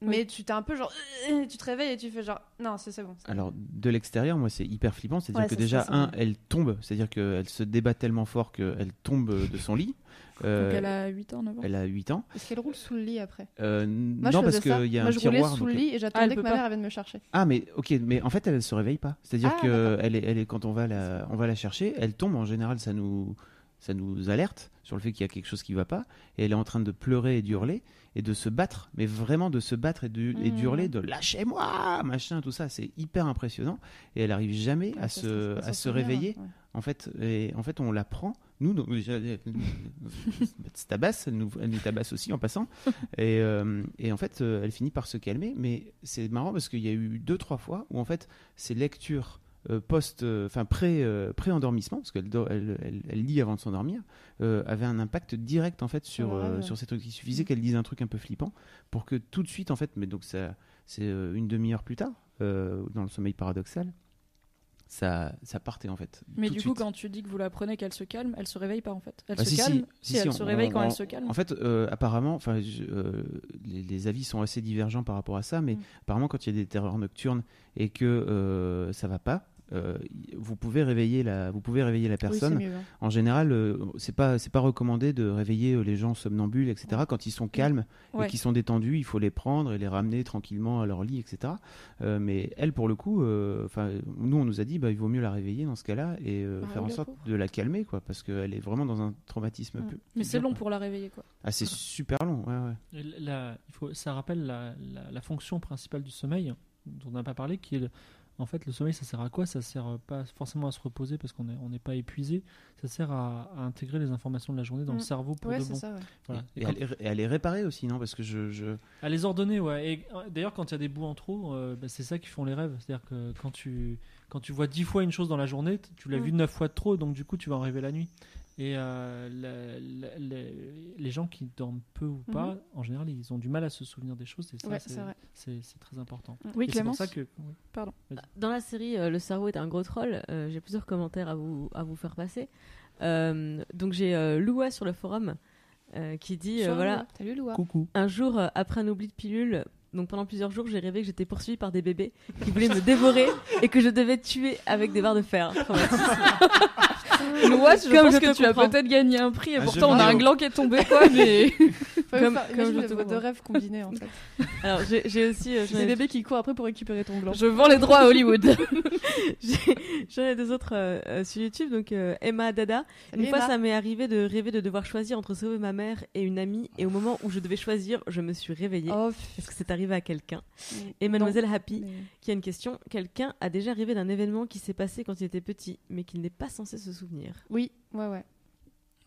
Mais tu t'es un peu genre euh, tu te réveilles et tu fais genre non, c'est c'est bon. Alors, de l'extérieur, moi, c'est hyper flippant. C'est-à-dire Ouais, que déjà, ça, un, elle tombe. C'est-à-dire qu'elle se débat tellement fort qu'elle tombe de son lit. Euh, Donc elle a 8 ans, 9 ans. elle a 8 ans. Est-ce qu'elle roule sous le lit après? Euh, Moi non, parce qu'il y a moi un je roulais sous le lit et Ah, j'attendais que peut ma pas. mère vienne me chercher. Ah, mais ok, mais en fait, elle se réveille pas. C'est-à-dire Ah, que elle est, elle est, quand on va, la, on va la chercher, elle tombe. En général, ça nous, ça nous alerte sur le fait qu'il y a quelque chose qui va pas. Et elle est en train de pleurer et d'hurler et de se battre, mais vraiment de se battre et de- et Mhm. d'hurler, de lâchez-moi, machin, tout ça. C'est hyper impressionnant. Et elle arrive jamais à se, à se réveiller. ouais. En fait, et en fait, on la prend. Nous, se tabasse, elle nous, elle nous tabasse aussi en passant. Et, euh, et en fait, euh, elle finit par se calmer. Mais c'est marrant parce qu'il y a eu deux, trois fois où en fait, ces lectures post, euh, enfin pré, euh, pré-endormissement, parce qu'elle elle, elle, elle lit avant de s'endormir, euh, avaient un impact direct en fait sur Sur euh, ces trucs. Il suffisait qu'elle dise un truc un peu flippant pour que tout de suite, en fait, mais donc ça, c'est euh, une demi-heure plus tard, euh, dans le sommeil paradoxal, ça, ça partait en fait. Mais du coup, suite. quand tu dis que vous la prenez, qu'elle se calme, elle se réveille pas en fait. Elle Ah, se si, calme si, si, elle se on- réveille quand on- elle se calme. En fait, euh, apparemment, enfin, je- euh, les, les avis sont assez divergents par rapport à ça, mais Mm. apparemment, quand il y a des terreurs nocturnes et que euh, ça va pas, euh, vous pouvez réveiller la, vous pouvez réveiller la Oui, personne. mieux. hein. En général, euh, c'est pas c'est pas recommandé de réveiller euh, les gens somnambules, etc. Quand ils sont calmes Ouais. et qu'ils sont détendus, il faut les prendre et les ramener tranquillement à leur lit, etc. Euh, mais elle, pour le coup, euh, enfin, nous on nous a dit, bah, il vaut mieux la réveiller dans ce cas-là et euh, Ah, faire en sorte de la calmer, quoi, parce qu'elle est vraiment dans un traumatisme. Pu- Mais c'est long quoi. pour la réveiller, quoi. Ah, c'est super long, ouais, ouais. Et la- il faut, ça rappelle la, la- la fonction principale du sommeil, dont on n'a pas parlé, qui est le- en fait le sommeil, ça sert à quoi? Ça sert euh, pas forcément à se reposer parce qu'on n'est on n'est pas épuisé. Ça sert à, à intégrer les informations de la journée dans Mm. le cerveau pour Ouais, de bon. ça. ouais. Voilà. Et, Et quand- elle, est- et elle est réparée aussi, non? Parce que je, je- À les ordonner, ouais. Et euh, d'ailleurs, quand il y a des bouts en trop, euh, bah, c'est ça qui font les rêves. C'est-à-dire que quand tu, quand tu vois dix fois une chose dans la journée, tu l'as Mm. vu neuf fois de trop, donc du coup, tu vas en rêver la nuit. Et euh, les- les gens qui dorment peu ou pas, en général, ils ont du mal à se souvenir des choses. Et ça, Ouais, c'est très important. Oui, Et c'est Clémence pour ça que. oui. Dans la série euh, Le cerveau est un gros troll, euh, j'ai plusieurs commentaires à vous, à vous faire passer. Euh, donc j'ai euh, Loua sur le forum euh, qui dit euh, voilà Salut Loua. Coucou. un jour euh, après un oubli de pilule. Donc pendant plusieurs jours, j'ai rêvé que j'étais poursuivie par des bébés qui voulaient me dévorer et que je devais tuer avec des barres de fer. Lois, je Comme pense je que tu as peut-être gagné un prix et Un pourtant on a un gland qui est tombé, quoi, mais. Comme- faire- comme je le- te vois. deux rêves combinés en fait. Alors j'ai aussi euh, Des bébés qui courent après pour récupérer ton gland. Je vends les droits à Hollywood. j'ai- j'en ai deux autres euh, euh, sur YouTube. Donc euh, Emma Dada. Une fois, ça m'est arrivé de rêver de devoir choisir entre sauver ma mère et une amie. Et au moment où je devais choisir, je me suis réveillée. Oh, Est-ce que c'est arrivé à quelqu'un. Et Mademoiselle Happy, Mais- qui a une question. Quelqu'un a déjà rêvé d'un événement qui s'est passé quand il était petit, mais qu'il n'est pas censé se souvenir. Oui, ouais, ouais.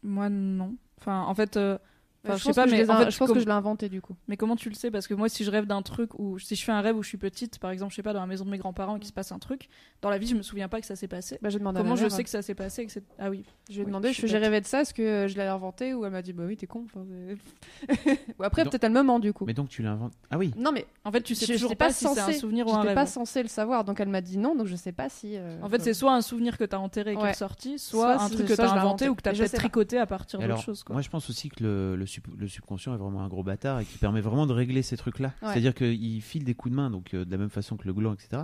Moi, non. Enfin, en fait. euh, Enfin, je, je sais pense pas, que je mais en fait, je pense comme- que je l'ai inventé du coup. Mais comment tu le sais? Parce que moi, si je rêve d'un truc ou si je fais un rêve où je suis petite, par exemple, je sais pas, dans la maison de mes grands-parents et qu'il se passe un truc, dans la vie, je me souviens pas que ça s'est passé. Bah, je demande à Comment je mère. sais que ça s'est passé et que c'est- Ah oui. Je lui ai Oui, demandé, je je j'ai rêvé de ça, est-ce que euh, je l'ai inventé ou elle m'a dit bah oui t'es con. Enfin, ou après Donc- peut-être elle me ment du coup. Mais donc tu l'inventes. Ah oui. Non mais En fait, tu sais je toujours pas, pas si c'est un souvenir ou un rêve. pas censée le savoir donc elle m'a dit non donc je sais pas si. euh, En fait, c'est soit un souvenir que t'as enterré et qui est sorti, soit, un truc que t'as je inventé ou que t'as Je peut-être tricoté à partir d'autre Alors, chose. Moi je pense aussi que le, le, sub- le subconscient est vraiment un gros bâtard et qui permet vraiment de régler ces trucs-là. Ouais. C'est-à-dire qu'il file des coups de main, donc euh, de la même façon que le gland, etc.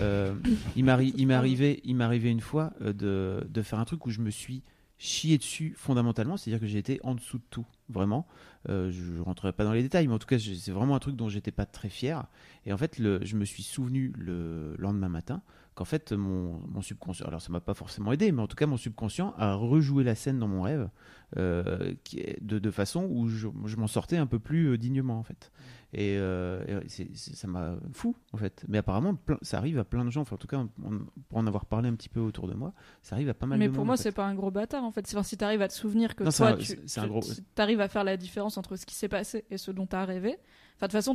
Euh, il m'est arrivé, il m'est arrivé une fois euh, de, de faire un truc où je me suis chié dessus fondamentalement, c'est-à-dire que j'ai été en dessous de tout, vraiment. Euh, je ne rentrerai pas dans les détails, mais en tout cas, je- c'est vraiment un truc dont j'étais pas très fier. Et en fait, le, je me suis souvenu le lendemain matin qu'en fait, mon, mon subconscient, alors ça m'a pas forcément aidé, mais en tout cas, mon subconscient a rejoué la scène dans mon rêve euh, qui est de, de façon où je, je m'en sortais un peu plus euh, dignement, en fait. Et, euh, et ça m'a fou, en fait. Mais apparemment, plein- ça arrive à plein de gens, enfin, en tout cas, on- pour en avoir parlé un petit peu autour de moi, ça arrive à pas mal Mais de pour monde, moi, c'est pas un gros bâtard en fait. C'est- Enfin, si t'arrives à te souvenir que Non, toi, un- tu tu- gros- tu- t'arrives à faire la différence entre ce qui s'est passé et ce dont t'as rêvé. Enfin, de toute façon,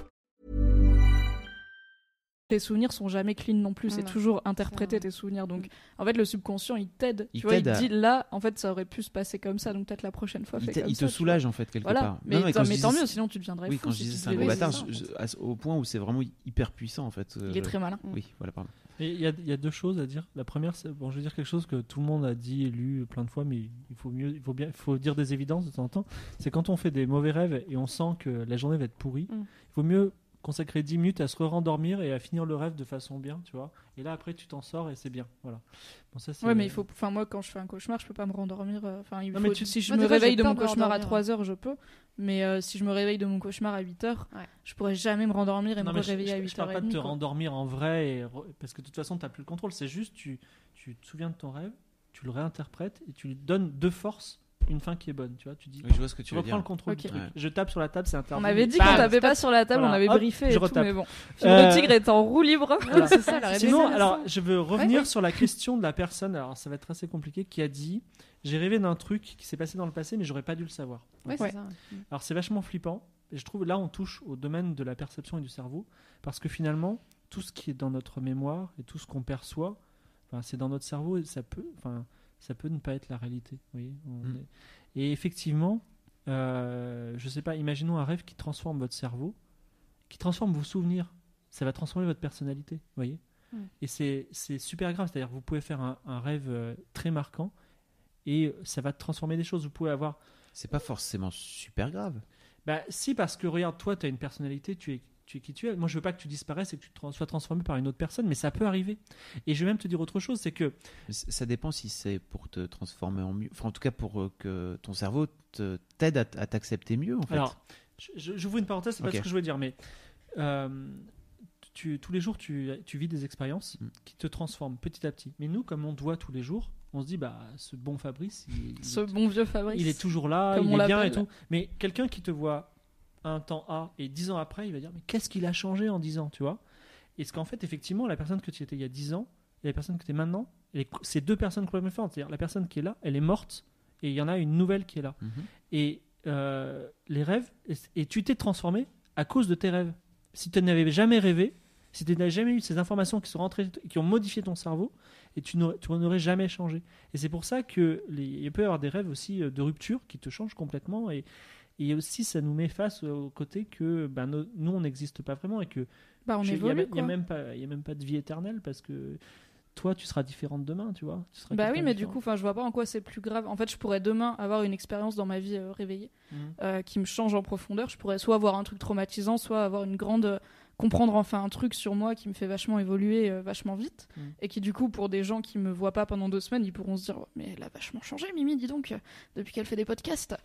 tes souvenirs sont jamais clean non plus. C'est toujours interprété c'est tes souvenirs. Donc, en fait, le subconscient, il t'aide. Tu vois, il te dit là, en fait, ça aurait pu se passer comme ça. Donc peut-être la prochaine fois, il, te- comme il ça, te tu soulage en fait quelque Voilà. part. Mais, Non, mais tant- mieux, sinon tu deviendrais Oui, fou. quand je disais c'est un gros Oui, bâtard, au point où c'est vraiment hyper puissant en fait. Il est très malin. Oui, voilà, pardon. Il y, a- il y a deux choses à dire. La première, c'est bon, je vais dire quelque chose que tout le monde a dit et lu plein de fois, mais il faut mieux, il faut bien, il faut dire des évidences de temps en temps. C'est quand on fait des mauvais rêves et on sent que la journée va être pourrie, Mm. il vaut mieux consacrer 10 minutes à se rendormir et à finir le rêve de façon bien, tu vois. Et là après tu t'en sors et c'est bien, voilà. Bon ça c'est. Ouais, mais il faut. Enfin, moi, quand je fais un cauchemar, je peux pas me rendormir. euh, Enfin, il Non, faut- mais tu- si je Moi, me réveille de mon de cauchemar à rendormir. 3 heures, je peux. Mais euh, si je me réveille de mon cauchemar à 8 heures, Ouais. je pourrais jamais me rendormir et Non, me mais je, réveiller à je- 8 je parle heures. pas de te rendormir en vrai, et re- parce que de toute façon, tu n'as plus le contrôle. C'est juste, tu, tu te souviens de ton rêve, tu le réinterprètes et tu lui donnes de force une fin qui est bonne. Tu vois, tu dis, Oui, je vois ce que tu tu veux reprends dire. le contrôle du truc. Ouais. Je tape sur la table, c'est On interdit. avait dit qu'on tapait pas sur la table, Voilà. on avait Hop, briefé je et tout, mais bon. Euh, Le tigre est en roue libre. Voilà. c'est ça la. Sinon, alors, je veux revenir ouais. sur la question de la personne. Alors, ça va être assez compliqué. Qui a dit J'ai rêvé d'un truc qui s'est passé dans le passé, mais j'aurais pas dû le savoir. Ouais, c'est Ouais. ça. ouais. Alors, c'est vachement flippant. Et je trouve là, on touche au domaine de la perception et du cerveau. Parce que finalement, tout ce qui est dans notre mémoire et tout ce qu'on perçoit, enfin, c'est dans notre cerveau et ça peut, enfin, ça peut ne pas être la réalité. On Mm. est- Et effectivement, euh, je sais pas, imaginons un rêve qui transforme votre cerveau, qui transforme vos souvenirs. Ça va transformer votre personnalité, voyez. Mm. Et c'est c'est super grave. C'est-à-dire que vous pouvez faire un, un rêve euh, très marquant et ça va transformer des choses. Vous pouvez avoir C'est pas forcément super grave. bah si, parce que regarde, toi, tu as une personnalité, tu es, tu es qui tu es. Moi, je veux pas que tu disparaisses et que tu te sois transformé par une autre personne, mais ça peut arriver. Et je vais même te dire autre chose, c'est que Ça dépend si c'est pour te transformer en mieux. Enfin, en tout cas, pour euh, que ton cerveau t'aide à, t'accepter mieux, en fait. Alors, je- je- j'ouvre une parenthèse, c'est Ok. pas ce que je veux dire, mais euh, tu, tous les jours, tu, tu vis des expériences Mm. qui te transforment petit à petit. Mais nous, comme on te voit tous les jours, on se dit, bah, ce bon Fabrice, il, Ce est, bon vieux Fabrice. il est toujours là, comme il on est bien et tout. Mais quelqu'un qui te voit un temps A et dix ans après, il va dire, mais qu'est-ce qu'il a changé en dix ans, tu vois? Est-ce qu'en fait, effectivement, la personne que tu étais il y a dix ans et la personne que tu es maintenant, c'est deux personnes complètement différentes. C'est-à-dire, la personne qui est là, elle est morte et il y en a une nouvelle qui est là. Mhm. Et euh, les rêves, et, tu t'es transformé à cause de tes rêves. Si tu n'avais jamais rêvé, si tu n'avais jamais eu ces informations qui sont rentrées, qui ont modifié ton cerveau, et tu n'aurais jamais changé. Et c'est pour ça que les- il peut y avoir des rêves aussi euh, de rupture qui te changent complètement. Et, et aussi, ça nous met face au côté que ben, no- nous, on n'existe pas vraiment et que Bah, on il y a même- a pas, il a même pas de vie éternelle parce que toi, tu seras différente demain, tu vois. Tu seras Bah oui, mais du coup, enfin, je vois pas en quoi c'est plus grave. En fait, je pourrais demain avoir une expérience dans ma vie euh, réveillée Mhm. euh, qui me change en profondeur. Je pourrais soit avoir un truc traumatisant, soit avoir une grande comprendre enfin un truc sur moi qui me fait vachement évoluer euh, vachement vite Mhm. et qui du coup pour des gens qui me voient pas pendant deux semaines ils pourront se dire mais elle a vachement changé Mimi dis donc euh, depuis qu'elle fait des podcasts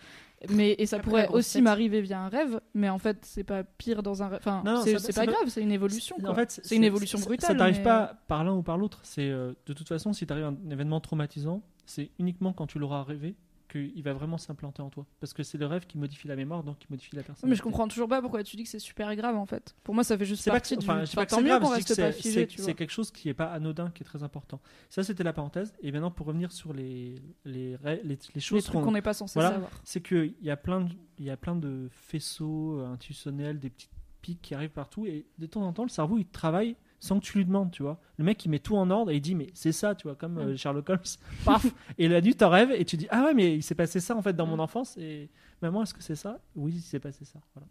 mais et ça Après pourrait aussi m'arriver via un rêve mais en fait c'est pas pire dans un rêve enfin c'est pas grave c'est une évolution quoi. En fait, c'est une évolution brutale Ça t'arrive mais- pas par l'un ou par l'autre. C'est euh, de toute façon, si t'arrive un événement traumatisant, c'est uniquement quand tu l'auras rêvé qu'il va vraiment s'implanter en toi. Parce que c'est le rêve qui modifie la mémoire, donc qui modifie la personne. mais je comprends toujours pas pourquoi tu dis que c'est super grave en fait pour moi ça fait juste C'est pas que, partie du enfin, enfin, tant mieux qu'on reste pas figé c'est quelque chose qui est pas anodin, qui est très important. Ça, c'était la parenthèse. Et maintenant, pour revenir sur les, les, les, les les choses trucs qu'on n'est pas censé Voilà. savoir c'est qu'il y a plein de, y a plein de faisceaux euh, intuitionnels, des petites pics qui arrivent partout et de temps en temps le cerveau il travaille sans que tu lui demandes, tu vois. Le mec il met tout en ordre et il dit mais c'est ça, tu vois, comme euh. Sherlock Holmes. Paf et la nuit t'en rêves et tu dis ah ouais mais il s'est passé ça en fait dans mon enfance et maman est-ce que c'est ça? Oui il s'est passé ça. Voilà.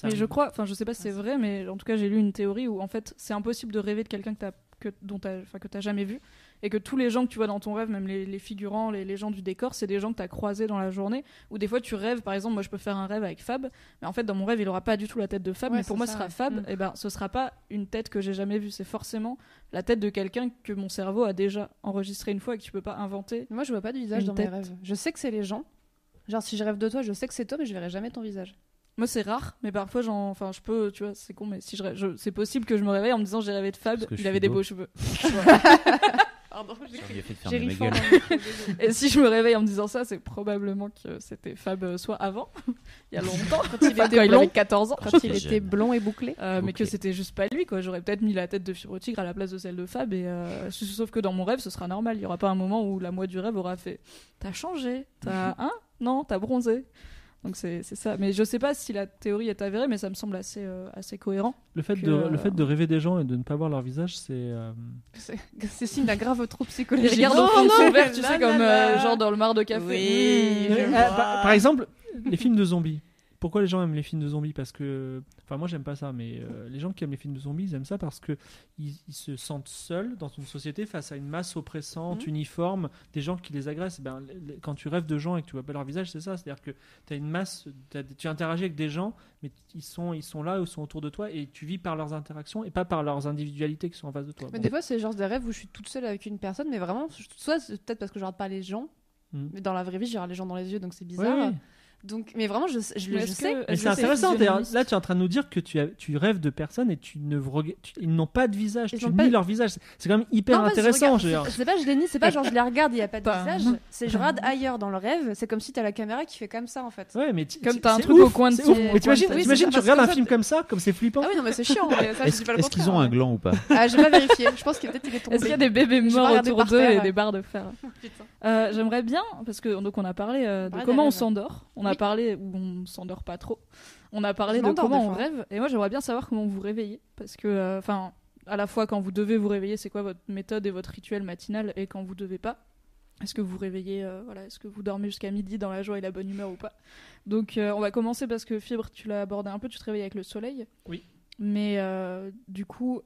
Ça Mais je crois, enfin je sais pas si c'est vrai, mais en tout cas j'ai lu une théorie où en fait c'est impossible de rêver de quelqu'un que t'as que dont que jamais vu, et que tous les gens que tu vois dans ton rêve, même les, les figurants, les, les gens du décor, c'est des gens que t'as croisés dans la journée. Ou des fois tu rêves, par exemple, moi je peux faire un rêve avec Fab, mais en fait dans mon rêve il aura pas du tout la tête de Fab, Ouais, mais pour moi ça, ce sera. Fab, Mm. et ben ce sera pas une tête que j'ai jamais vue, c'est forcément la tête de quelqu'un que mon cerveau a déjà enregistré une fois et que tu peux pas inventer. Moi, je vois pas de visage dans tête. mes rêves. Je sais que c'est les gens. Genre, si je rêve de toi, je sais que c'est toi, mais je verrai jamais ton visage. Moi c'est rare, mais parfois j'en, enfin je peux, tu vois, c'est con, mais si je, rêve- je- c'est possible que je me réveille en me disant j'ai rêvé de Fab, il avait des beau. beaux cheveux. Pardon, J'ai ri fort Et si je me réveille en me disant ça, c'est probablement que c'était Fab euh, soit avant, il y a longtemps, Quand il était quand il blond. avait 14 ans, Quand il Jeune. était blond et bouclé. Euh, mais que c'était juste pas lui, quoi. J'aurais peut-être mis la tête de Firo Tigre à la place de celle de Fab, et euh, sauf que dans mon rêve, ce sera normal. Il y aura pas un moment où la moi du rêve aura fait T'as changé T'as. Hein? Non, t'as bronzé. Donc c'est c'est ça. Mais je sais pas si la théorie est avérée, mais ça me semble assez, euh, assez cohérent. Le fait, que, de, euh, le fait de rêver des gens et de ne pas voir leur visage, c'est. euh, C'est c'est signe d'un grave trop Les psychologique. regards au fond verre, tu sais, comme euh, genre dans le mar de café. Oui, Euh, vois. par exemple, les films de zombies. Pourquoi les gens aiment les films de zombies Parce que, enfin moi j'aime pas ça, mais euh, les gens qui aiment les films de zombies, ils aiment ça parce que ils, ils se sentent seuls dans une société face à une masse oppressante, Mhm. uniforme, des gens qui les agressent. Ben, les- les- quand tu rêves de gens et que tu vois pas leur visage, c'est ça. C'est-à-dire que tu as une masse, des- tu interagis avec des gens, mais ils sont, ils sont là, ils sont autour de toi et tu vis par leurs interactions et pas par leurs individualités qui sont en face de toi. Mais Bon. des fois, c'est genre des rêves où je suis toute seule avec une personne, mais vraiment, soit c'est peut-être parce que je regarde pas les gens, Mhm. mais dans la vraie vie, je regarde les gens dans les yeux, donc c'est Oui, bizarre. oui. Donc, mais vraiment, je, je, je sais. c'est intéressant. Là, tu es en train de nous dire que tu, as- tu rêves de personnes et tu ne tu- ils n'ont pas de visage. Ils tu nies pas- leur visage. C'est- quand même hyper Non, intéressant. c'est- C'est pas je les nie, c'est pas genre je les regarde, il y a pas de Pas. visage. C'est je regarde ailleurs dans le rêve. C'est comme si t'as la caméra qui fait comme ça en fait. Ouais, mais tu- Comme t'as un truc ouf, au coin de. Mais t'imagines, tu regardes un film comme ça, comme c'est flippant. Ah oui, non, mais c'est chiant. Est-ce qu'ils ont un gland ou pas Ah, j'ai pas vérifié. Je pense qu'il peut-être il est tombé. Est-ce qu'il y a des bébés morts autour d'eux et des barres de fer. Euh, J'aimerais bien, parce que donc on a parlé euh, de comment on s'endort, on a Oui. parlé où on s'endort pas trop, on a parlé de comment on rêve, et moi j'aimerais bien savoir comment vous réveillez, parce que, euh, enfin, à la fois quand vous devez vous réveiller, c'est quoi votre méthode et votre rituel matinal, et quand vous devez pas. Est-ce que vous vous réveillez, euh, voilà, est-ce que vous dormez jusqu'à midi dans la joie et la bonne humeur ou pas? Donc euh, on va commencer parce que Fibre, tu l'as abordé un peu, tu te réveilles avec le soleil. Oui. Mais euh, du coup,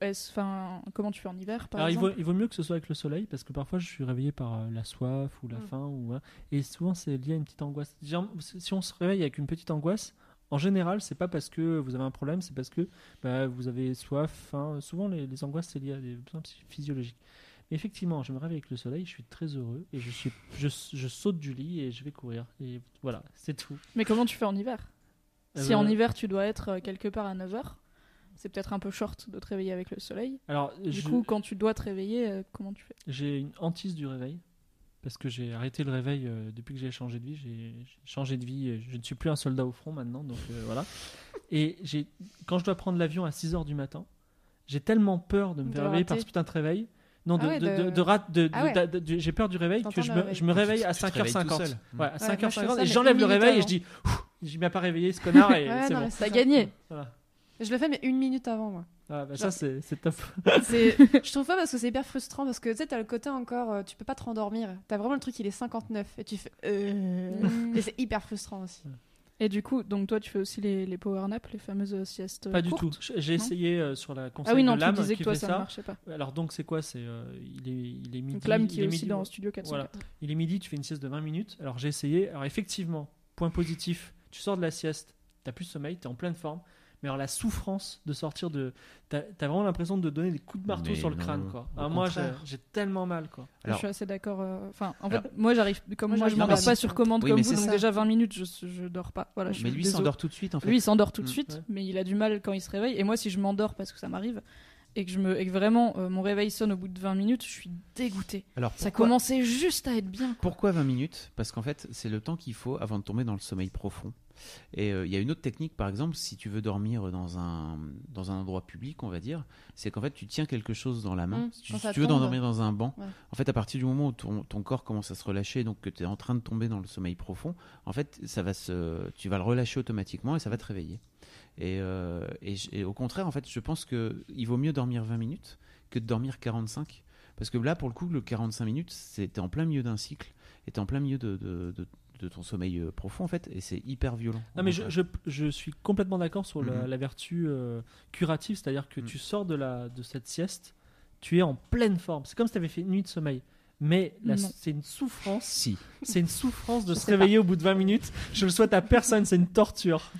comment tu fais en hiver par Alors, il vaut, exemple il vaut mieux que ce soit avec le soleil parce que parfois je suis réveillé par euh, la soif ou la Mm. faim ou voilà. et souvent c'est lié à une petite angoisse. Genre, Si on se réveille avec une petite angoisse, en général c'est pas parce que vous avez un problème, c'est parce que bah, vous avez soif, faim. Souvent les, les angoisses c'est lié à des besoins physiologiques. Mais effectivement, je me réveille avec le soleil, je suis très heureux et je suis, je, je saute du lit et je vais courir et voilà, c'est tout. Mais comment tu fais en hiver? Euh, Si en hiver tu dois être euh, quelque part à 9h, c'est peut-être un peu short de te réveiller avec le soleil. Alors Du je- coup, quand tu dois te réveiller, euh, comment tu fais? J'ai une hantise du réveil. Parce que j'ai arrêté le réveil euh, depuis que j'ai changé de vie. J'ai changé de vie. et Je ne suis plus un soldat au front maintenant. Donc euh, voilà. Et j'ai- quand je dois prendre l'avion à 6h du matin, j'ai tellement peur de me De faire le réveiller par ce putain de réveil. Non, de, Ah ouais, de, de- de, de rat- de- Ah ouais. j'ai peur du réveil que je me, réveil. je me réveille à Tu te réveilles tout 5h50. seul. Ouais, à moi, je fais 5h50. ça, et j'enlève le réveil et je dis Ouf, il m'a pas réveillé ce connard et Ouais, c'est bon. ça. gagné Voilà. Je le fais, mais une minute avant, moi. Ah, bah, Genre- ça, c'est top. Je trouve pas parce que c'est hyper frustrant parce que tu sais t'as le côté encore euh, tu peux pas te rendormir t'as vraiment le truc il est 59 et tu fais euh... et c'est hyper frustrant aussi Et du coup, donc toi, tu fais aussi les, les power naps, les fameuses euh, siestes Pas du tout. J'ai essayé euh, sur la conseil Ah oui, non, de tu l'âme disais qui que toi, fait ça ne marchait pas. Alors donc c'est quoi? C'est euh, il est il est midi. Donc l'âme qui il est est aussi midi, dans ouais. Studio 404. Voilà. Il est midi, tu fais une sieste de 20 minutes. Alors j'ai essayé. Alors effectivement, point positif, tu sors de la sieste, t'as plus de sommeil, t'es en pleine forme. Mais alors la souffrance de sortir de, t'as as vraiment l'impression de donner des coups de marteau Mais sur le non, crâne quoi. Alors moi j'ai tellement mal quoi. je suis assez d'accord. euh, Enfin, en Alors- fait, moi, j'arrive. Comme Moi, moi, je m'endors pas sur commande Oui, comme mais vous, c'est donc ça. déjà 20 minutes, je, je dors pas. Voilà, je Mais suis lui, s'endort tout de suite en fait. Lui, il s'endort tout de Mm. suite, Ouais. mais il a du mal quand il se réveille. Et moi, si je m'endors parce que ça m'arrive et que je me et que vraiment euh, mon réveil sonne au bout de 20 minutes, je suis dégoûtée. Alors Ça commençait juste à être bien. Pourquoi 20 minutes? Parce qu'en fait, c'est le temps qu'il faut avant de tomber dans le sommeil profond. Et euh, il y a une autre technique, par exemple, si tu veux dormir dans un, dans un endroit public, on va dire, c'est qu'en fait, tu tiens quelque chose dans la main. Mmh, si tu, si veux dormir dans un banc, Ouais. en fait, à partir du moment où ton, ton corps commence à se relâcher, donc que tu es en train de tomber dans le sommeil profond, en fait, ça va se, tu vas le relâcher automatiquement et ça va te réveiller. Et, euh, et, au contraire, en fait, je pense qu'il vaut mieux dormir 20 minutes que de dormir 45. Parce que là, pour le coup, le 45 minutes, c'était en plein milieu d'un cycle, t'es en plein milieu de, de, de- de ton sommeil euh, profond, en fait, et c'est hyper violent. Non mais je, je, je suis complètement d'accord sur la, Mhm. la vertu euh, curative, c'est-à-dire que Mhm. tu sors de, la, de cette sieste, tu es en pleine forme. C'est comme si tu avais fait une nuit de sommeil. Mais c'est une souffrance, Si. c'est une souffrance de Je se réveiller au bout de 20 minutes. Je le souhaite à personne, c'est une torture.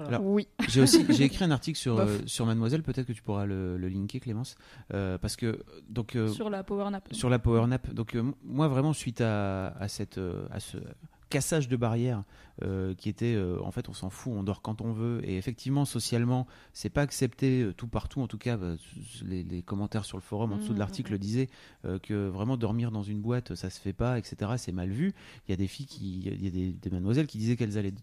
Alors, Oui. J'ai aussi j'ai écrit un article sur, euh, sur Mademoiselle, peut-être que tu pourras le, le linker, Clémence. Euh, parce que, donc, euh, Sur la power nap. sur la power nap. Donc euh, moi vraiment suite à, à cette euh, à ce cassage de barrières euh, qui était euh, en fait on s'en fout, on dort quand on veut et effectivement socialement c'est pas accepté euh, tout partout en tout cas bah, les, les commentaires sur le forum en dessous de Mhm, l'article mhm. disaient que vraiment dormir dans une boîte ça se fait pas etc c'est mal vu il y a des filles qui il y a des, des mademoiselles qui disaient qu'elles allaient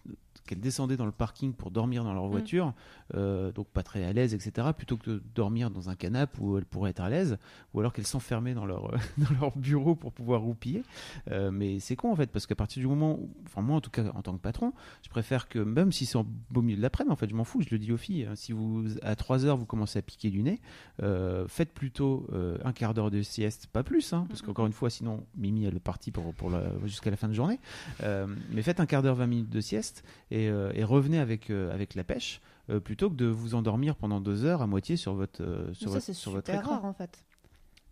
qu'elles descendaient dans le parking pour dormir dans leur voiture euh, donc pas très à l'aise etc plutôt que de dormir dans un canapé où elles pourraient être à l'aise ou alors qu'elles s'enfermaient dans leur, dans leur bureau pour pouvoir roupiller. Euh, mais c'est con en fait, parce qu'à partir du moment où, enfin moi en tout cas en tant que patron, je préfère que même si c'est en beau milieu de l'après-midi, en fait je m'en fous, je le dis aux filles, hein, si vous à 3 heures vous commencez à piquer du nez, euh, faites plutôt euh, un quart d'heure de sieste, pas plus, hein, parce qu'encore une fois sinon Mimi elle est partie pour, pour jusqu'à la fin de journée, Euh, mais faites un quart d'heure, 20 minutes de sieste et, et revenez avec, avec la pêche. plutôt que de vous endormir pendant deux heures à moitié sur votre, sur ça votre, super écran. rare en fait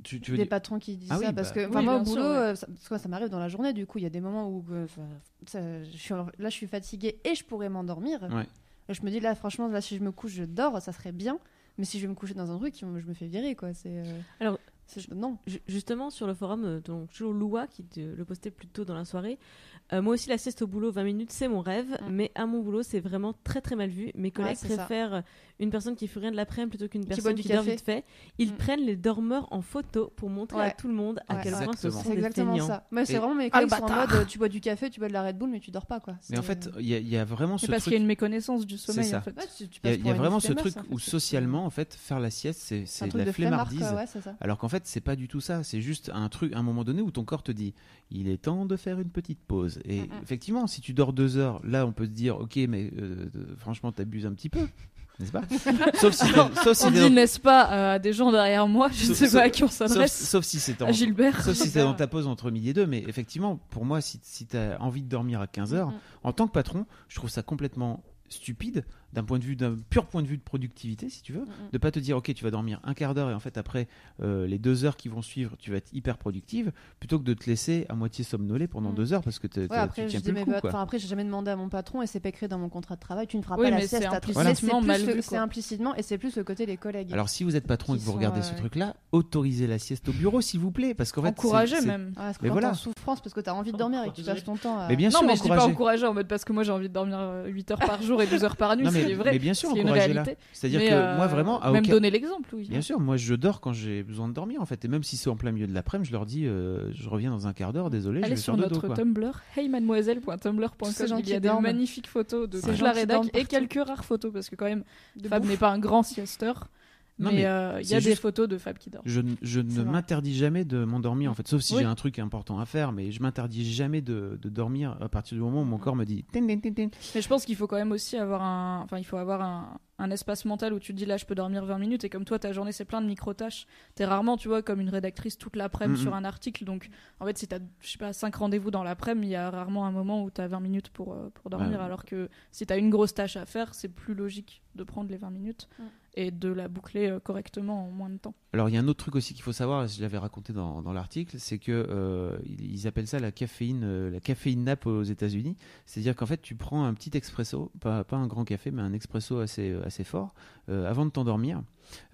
Tu, tu veux des dire- patrons qui disent Ah ça oui, parce bah, que oui, moi au sûr, boulot ouais. ça, parce que ça m'arrive dans la journée du coup il y a des moments où euh, ça- je suis là je suis fatiguée et je pourrais m'endormir Ouais. Je me dis là franchement là si je me couche je dors ça serait bien mais si je vais me coucher dans un truc je me fais virer quoi c'est euh, Alors, non Ju- Justement, sur le forum, euh, donc toujours Loua qui te- le postait plus tôt dans la soirée. euh, moi aussi, la sieste au boulot, 20 minutes, c'est mon rêve. Mm. Mais à mon boulot, c'est vraiment très très mal vu. Mes collègues ça. Une personne qui fait rien de l'après-midi plutôt qu'une personne du qui dort café. vite fait. Ils Mm. prennent les dormeurs en photo pour montrer à tout le monde à quel point ce sont c'est des exactement ça moi c'est vraiment mes Ah, le collègues sont en mode euh, tu bois du café tu bois de la Red Bull mais tu dors pas quoi Mais en C'est- fait, il y, a- il y a vraiment ce C'est parce truc. qu'il y a une méconnaissance du sommeil ça. en fait. Ouais, tu- tu Il y a, y vraiment ce truc où socialement, en fait, faire la sieste, c'est de la flemmardise. Alors qu'en fait, c'est pas du tout ça. C'est juste un truc, un moment donné où ton corps te dit, il est temps de faire une petite pause. Et Mm, mm. effectivement, si tu dors deux heures, là, on peut se dire, ok, mais euh, franchement, t'abuses un petit peu. N'est-ce pas Sauf si, sauf si On t'es dit dans- n'est-ce pas à des gens derrière moi, je ne Sauf- sais pas à sauf- qui on sauf, s'adresse. sauf si c'est en- Gilbert. Sauf si t'es dans ta pause entre midi et deux, mais effectivement, pour moi, si, si t'as envie de dormir à 15 heures, en tant que patron, je trouve ça complètement stupide d'un point de vue d'un pur point de vue de productivité si tu veux de pas te dire ok tu vas dormir un quart d'heure et en fait après euh, les deux heures qui vont suivre tu vas être hyper productive plutôt que de te laisser à moitié somnoler pendant Mm. deux heures parce que Ouais, après, tu je tiens plus le coup bah, quoi. après, j'ai jamais demandé à mon patron et c'est pas écrit dans mon contrat de travail. Tu ne feras Oui, pas la sieste à implicitement C'est implicitement et c'est plus le côté des collègues. alors si vous êtes patron et que vous regardez euh, ce truc là autorisez la sieste au bureau s'il vous plaît parce qu'en fait c'est- même. Ah, parce que mais voilà. en souffrance parce que t'as envie de dormir et que tu passes ton temps à. mais bien non, sûr mais je dis pas encourager. en mode parce que moi j'ai envie de dormir euh, 8 heures par jour et 12 heures par nuit, Non, mais, vrai. mais bien sûr encouragez-la réalité. c'est-à-dire que euh, moi vraiment à Même aucun- donner l'exemple, oui. Bien sûr, moi je dors quand j'ai besoin de dormir en fait. Et même si c'est en plein milieu de l'après-midi, je leur dis euh, je reviens dans un quart d'heure, désolé, je Allez vais sur notre. Tumblr, heymademoiselle.tumblr.com. Ces gens Il y a qui des magnifiques photos de Ces gens et quelques rares photos parce que quand même de Fab n'est pas un grand siesteur. Non, mais euh, il y a des photos de Fab qui dort. Je, ne- je m'interdis jamais de m'endormir en fait, sauf si Oui. j'ai un truc important à faire, mais je m'interdis jamais de, de dormir à partir du moment où mon corps me dit. tin, tin, tin, tin. Mais je pense qu'il faut quand même aussi avoir un, enfin il faut avoir un, un espace mental où tu te dis là je peux dormir 20 minutes et comme toi ta journée c'est plein de micro tâches. T'es rarement tu vois comme une rédactrice toute l'après-midi Mhm. sur un article donc en fait si t'as je sais pas 5 rendez-vous dans l'après-midi il y a rarement un moment où t'as 20 minutes pour euh, pour dormir Ouais. alors que si t'as une grosse tâche à faire c'est plus logique de prendre les 20 minutes Mm. et de la boucler euh, correctement en moins de temps. Alors il y a un autre truc aussi qu'il faut savoir, je l'avais raconté dans, dans l'article, c'est que euh, ils appellent ça la caféine, euh, la caféine nappe aux États-Unis. C'est-à-dire qu'en fait tu prends un petit expresso, pas, pas un grand café, mais un expresso assez assez fort, euh, avant de t'endormir.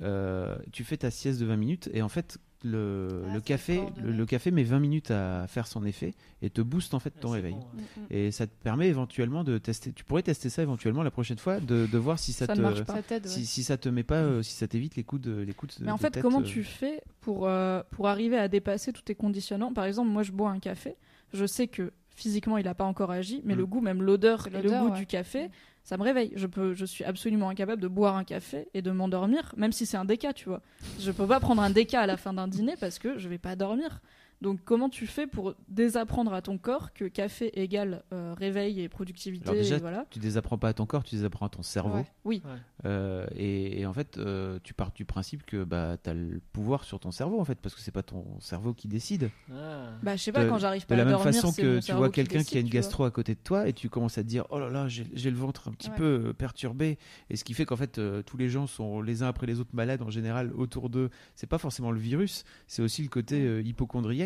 Euh, tu fais ta sieste de 20 minutes et en fait le, Ah, le café, le, le café met 20 minutes à faire son effet et te booste en fait ton C'est réveil. bon, ouais. Mm, mm. Et ça te permet éventuellement de tester. Tu pourrais tester ça éventuellement la prochaine fois, de, de voir si ça, Ça te marche pas. Ça t'aide. ouais. si, si ça te met pas, euh, si ça t'évite les coups de les coups de. Mais en de fait, tête, comment euh, tu fais pour, euh, pour arriver à dépasser tous tes conditionnants Par exemple, moi, je bois un café. Je sais que physiquement, il n'a pas encore agi, mais Mm. le goût, même l'odeur le goût ouais. du café, ça me réveille. Je, peux, je suis absolument incapable de boire un café et de m'endormir, même si c'est un déca, tu vois. Je peux pas prendre un déca à la fin d'un dîner parce que je vais pas dormir. Donc, comment tu fais pour désapprendre à ton corps que café égale euh, réveil et productivité Alors déjà, et voilà. Tu désapprends pas à ton corps, tu désapprends à ton cerveau. Ouais. Oui. Euh, et, et en fait, euh, tu pars du principe que bah, tu as le pouvoir sur ton cerveau, en fait, parce que c'est pas ton cerveau qui décide. Ah. Bah, je sais pas, De- quand j'arrive De pas la à même dormir, façon c'est que mon tu cerveau vois quelqu'un qui a une tu gastro à côté de toi et tu commences à te dire oh là là, j'ai le ventre un petit Ouais. peu perturbé. Et ce qui fait qu'en fait, euh, tous les gens sont les uns après les autres malades en général autour d'eux. C'est pas forcément le virus, c'est aussi le côté euh,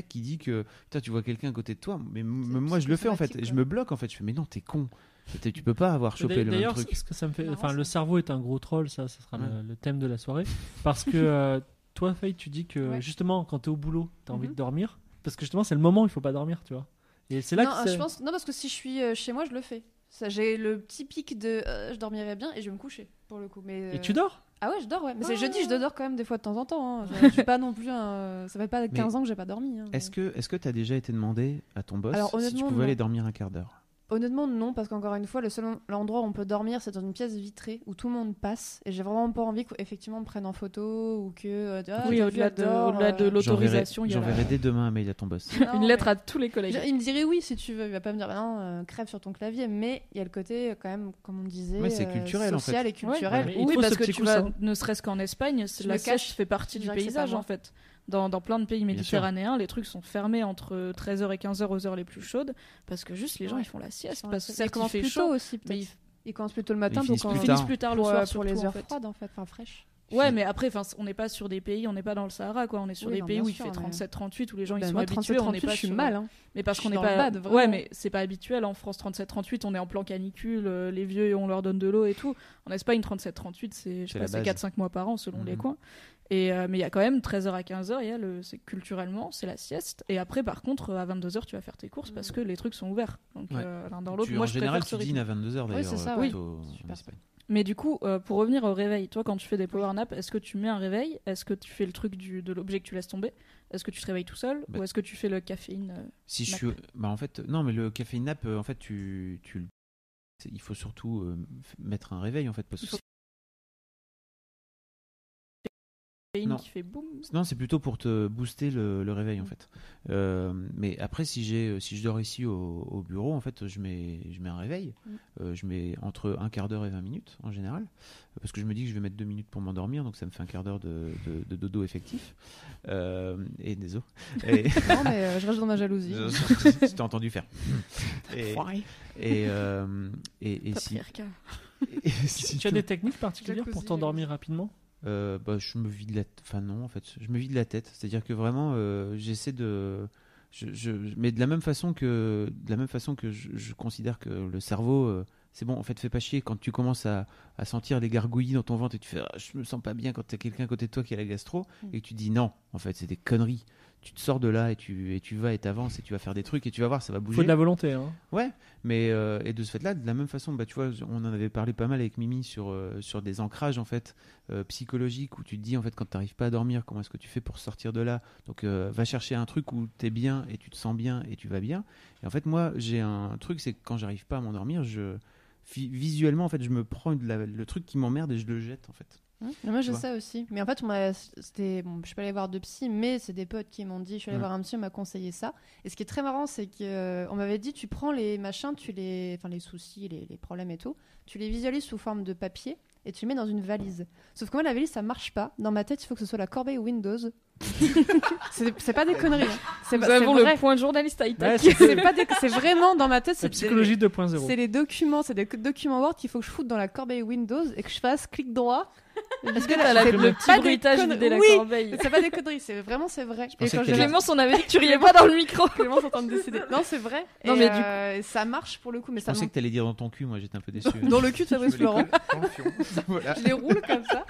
qui dit que putain, tu vois quelqu'un à côté de toi. Mais moi, je le fais en fait. Je me bloque en fait. Je fais mais non, t'es con. Tu peux pas avoir chopé le même D'ailleurs, truc. ce que ça me fait, enfin, le cerveau est un gros troll, ça, ça sera Ouais. le, le thème de la soirée, parce que euh, toi, Faye, tu dis que Ouais. justement, quand t'es au boulot, t'as envie Mhm. de dormir, parce que justement, c'est le moment où il faut pas dormir, tu vois. Et c'est là non, que c'est- je pense non parce que si je suis euh, chez moi, je le fais. Ça, j'ai le petit pic de euh, je dormirais bien et je vais me coucher pour le coup. Mais Et tu dors? Ah ouais, je dors ouais. Mais c'est jeudi, je dors quand même des fois de temps en temps. hein. Je, je suis pas non plus un... ça fait pas 15 ans que j'ai pas dormi. hein. Est-ce que est-ce que t'as déjà été demandé à ton boss Alors, si tu honnêtement, pouvais non. aller dormir un quart d'heure? Honnêtement, non, parce qu'encore une fois, le seul endroit où on peut dormir, c'est dans une pièce vitrée où tout le monde passe. Et j'ai vraiment pas envie qu'effectivement on me prenne en photo ou que. ah, oui, au-delà de, euh, l'autorisation, J'enverrai la- dès demain un mail à ton boss. non, une mais- lettre à tous les collègues. Il me dirait oui si tu veux. Il va pas me dire bah non, euh, crève sur ton clavier. Mais il y a le côté, euh, quand même, comme on disait, Ouais, c'est euh, culturel, en fait. social et culturel. Ouais, il oui, parce ce que tu vas, ne serait-ce qu'en Espagne, la cache. fait partie du paysage en fait. Dans, dans plein de pays méditerranéens, les trucs sont fermés entre 13h et 15h aux heures les plus chaudes parce que juste les gens Ouais. ils font la sieste parce que ça commence fait plus chaud, tôt aussi, mais peut-être. ils, Ils commencent plutôt le matin, Ils donc finissent en- plus ils tard. finissent plus tard le pour, soir euh, pour les surtout, en heures fait. froides en fait, enfin fraîches. Ouais, mais après, on n'est pas sur des pays, on n'est pas dans le Sahara, quoi. On est sur Oui, des non, pays où il fait mais- 37-38, où les gens ils Ben, sont moi, habitués. On n'est 37-38, pas je suis sur- mal. hein. Mais parce qu'on n'est pas. bad, ouais, mais c'est pas habituel en France 37-38. On est en plan canicule, euh, les vieux on leur donne de l'eau et tout. En Espagne 37-38, c'est je sais C'est pas, la c'est base. 4-5 mois par an selon les Mhm. coins. Et euh, mais il y a quand même 13h à 15h, il y a le c'est culturellement, c'est la sieste. Et après par contre à 22h tu vas faire tes courses parce que les trucs sont ouverts. Donc Ouais. euh, l'un dans l'autre. Tu- Moi en je général, tu ce dînes à 22h Oui, d'ailleurs. c'est ça, euh, oui. Super. Mais du coup, euh, pour revenir au réveil, toi, quand tu fais des power naps, est-ce que tu mets un réveil? Est-ce que tu fais le truc du, de l'objet que tu laisses tomber? Est-ce que tu te réveilles tout seul? Bah- Ou est-ce que tu fais le caféine euh, Si je suis, bah en fait, non, mais le café nap, en fait, tu, tu, il faut surtout euh, mettre un réveil en fait parce que Non. qui fait boum. Non, c'est plutôt pour te booster le, le réveil en Mm. fait. Euh, mais après, si j'ai, si je dors ici au, au bureau, en fait, je mets, je mets un réveil. Mm. Euh, je mets entre un quart d'heure et 20 minutes en général, parce que je me dis que je vais mettre deux minutes pour m'endormir, donc ça me fait un quart d'heure de, de- de dodo effectif. Euh, et désolé. Et... Non, mais euh, je reste dans ma jalousie. je t'ai entendu faire. Et, et, euh, et, et si, Patriarcat. et si Tu as des techniques particulières pour t'endormir rapidement? Euh, bah, je me vide la t- enfin non en fait je me vide la tête. C'est à dire que vraiment euh, j'essaie de je, je- mais de la même façon que de la même façon que je, je considère que le cerveau euh, c'est bon en fait fais pas chier. Quand tu commences à, à sentir des gargouillis dans ton ventre et tu fais Ah, je me sens pas bien quand tu as quelqu'un à côté de toi qui a la gastro et que tu dis non en fait c'est des conneries tu te sors de là et tu et tu vas et t'avances et tu vas faire des trucs et tu vas voir ça va bouger Faut de la volonté. Hein. Ouais, mais euh, et de ce fait-là, de la même façon, bah tu vois, on en avait parlé pas mal avec Mimi sur euh, sur des ancrages en fait euh, psychologiques où tu te dis en fait quand t'arrives pas à dormir, comment est-ce que tu fais pour sortir de là? Donc va chercher un truc où t'es bien et tu te sens bien et tu vas bien. Et en fait moi j'ai un truc, c'est que quand j'arrive pas à m'endormir, je vi- visuellement en fait je me prends de la- le truc qui m'emmerde et je le jette en fait. Mais moi vois. ça aussi. Mais en fait, on m'a- c'était bon, je suis pas allée voir de psy, mais c'est des potes qui m'ont dit. Je suis allée Ouais. voir un psy, on m'a conseillé ça. Et ce qui est très marrant, c'est que euh, on m'avait dit, tu prends les machins, tu les, enfin les soucis, les, les problèmes et tout, tu les visualises sous forme de papier et tu les mets dans une valise. Sauf que moi la valise ça marche pas. Dans ma tête, il faut que ce soit la corbeille Windows. c'est pas des conneries. hein. C'est Nous avons vrai. le point de journaliste high Ouais, tech. c'est- vraiment dans ma tête. La C'est psychologie 2.0. c'est les documents, c'est des documents Word qu'il faut que je foute dans la corbeille Windows et que je fasse clic droit. Est-ce que t'as le pas petit bruitage vider la Oui. corbeille C'est pas des conneries, c'est vraiment c'est vrai. pensais Et quand que je Clémence, on avait dit que tu riais pas dans le micro. Clémence en train de décider. Non, c'est vrai. Non, Et, mais du ça marche pour le coup, mais Je ça pensais que t'allais dire dans ton cul, moi j'étais un peu déçu. dans le cul de Fabrice Je Florent. le. Je les roule comme ça.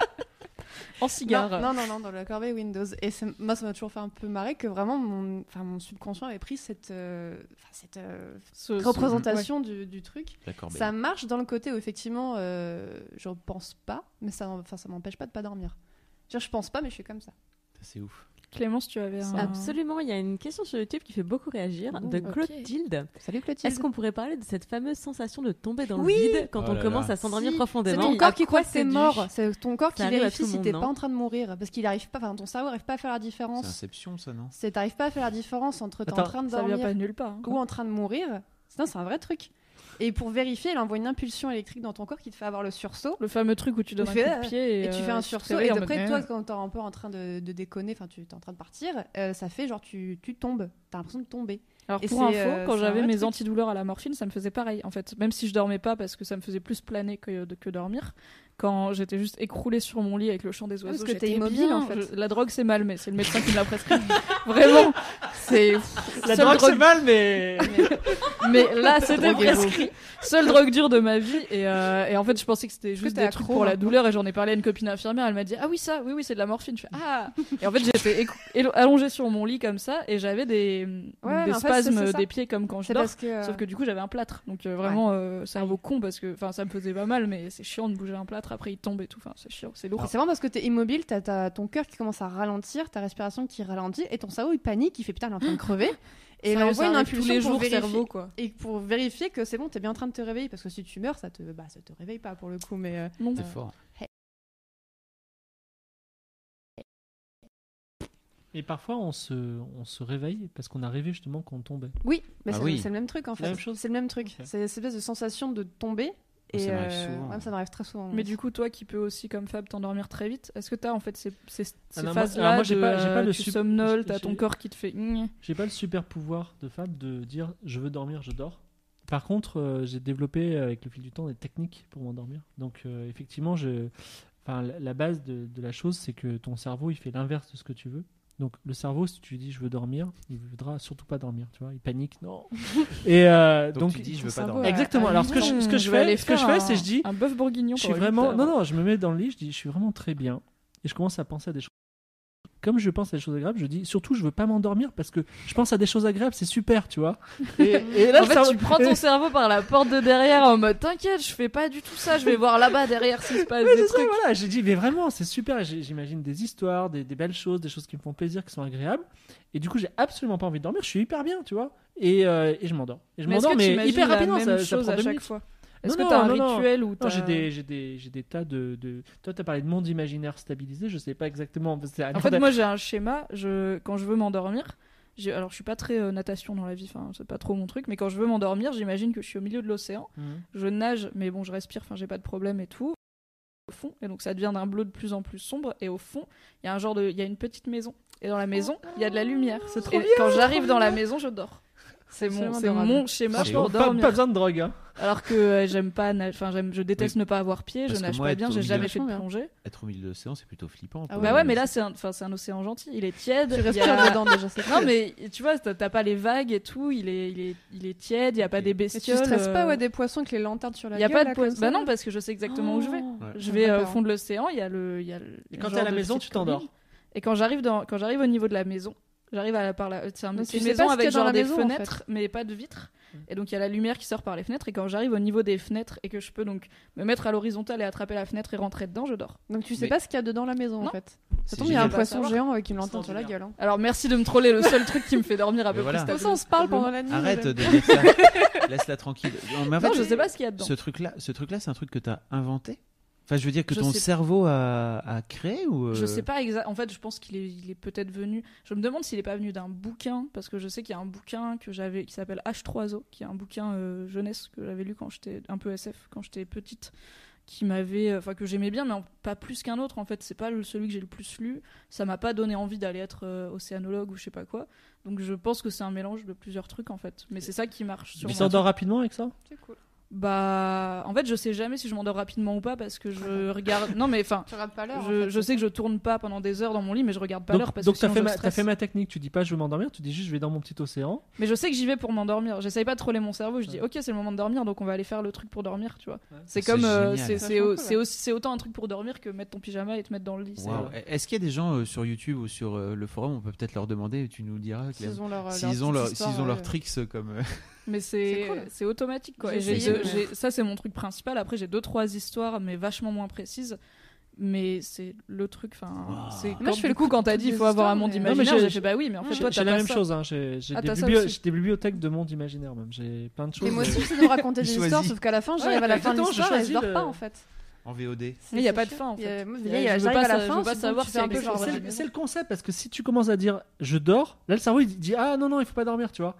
En cigare. Non, non, non, non, dans la corbeille Windows. Et moi, ça m'a toujours fait un peu marrer que vraiment mon, enfin, mon subconscient avait pris cette, euh, enfin, cette euh, Ce- ce- représentation du, du truc. Ça marche dans le côté où effectivement, euh, je pense pas, mais ça, enfin, ça m'empêche pas de pas dormir. Genre, je pense pas, mais je suis comme. Ça, C'est ouf. Clémence, tu avais un. Absolument, il y a une question sur YouTube qui fait beaucoup réagir de. Clotilde. Salut Clotilde. Est-ce qu'on pourrait parler de cette fameuse sensation de tomber dans Oui le vide quand Oh on là commence là. à s'endormir Si, profondément C'est ton À corps qui croit que c'est mort. C'est ton corps qui Ça vérifie si t'es pas en train de mourir. Parce qu'il arrive pas, enfin, ton cerveau arrive pas à faire la C'est différence. Inception ça non C'est t'arrives pas à faire la différence entre t'es en train de Ça vient dormir pas nulle part. hein. ou en train de mourir. Sinon, c'est un vrai truc. Et pour vérifier, elle envoie une impulsion électrique dans ton corps qui te fait avoir le sursaut. Le fameux truc où tu donnes un fais, coup euh, de pied et, Et tu euh, fais un te sursaut. Et après, toi, euh, quand t'es un peu en train de, de déconner, enfin, tu es en train de partir, euh, ça fait genre tu, tu tombes. T'as l'impression de tomber. Alors Et pour info, euh, quand un j'avais mes truc. antidouleurs à la morphine, ça me faisait pareil. En fait, même si je dormais pas parce que ça me faisait plus planer que, que dormir, quand j'étais juste écroulée sur mon lit avec le chant des oiseaux, parce que t'es immobile, bien. en fait. Je- la drogue c'est mal, mais c'est le médecin qui me l'a prescrit. Vraiment, c'est La drogue, c'est mal, mais. Mais là, c'était prescrit. Seule drogue dure de ma vie. Et, euh, et en fait, je pensais que c'était juste des trucs pour la douleur. Et j'en ai parlé à une copine infirmière. Elle m'a dit Ah oui, ça, oui, oui, c'est de la morphine. Je fais Ah Et en fait, j'étais écrou- allongée sur mon lit comme ça. Et j'avais des, Ouais, des en fait, c'est- spasmes des pieds comme quand je dors. que. euh, Sauf que du coup, j'avais un plâtre. Donc euh, vraiment, euh, cerveau con parce que enfin, ça me faisait pas mal. Mais c'est chiant de bouger un plâtre. Après, il tombe et tout. Enfin, c'est chiant, c'est lourd. C'est vraiment parce que t'es immobile, t'as t'as ton cœur qui commence à ralentir, ta respiration qui ralentit, et ton cerveau il panique, il fait putain, il est en train de crever. Et il Sérieux, envoie une impulsion tous les pour jours, vérifier, cerveau quoi. et pour vérifier que c'est bon, t'es bien en train de te réveiller. Parce que si tu meurs, ça te, bah, ça te réveille pas pour le coup. Mais euh, Non. C'est fort. Et parfois, on se, on se réveille parce qu'on a rêvé justement qu'on tombait. oui, mais Ah c'est oui. c'est le même truc en C'est la fait. même chose C'est le même truc. C'est cette espèce de sensation de tomber. Et Ça m'arrive euh, souvent. ouais, ça m'arrive très souvent. Mais du coup, toi qui peux aussi, comme Fab, t'endormir très vite, est-ce que t'as en fait ces, ces, ces Ah phases-là moi, j'ai pas- j'ai pas euh, le tu somnoles, t'as ton corps qui te fait. J'ai pas le super pouvoir de Fab de dire je veux dormir, je dors. Par contre, euh, j'ai développé avec le fil du temps des techniques pour m'endormir. Donc, euh, effectivement, je... enfin, la, la base de, de la chose, c'est que ton cerveau, il fait l'inverse de ce que tu veux. Donc, le cerveau, si tu lui dis je veux dormir, il voudra surtout pas dormir, tu vois. Il panique, non. Et euh, Donc, donc, tu dis je veux pas dormir. Exactement. Alors, ce que je, ce que je vais fais, ce que je fais, c'est un- je dis un bœuf bourguignon. je suis vraiment non non je me mets dans le lit je dis je suis vraiment très bien et je commence à penser à des choses comme je pense à des choses agréables je dis surtout je veux pas m'endormir parce que je pense à des choses agréables c'est super tu vois. Et, et là En fait, ça- tu prends ton cerveau par la porte de derrière en mode T'inquiète, je fais pas du tout ça, je vais voir là-bas derrière s'il se passe Ouais, des c'est ça, trucs. voilà j'ai dit mais vraiment c'est super j'imagine des histoires des, des belles choses des choses qui me font plaisir qui sont agréables. Et du coup j'ai absolument pas envie de dormir je suis hyper bien tu vois. Et, euh, et je m'endors. Et je Mais m'endors mais imagines hyper rapidement ça, ça chose prend à chaque minutes. fois? Est-ce que t'as un non, rituel ou j'ai des, j'ai des, j'ai des tas de, de... Toi, t'as parlé de monde imaginaire stabilisé. Je sais pas exactement. En fait, moi j'ai un schéma. Je... Quand je veux m'endormir, j'ai- alors je suis pas très euh, natation dans la vie, enfin c'est pas trop mon truc, mais quand je veux m'endormir, j'imagine que je suis au milieu de l'océan. Mhm. Je nage, mais bon, je respire, enfin j'ai pas de problème et tout. Au fond, et donc ça devient d'un bleu de plus en plus sombre. Et au fond, il y a un genre de, il y a une petite maison. Et dans la maison, il y a de la lumière. C'est trop Et bien, quand j'arrive dans la maison, je dors. C'est mon, c'est mon schéma Franchement, pour pas, dormir. pas besoin de drogue. Hein. Alors que euh, j'aime pas, enfin j'aime, je déteste ne pas avoir pied, je Parce nage moi, pas bien, j'ai jamais fait de plongée. Être au milieu de l'océan, c'est plutôt flippant. Ah Bah ouais, mais là c'est un, enfin c'est un océan gentil, il est tiède. Tu respires a- dedans déjà, Non mais tu vois, t'as pas les vagues et tout, il est, il est, il est tiède, il y a pas des Et tu bestioles. stresses pas euh, ouais, des poissons avec les lanternes sur la Il y a gueule pas de là, poisson. comme Bah non, parce que je sais exactement où je vais. Oh, Ouais. Je vais euh, au fond de l'océan, il y a le, il y a quand t'es à la maison, tu t'endors. Et quand j'arrive dans, quand j'arrive au niveau de la maison, j'arrive à la par la, c'est un- Donc c'est une maison avec genre des maison, en fenêtres, mais pas de vitres. Et donc il y a la lumière qui sort par les fenêtres. Et quand j'arrive au niveau des fenêtres et que je peux donc me mettre à l'horizontale et attraper la fenêtre et rentrer dedans, je dors. Donc tu sais Mais- pas ce qu'il y a dedans la maison en fait. C'est Ça tombe, il y a un poisson géant avec une lanterne sur la gueule. hein. Alors merci de me troller, le seul truc qui me fait dormir à peu voilà. près Comme ça, on se parle pendant la nuit. Arrête de dire ça. Laisse-la tranquille. Non, mais en Non, fait, je sais pas ce qu'il y a dedans. ce truc-là, ce truc-là, c'est un truc que tu as inventé? Enfin, je veux dire que Je ton cerveau a, a créé ou euh, Je sais pas exact. En fait, je pense qu'il est, il est peut-être venu. Je me demande s'il est pas venu d'un bouquin, parce que je sais qu'il y a un bouquin que j'avais qui s'appelle H3O, qui est un bouquin euh, jeunesse que j'avais lu quand j'étais un peu SF, quand j'étais petite, qui m'avait, enfin que j'aimais bien, mais pas plus qu'un autre. En fait, c'est pas celui que j'ai le plus lu. Ça m'a pas donné envie d'aller être euh, océanologue ou je sais pas quoi. Donc je pense que c'est un mélange de plusieurs trucs en fait. Mais c'est ça qui marche sur Tu moi. t'endors rapidement avec ça? C'est cool. Bah, en fait, je sais jamais si je m'endors rapidement ou pas parce que je regarde. Non, mais enfin. Tu regardes pas l'heure. en Je, fait, je sais que je tourne pas pendant des heures dans mon lit, mais je regarde pas Donc, l'heure parce donc que t'as fait, ma, t'as stresse. fait ma technique. Tu dis pas je veux m'endormir, tu dis juste je vais dans mon petit océan. Mais je sais que j'y vais pour m'endormir. J'essaye pas de troller mon cerveau. Je dis Ouais. ok, c'est le moment de dormir, donc on va aller faire le truc pour dormir, tu vois. C'est C'est comme euh, c'est cool, ouais. aussi autant un truc pour dormir que mettre ton pyjama et te mettre dans le lit. Est-ce qu'il y a des gens euh, sur YouTube ou sur euh, le forum On peut peut-être leur demander. Tu nous diras. S'ils ont leurs tricks comme. Mais c'est C'est cool. c'est automatique quoi. Et deux- mais- ça c'est mon truc principal. Après j'ai deux trois histoires, mais vachement moins précises. Mais c'est le truc. Enfin, Wow. c'est Moi, je fais du coup quand t'as dit il faut avoir un monde mais- mais imaginaire, j'ai- fait bah oui, mais en fait toi j'ai t'as la même ça. chose. Hein. J'ai j'ai Ah, des, j'ai des bibliothèques de monde imaginaire même. J'ai plein de choses. Et moi aussi, j'essaie de raconter des histoires, sauf qu'à la fin, j'arrive à la fin de l'histoire et je dors le- pas en fait. En VOD. Mais il y a C'est pas de fin en Il y a- fait. moi, Je a- veux pas à la sa- je fin, veux pas c'est savoir si fais un peu genre, la C'est c'est le concept parce que si tu commences à dire je dors, là le cerveau il dit ah non non il faut pas dormir tu vois.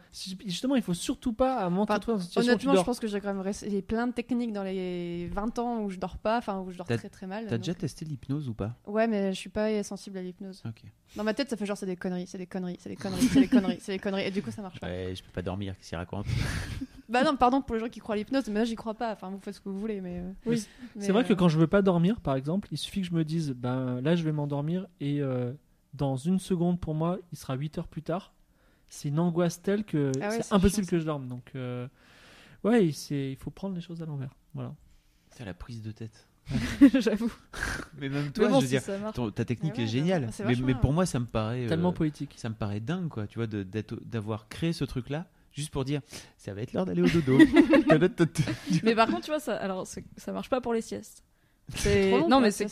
Justement il faut surtout pas à retrouver dans une situation où tu Honnêtement, je pense que j'ai quand même resté- j'ai plein de techniques dans les 20 ans où je dors pas, enfin où je dors très très mal. T'as donc- déjà testé l'hypnose ou pas? Ouais, mais je suis pas sensible à l'hypnose. Ok. Dans ma tête, ça fait genre c'est des conneries, c'est des conneries, c'est des conneries, c'est des conneries, c'est des conneries, et du coup ça marche pas. Ouais, je peux pas dormir. Qu'est-ce qu'il raconte Bah non, pardon pour les gens qui croient à l'hypnose, mais là j'y crois pas. Enfin, vous faites ce que vous voulez, mais. euh, Oui. mais, C'est vrai que euh, quand je veux pas dormir, par exemple, il suffit que je me dise, ben là je vais m'endormir et euh, dans une seconde pour moi, il sera 8 heures plus tard. C'est une angoisse telle que Ah ouais, c'est c'est impossible chiant, que je dorme. Donc, euh, ouais, c'est- il faut prendre les choses à l'envers. Voilà. C'est la prise de tête. J'avoue. Mais même Mais toi, bon, je veux si dire, ton- ta technique Ouais, est ouais, géniale. Mais, pour moi, ça me paraît. euh, Tellement poétique. ça me paraît dingue, quoi, tu vois, d'avoir créé ce truc-là, juste pour dire, ça va être l'heure d'aller au dodo. Mais par contre, tu vois, ça, alors ça marche pas pour les siestes. trop C'est long, non, mais c'est.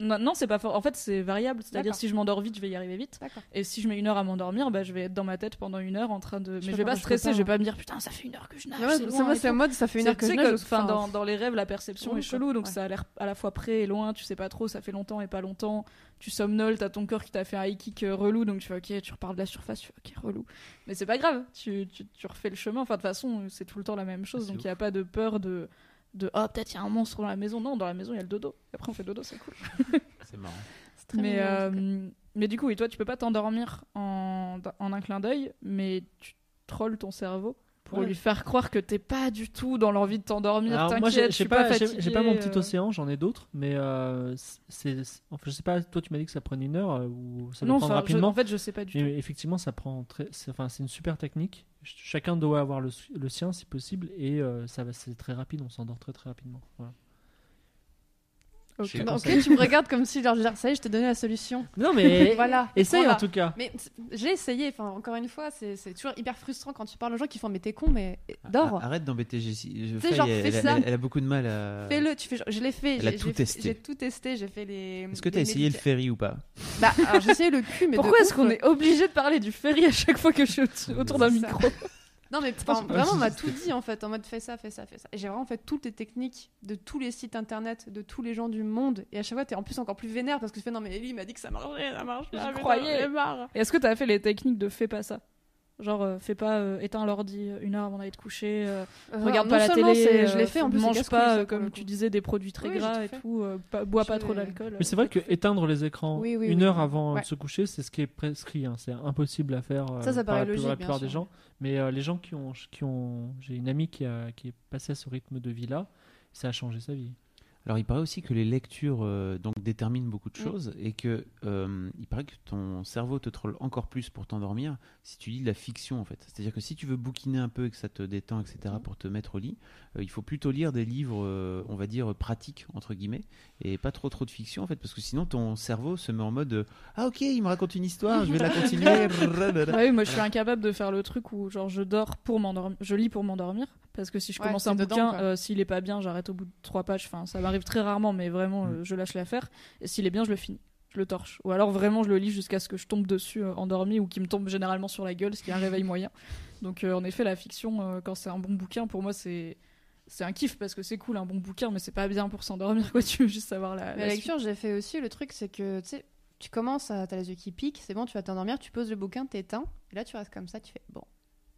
Non, non, c'est pas fort. En fait, c'est variable. C'est-à-dire si je m'endors vite, je vais y arriver vite. Et si je mets une heure à m'endormir, bah, je vais être dans ma tête pendant une heure en train de. Mais je vais pas, stresser. Je vais hein. pas me dire putain, ça fait une heure que je nage. Moi, c'est moi, c'est mode, ça fait une heure que je nage. enfin, dans, dans les rêves, la perception Oui, est chelou, donc ouais. ça a l'air à la fois près et loin. Tu sais pas trop, ça fait longtemps et pas longtemps. Tu somnoles, t'as ton corps qui t'a fait un high kick euh, relou, donc tu fais ok, tu repars de la surface, tu fais ok, relou. Mais c'est pas grave, tu, tu, tu refais le chemin. Enfin, de toute façon, c'est tout le temps la même chose, donc il y a pas de peur de. De oh peut-être il y a un monstre dans la maison. Non dans la maison il y a le dodo. Et après on fait dodo c'est cool. C'est marrant. c'est très mais mignon, euh, mais du coup oui toi tu peux pas t'endormir en, en un clin d'œil mais tu trolles ton cerveau pour Ouais. lui faire croire que t'es pas du tout dans l'envie de t'endormir Alors, moi, t'inquiète j'ai je suis pas, pas, j'ai- pas mon petit euh. océan, j'en ai d'autres, mais euh, c'est, enfin, je sais pas. Toi, tu m'as dit que ça prenait une heure euh, ou ça non prendre enfin, je- rapidement. en fait je sais pas du tout effectivement, ça prend très, c'est, enfin, c'est une super technique. Ch- Chacun doit avoir le, le sien si possible et euh, ça va, c'est très rapide. On s'endort très très rapidement. Voilà. Ok. Je te Non, ok, tu me regardes comme si, genre, je ça y est, je t'ai donné la solution. Non mais Voilà. essaye Voilà. en tout cas. Mais j'ai essayé, enfin, encore une fois, c'est toujours hyper frustrant quand tu parles aux gens qui font, mais t'es con, mais dors. Ah, Arrête d'embêter Jessie. Je genre, elle, fais ça. elle- elle a beaucoup de mal à. Fais-le, tu fais, genre, je l'ai fait. Elle a j'ai- tout testé. J'ai tout testé, j'ai fait les. Est-ce que t'as essayé le ferry ou pas? Bah, alors j'ai essayé le cul, mais pourquoi est-ce qu'on est obligé de parler du ferry à chaque fois que je suis au- autour d'un micro? Non, mais enfin, vraiment, on m'a tout dit en fait, en mode fais ça, fais ça, fais ça. Et j'ai vraiment fait toutes les techniques de tous les sites internet, de tous les gens du monde. Et à chaque fois, t'es en plus encore plus vénère parce que tu fais non, mais Ellie m'a dit que ça marchait, ça marche pas. Putain, croyais. Est-ce que t'as fait les techniques de fais pas ça? Genre, euh, fais pas euh, éteins l'ordi une heure avant d'aller te coucher, euh, Euh, regarde pas la télé, je euh, l'ai fait, en plus, mange pas, euh, comme tu disais, des produits très Oui, gras et fait. tout, euh, pas- bois pas trop d'alcool. Mais c'est vrai que éteindre les écrans Oui, oui, une oui, heure avant Ouais. de se coucher, c'est ce qui est prescrit. hein. C'est impossible à faire euh, Ça, ça par paraît la, logique, la bien plupart des sûr. gens. Mais euh, les gens qui ont, qui ont, j'ai une amie qui, a, qui est passée à ce rythme de vie là, ça a changé sa vie. Alors, il paraît aussi que les lectures euh, donc déterminent beaucoup de Mm. choses et que euh, il paraît que ton cerveau te troll encore plus pour t'endormir si tu lis de la fiction en fait. C'est-à-dire que si tu veux bouquiner un peu et que ça te détend, etc., Mm. pour te mettre au lit, euh, il faut plutôt lire des livres, on va dire pratiques entre guillemets, et pas trop trop de fiction en fait, parce que sinon ton cerveau se met en mode ah ok, il me raconte une histoire, je vais la continuer. Ah oui, moi je suis incapable de faire le truc où genre je dors pour m'endormir, je lis pour m'endormir parce que si je Ouais, commence un dedans, bouquin, euh, s'il est pas bien, j'arrête au bout de trois pages. Enfin, ça m'arrive très rarement, mais vraiment, Mm. euh, je lâche l'affaire. Et s'il est bien, je le finis, je le torche. Ou alors vraiment, je le lis jusqu'à ce que je tombe dessus euh, endormi ou qu'il me tombe généralement sur la gueule, ce qui est un réveil moyen. Donc euh, en effet, la fiction, euh, quand c'est un bon bouquin, pour moi c'est c'est un kiff parce que c'est cool un bon bouquin, mais c'est pas bien pour s'endormir quoi. Tu veux juste savoir la, Mais la la lecture, j'ai fait aussi le truc, c'est que tu sais, tu commences à. T'as les yeux qui piquent, c'est bon, tu vas t'endormir, tu poses le bouquin, t'éteins, et là tu restes comme ça, tu fais bon.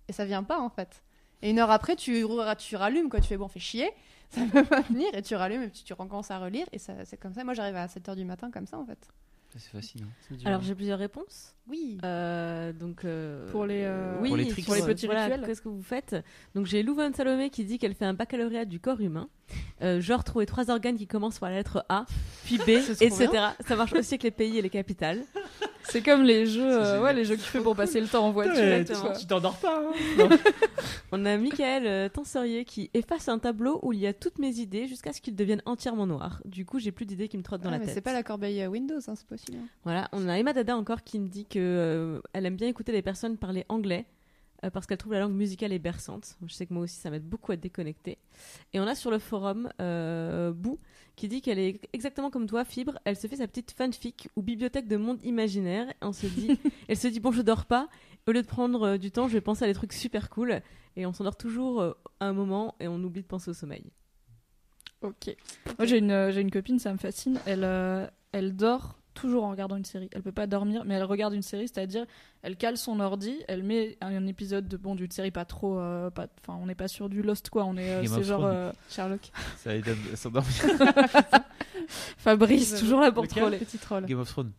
Et ça vient pas en fait. Et une heure après, tu, tu rallumes, quoi, tu fais bon, fais chier, ça peut pas venir, et tu rallumes, et puis tu recommences à relire, et ça, c'est comme ça. Moi j'arrive à 7h du matin comme ça en fait. C'est fascinant. Dur. Alors j'ai plusieurs réponses. Oui. Euh, donc euh, Pour les, euh, oui, Pour les tricks. pour les petits voilà, rituels. Qu'est-ce que vous faites Donc j'ai Louvain Salomé qui dit qu'elle fait un baccalauréat du corps humain, euh, genre trouver trois organes qui commencent par la lettre A, puis B, etc. Ça marche aussi avec les pays et les capitales. C'est comme les jeux, euh, ouais, les jeux que tu fais pour passer le temps en voiture. Ouais, tu t'endors pas. hein. On a Michael euh, Tensorier qui efface un tableau où il y a toutes mes idées jusqu'à ce qu'il devienne entièrement noir. Du coup, j'ai plus d'idées qui me trottent dans Ah, la tête. c'est pas la corbeille Windows, hein, c'est possible. hein. Voilà, on a Emma Dada encore qui me dit que euh, elle aime bien écouter les personnes parler anglais euh, parce qu'elle trouve la langue musicale et berçante. Je sais que moi aussi ça m'aide beaucoup à déconnecter. Et on a sur le forum euh, Bou qui dit qu'elle est exactement comme toi, Fibre. Elle se fait sa petite fanfic ou bibliothèque de monde imaginaire. Et on se dit, elle se dit bon je dors pas. Au lieu de prendre euh, du temps, je vais penser à des trucs super cool. Et on s'endort toujours euh, à un moment et on oublie de penser au sommeil. Ok. Moi j'ai une, euh, j'ai une copine, ça me fascine. Elle, euh, elle dort toujours en regardant une série. Elle peut pas dormir, mais elle regarde une série, c'est-à-dire elle cale son ordi, elle met un, un épisode de bon d'une série pas trop, euh, pas, enfin on n'est pas sur du Lost quoi, on est, euh, c'est genre euh, Sherlock. Ça aide à s'endormir. Fabrice toujours là pour troller. Petit troll. Game of Thrones.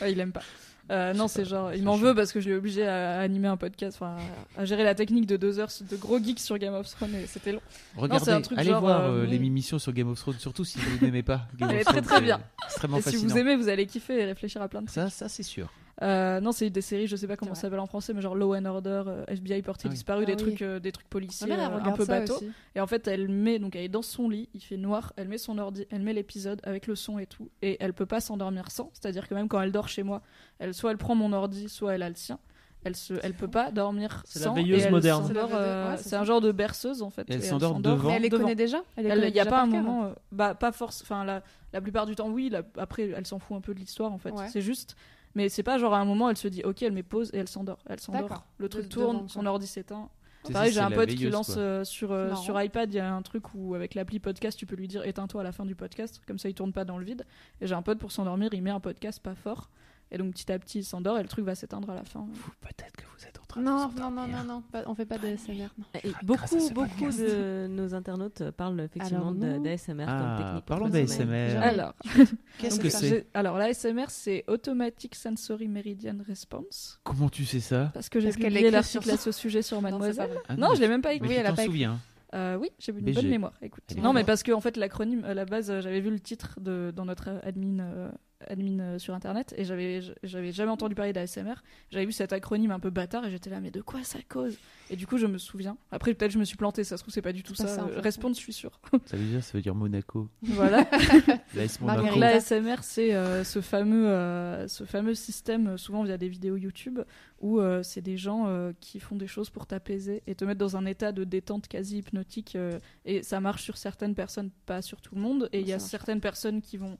Ouais, il aime pas. Euh, non, c'est genre, il m'en veut parce que je l'ai obligé à, à animer un podcast, enfin, à, à gérer la technique de deux heures de gros geeks sur Game of Thrones et c'était long. Regardez, un truc allez genre, voir euh, euh, les émissions sur Game of Thrones, surtout si vous n'aimez pas Game Elle of est très, Thrones. très c'est bien. Extrêmement Et si vous aimez, vous allez kiffer et réfléchir à plein de Ça, ça c'est sûr. Euh, non, c'est des séries, je sais pas comment ça s'appelle en français, mais genre Law and Order, euh, FBI porté Ah oui. disparu, des Ah oui. trucs, euh, des trucs policiers, euh, un peu bateau. aussi. Et en fait, elle met, donc elle est dans son lit, il fait noir, elle met son ordi, elle met l'épisode avec le son et tout, et elle peut pas s'endormir sans. C'est-à-dire que même quand elle dort chez moi, elle soit elle prend mon ordi, soit elle a le sien. Elle se, elle peut pas dormir C'est la sans. moderne. C'est la veilleuse- euh, ouais, c'est un genre de berceuse en fait. Et elle s'endort devant. Mais elle les devant. connaît déjà Il y a pas un moment, euh, bah pas force. Enfin, la, la plupart du temps, oui. la- après, elle s'en fout un peu de l'histoire en fait. Ouais. C'est juste. Mais c'est pas genre à un moment, elle se dit, ok, elle met pause et elle s'endort. Elle s'endort. Le truc De- tourne, son ordi s'éteint. C'est Pareil, j'ai un pote qui lance euh, sur, euh, sur iPad, il y a un truc où avec l'appli podcast, tu peux lui dire éteins-toi à la fin du podcast, comme ça il tourne pas dans le vide. Et j'ai un pote pour s'endormir, il met un podcast pas fort, et donc petit à petit il s'endort et le truc va s'éteindre à la fin. Peut-être que vous êtes en train de Non, vous non, non, non, non, pas- on fait pas de SMR. non. Et grâce à beaucoup, beaucoup de nos internautes parlent effectivement de- d'ASMR Ah, comme technique. parlons d'ASMR. Alors, Qu'est-ce que c'est Alors l'ASMR c'est Automatic Sensory Meridian Response, Comment tu sais ça? Parce que j'ai publié l'article à ce sujet sur Mademoiselle. Ah Non, je l'ai même pas Mais écrit. Oui, tu t'en souviens. Euh, oui, j'ai une BG. bonne mémoire. Écoute. Non, mais parce que en fait l'acronyme à la base, j'avais vu le titre de, dans notre admin, euh, admin euh, sur internet et j'avais j'avais jamais entendu parler d'ASMR. J'avais vu cet acronyme un peu bâtard et j'étais là mais de quoi ça cause? Et du coup je me souviens. Après peut-être je me suis planté, ça se trouve c'est pas du tout ça. ça, en fait. Response, je suis sûre. Ça veut dire, ça veut dire Monaco. voilà. L'ASMR, c'est euh, ce, fameux, euh, ce fameux système, souvent via des vidéos YouTube, où euh, c'est des gens euh, qui font des choses pour t'apaiser et te mettre dans un état de détente quasi hypnotique. euh, et ça marche sur certaines personnes, pas sur tout le monde. Et il y a certaines personnes qui vont...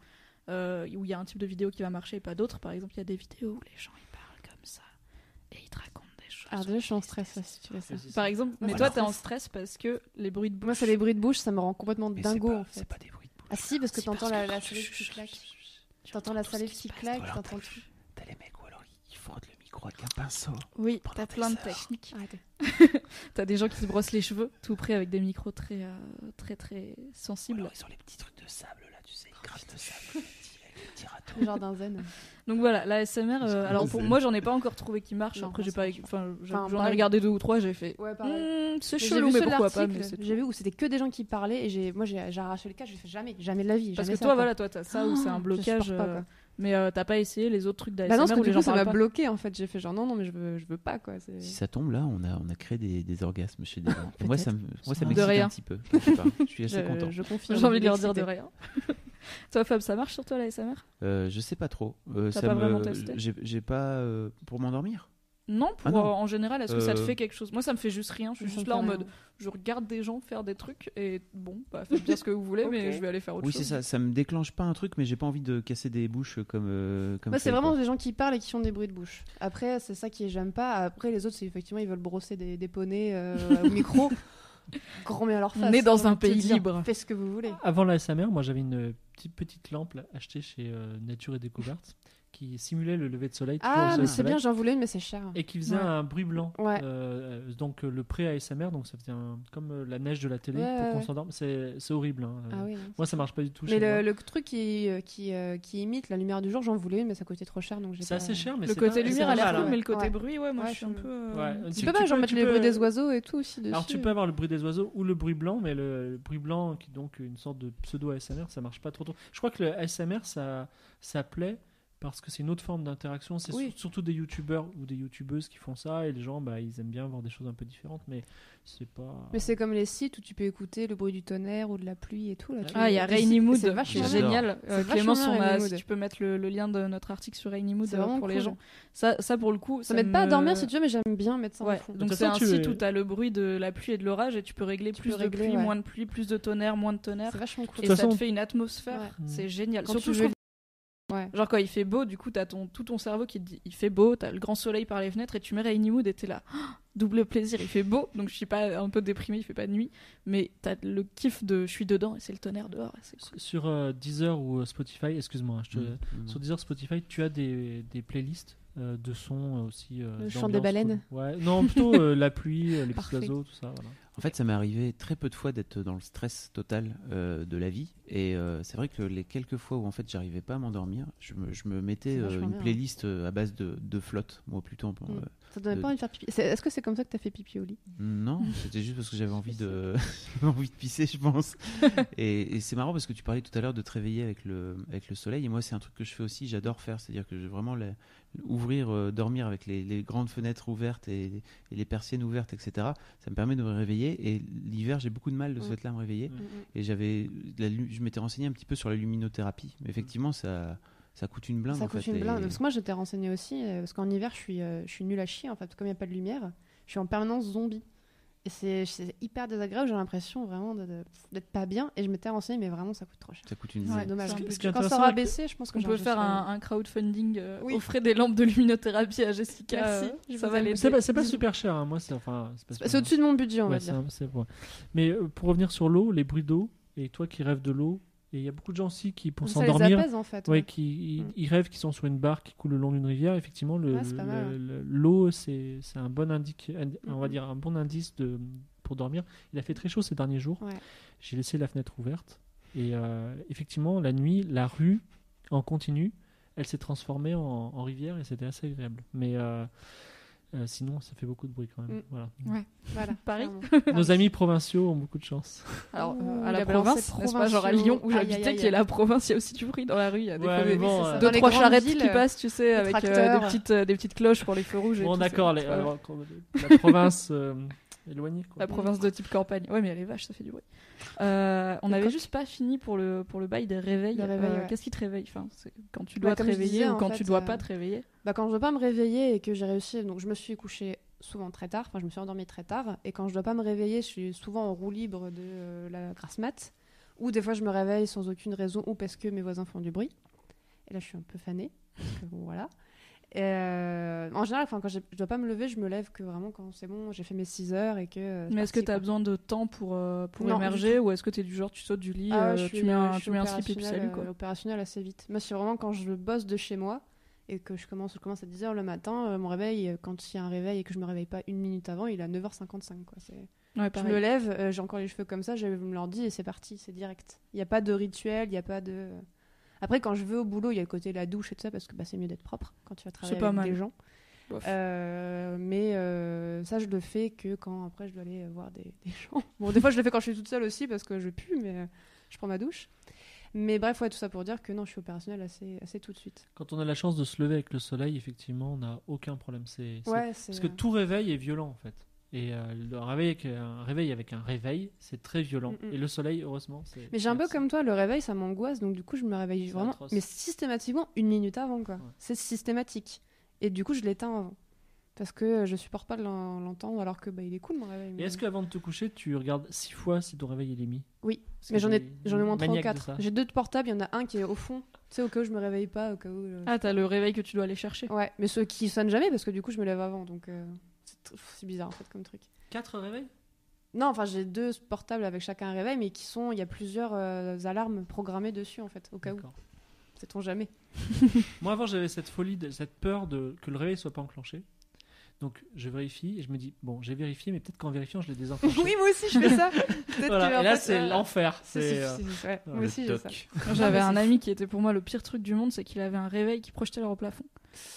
euh, où il y a un type de vidéo qui va marcher et pas d'autres. Par exemple, il y a des vidéos où les gens ils parlent comme ça et ils te racontent des chaud. Alors déjà, je suis en stress là, si tu veux ça. Par exemple, mais toi, t'es en stress parce que les bruits de bouche. Moi, c'est les bruits de bouche, ça me rend complètement Mais c'est dingo pas- en fait. C'est pas des bruits de bouche. Ah si, parce que t'entends la, salive qui claque. T'entends la salive qui claque, t'entends tout. T'as les mecs ou alors ils frottent le micro avec un pinceau. Oui, t'as plein de techniques. T'as des gens qui se brossent les cheveux tout près avec des micros très, euh, très, très sensibles. ils ont les petits trucs de sable grattent de sable. Le jardin zen. Donc voilà, la SMR. euh, alors pour moi, j'en ai pas encore trouvé qui marche. Non, Après, j'ai pas, enfin, j'ai- Enfin, j'en ai pareil. regardé deux ou trois. J'ai fait. Ouais, Hmm, c'est Mais j'ai chelou, vu mais ceux de pourquoi pas l'article, mais c'est tout. J'ai vu où c'était que des gens qui parlaient et j'ai, moi j'ai, j'ai arraché le cas, j'ai fait jamais, jamais de la vie. Parce jamais que ça, toi, quoi. voilà, toi, t'as ça ou c'est un blocage. supporte pas, euh, quoi. mais euh, t'as pas essayé les autres trucs d'ASMR Bah non, parce où que les du gens coup ça parlent m'a pas bloqué en fait. J'ai fait genre non, non, mais je veux, je veux pas quoi. c'est- Si ça tombe là, on a, on a créé des, des orgasmes chez des gens. Et moi, ça me, moi, ça De m'excite rien. un petit peu. Je sais pas, je suis assez Je, content. je confirme. J'ai envie de leur dire de rien. toi, Fab, ça marche sur toi la SMR Euh, je sais pas trop. Euh, T'as pas me- vraiment testé? J'ai pas euh, pour m'endormir? Non, pour Ah non. euh, en général, est-ce que ça te Euh, fait quelque chose? Moi, ça me fait juste rien. Je suis juste là en rien. mode, je regarde des gens faire des trucs et bon, bah, faites bien ce que vous voulez, mais je vais aller faire autre Oui, chose. c'est ça. Ça me déclenche pas un truc, mais j'ai pas envie de casser des bouches comme. euh, comme c'est vraiment quoi. des gens qui parlent et qui font des bruits de bouche. Après, c'est ça qui j'aime pas. Après, les autres, c'est effectivement, ils veulent brosser des, des poneys euh, au micro. Grand bien à leur On face. est dans un pays libre. Faites ce que vous voulez. Avant la SMR, moi j'avais une petite, petite lampe achetée chez euh, Nature et Découverte qui simulait le lever de soleil. Ah, mais c'est bien, j'en voulais une, mais c'est cher. Et qui faisait Ouais. un bruit blanc. Ouais. Euh, donc euh, le pré-ASMR, donc ça faisait un- comme euh, la neige de la télé Ouais, pour qu'on s'endorme. C'est c'est horrible. hein. Ah Euh, oui. Moi ça marche pas du tout. Mais chez le, moi. le truc qui, qui, euh, qui imite la lumière du jour, j'en voulais une, mais ça coûtait trop cher, donc C'est pas- assez cher, mais Le côté pas- lumière c'est a cool, mais hein. le côté Ouais. bruit, ouais, moi Ouais, je suis un peu. Tu peux pas, genre mettre peux- bruits des oiseaux et tout aussi dessus. Alors tu peux avoir le bruit des oiseaux ou le bruit blanc, mais le, le bruit blanc qui est donc une sorte de pseudo ASMR, ça marche pas trop trop. Je crois que le ASMR ça ça plaît parce que c'est une autre forme d'interaction. C'est Oui. sur- surtout des youtubeurs ou des youtubeuses qui font ça et les gens bah ils aiment bien voir des choses un peu différentes, mais c'est pas. Mais c'est comme les sites où tu peux écouter le bruit du tonnerre ou de la pluie et tout. Là, tu- Ah, il y a Rainy Mood, c'est vachement génial. Euh, Clémence, on a, si tu peux mettre le, le lien de notre article sur Rainy Mood euh, pour les gens. Ça, ça, pour le coup, Ça m'aide pas à dormir si tu veux, mais j'aime bien mettre ça Ouais, en fond. donc c'est un site es- où tu as le bruit de la pluie et de l'orage et tu peux régler Tu plus peux de régler, pluie, ouais. moins de pluie, plus de tonnerre, moins de tonnerre. C'est vachement cool. Et ça te fait une atmosphère, c'est génial. Surtout, je trouve, Ouais. genre quand il fait beau, du coup, t'as ton, tout ton cerveau qui te dit il fait beau, t'as le grand soleil par les fenêtres et tu mets Rainy Mood et t'es là. Double plaisir, il fait beau, donc je suis pas un peu déprimé, il fait pas de nuit, mais t'as le kiff de je suis dedans et c'est le tonnerre dehors. cool. Sur euh, Deezer ou euh, Spotify, excuse-moi, hein, je te- Mmh, mmh. sur Deezer, Spotify, tu as des, des playlists euh, de sons aussi. euh, Le chant des baleines quoi. Ouais, non, plutôt euh, la pluie, les petits oiseaux, tout ça. Voilà. En fait, ça m'est arrivé très peu de fois d'être dans le stress total euh, de la vie. Et euh, c'est vrai que les quelques fois où en fait j'arrivais pas à m'endormir, je me, je me mettais euh, une bien, hein. playlist euh, à base de, de flotte, moi plutôt. Mm. Ça te donnait de- pas envie de faire pipi? Est-ce que c'est comme ça que t'as fait pipi au lit? Non, c'était juste parce que j'avais envie de, envie de pisser, je pense. et et c'est marrant parce que tu parlais tout à l'heure de te réveiller avec le, avec le soleil. Et moi, c'est un truc que je fais aussi, j'adore faire. C'est-à-dire que je vraiment la- ouvrir, dormir avec les, les grandes fenêtres ouvertes et, et les persiennes ouvertes, etc. Ça me permet de me réveiller. Et l'hiver, j'ai beaucoup de mal de ce Mm. fait-là à me réveiller. Mm. Et j'avais, je m'étais renseigné un petit peu sur la luminothérapie. Mais effectivement, ça, ça coûte une blinde. Ça en coûte fait, une et- blinde. Parce que moi, j'étais renseignée aussi. euh, Parce qu'en hiver, je suis, euh, je suis nulle à chier. En fait, comme il n'y a pas de lumière, je suis en permanence zombie. C'est hyper désagréable. J'ai l'impression vraiment d'être pas bien. Et je m'étais renseignée, mais vraiment, ça coûte trop cher. Ça coûte une C'est blinde. dommage. Qui est Quand ça aura baissé, je pense que On peut faire un, un crowdfunding, euh, Oui. offrez des lampes de luminothérapie à Jessica. Merci, euh, je ça va. C'est pas, pas super cher, hein, moi, c'est enfin, c'est au-dessus de mon budget, on va Ouais, dire. un- ouais. Mais euh, pour revenir sur l'eau, les bruits d'eau, et toi qui rêves de l'eau, et il y a beaucoup de gens aussi qui, pour s'endormir, en fait. ouais, ouais. qui ils, Mm. ils rêvent qu'ils sont sur une barre qui coule le long d'une rivière. Effectivement, le- Ouais, c'est pas mal, le- l'eau, c'est un bon indique, indi- on va Mhm. dire un bon indice de pour dormir. Il a fait très chaud ces derniers jours. Ouais. J'ai laissé la fenêtre ouverte et euh, effectivement, la nuit, la rue en continu, elle s'est transformée en, en rivière et c'était assez agréable. Mais euh, euh, sinon, ça fait beaucoup de bruit quand même. Mm. Voilà. Voilà. Paris. Nos amis provinciaux ont beaucoup de chance. Alors, euh, à la a balancé province, n'est-ce pas Genre à Lyon, où j'habitais, qui est la province, il y a aussi du bruit dans la rue. Il y a des Ouais, fois bon, euh, deux, Dans les trois charrettes villes, qui passent, tu sais, avec euh, des, petites, des petites cloches pour les feux rouges. Bon, d'accord, la province euh, éloignée. Quoi. La province de type campagne. Ouais, mais les vaches, ça fait du bruit. Euh, on Le avait coq. juste pas fini pour le, pour le bail des réveils. Euh, ouais. Qu'est-ce qui te réveille? Enfin, Quand tu Bah, dois te réveiller disais, ou quand fait, tu dois euh, pas te réveiller Bah, quand je dois pas me réveiller et que j'ai réussi, donc je me suis couchée souvent très tard, enfin je me suis endormie très tard, et quand je dois pas me réveiller, je suis souvent en roue libre de euh, la grasse mat, ou des fois je me réveille sans aucune raison, ou parce que mes voisins font du bruit. Et là je suis un peu fanée, parce que bon, voilà. Et, euh, en général, quand je dois pas me lever, je me lève que vraiment quand c'est bon, j'ai fait mes 6 heures et que. euh, Mais est-ce que tu as besoin de temps pour, pour Non, émerger ou est-ce que tu es du genre tu sautes du lit, Ah, suis, tu mets un, tu mets un slip et puis salut quoi opérationnelle assez vite. Moi, c'est vraiment quand je bosse de chez moi et que je commence, je commence à 10h le matin, euh, mon réveil, euh, quand il y a un réveil et que je me réveille pas une minute avant, il est à 9h55. Quoi. C'est... Ouais, Je me lève, euh, j'ai encore les cheveux comme ça, j'allume l'ordi et c'est parti, c'est direct. Il n'y a pas de rituel, il n'y a pas de. Après, quand je vais au boulot, il y a le côté de la douche et tout ça parce que bah, c'est mieux d'être propre quand tu vas travailler pas avec mal. des gens. Euh, mais euh, ça, je le fais que quand après je dois aller voir des, des gens. Bon, des fois, je le fais quand je suis toute seule aussi parce que je pue, mais je prends ma douche. Mais bref, ouais, tout ça pour dire que non, je suis opérationnelle assez, assez tout de suite. Quand on a la chance de se lever avec le soleil, effectivement, on n'a aucun problème. C'est, c'est- Ouais, c'est. Parce que euh, tout réveil est violent en fait. Et euh, le réveil avec un réveil avec un réveil, c'est très violent. Mm, mm. Et le soleil, heureusement, c'est. Mais j'ai un peu comme toi, le réveil, ça m'angoisse, donc du coup, je me réveille vraiment, atroce. mais systématiquement une minute avant, quoi. Ouais. C'est systématique. Et du coup, je l'éteins avant. Parce que je supporte pas de l'en- l'entendre, alors que bah, il est cool mon réveil. Et est-ce qu'avant de te coucher, tu regardes six fois si ton réveil il est mis Oui, Parce mais j'en ai, j'en ai une moins 3 ou maniaque de 4. ça. J'ai deux de portables, il y en a un qui est au fond, tu sais, au cas où je me réveille pas, au cas où. euh, Ah, t'as le réveil que tu dois aller chercher. Ouais, mais ceux qui sonnent jamais, parce que du coup, je me lève avant, donc euh, c'est bizarre en fait comme truc. Quatre réveils? Non, enfin, j'ai deux portables avec chacun un réveil, mais qui sont, il y a plusieurs euh, alarmes programmées dessus en fait, au cas où. D'accord. Sait-on jamais. Moi avant j'avais cette folie, de- cette peur de que le réveil soit pas enclenché. Donc je vérifie et je me dis bon j'ai vérifié mais peut-être qu'en vérifiant je l'ai désenclenché. oui, moi aussi, je fais ça. Peut-être Voilà, et là fait, c'est euh, l'enfer. c'est- euh, moi aussi, j'ai ça. J'avais un ami qui était pour moi le pire truc du monde, c'est qu'il avait un réveil qui projetait l'heure au plafond.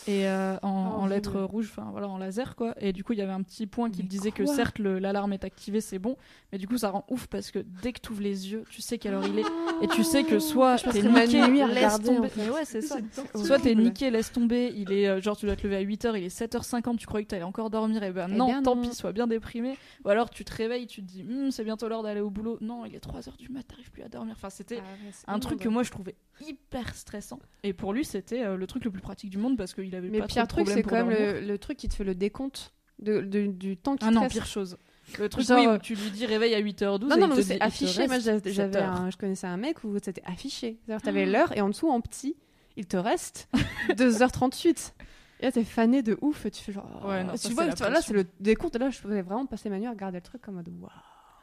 Et euh, en, Oh, en lettres rouges, enfin voilà, en laser quoi. Et du coup, il y avait un petit point qui Mais disait que certes l'alarme est activée, c'est bon, mais du coup, ça rend ouf parce que dès que tu ouvres les yeux, tu sais quelle heure il est. Et tu sais que soit t'es niqué, nuit à laisse tomber. en fait. Mais ouais, c'est ça. Soit t'es niqué, laisse tomber, il est euh, genre tu dois te lever à 8h, il est 7h50, tu croyais que t'allais encore dormir, et ben Eh non, bien tant non. pis, sois bien déprimé. Ou alors tu te réveilles, tu te dis Hum, c'est bientôt l'heure d'aller au boulot. Non, il est 3h du mat, t'arrives plus à dormir. Enfin, c'était Ah un truc que moi je trouvais hyper stressant. Et pour lui, c'était euh, le truc le plus pratique du monde parce qu'il avait Mais pas le pire trop de truc, c'est quand même le, le truc qui te fait le décompte de, de- du temps qui Ah te non, reste. pire chose. Le truc Genre, oui, où euh, tu lui dis réveille à 8h12 Non, non, te c'est affiché. Moi, reste j'avais, 7 j'avais heures. un- je connaissais un mec où c'était affiché. C'est-à-dire, t'avais l'heure et en dessous, en petit, il te reste 2h38. Et là, t'es fané de ouf. Tu fais genre. Ouais, non, tu vois, là, c'est le décompte. Là, je pouvais vraiment passer ma nuit à regarder le truc en mode waouh.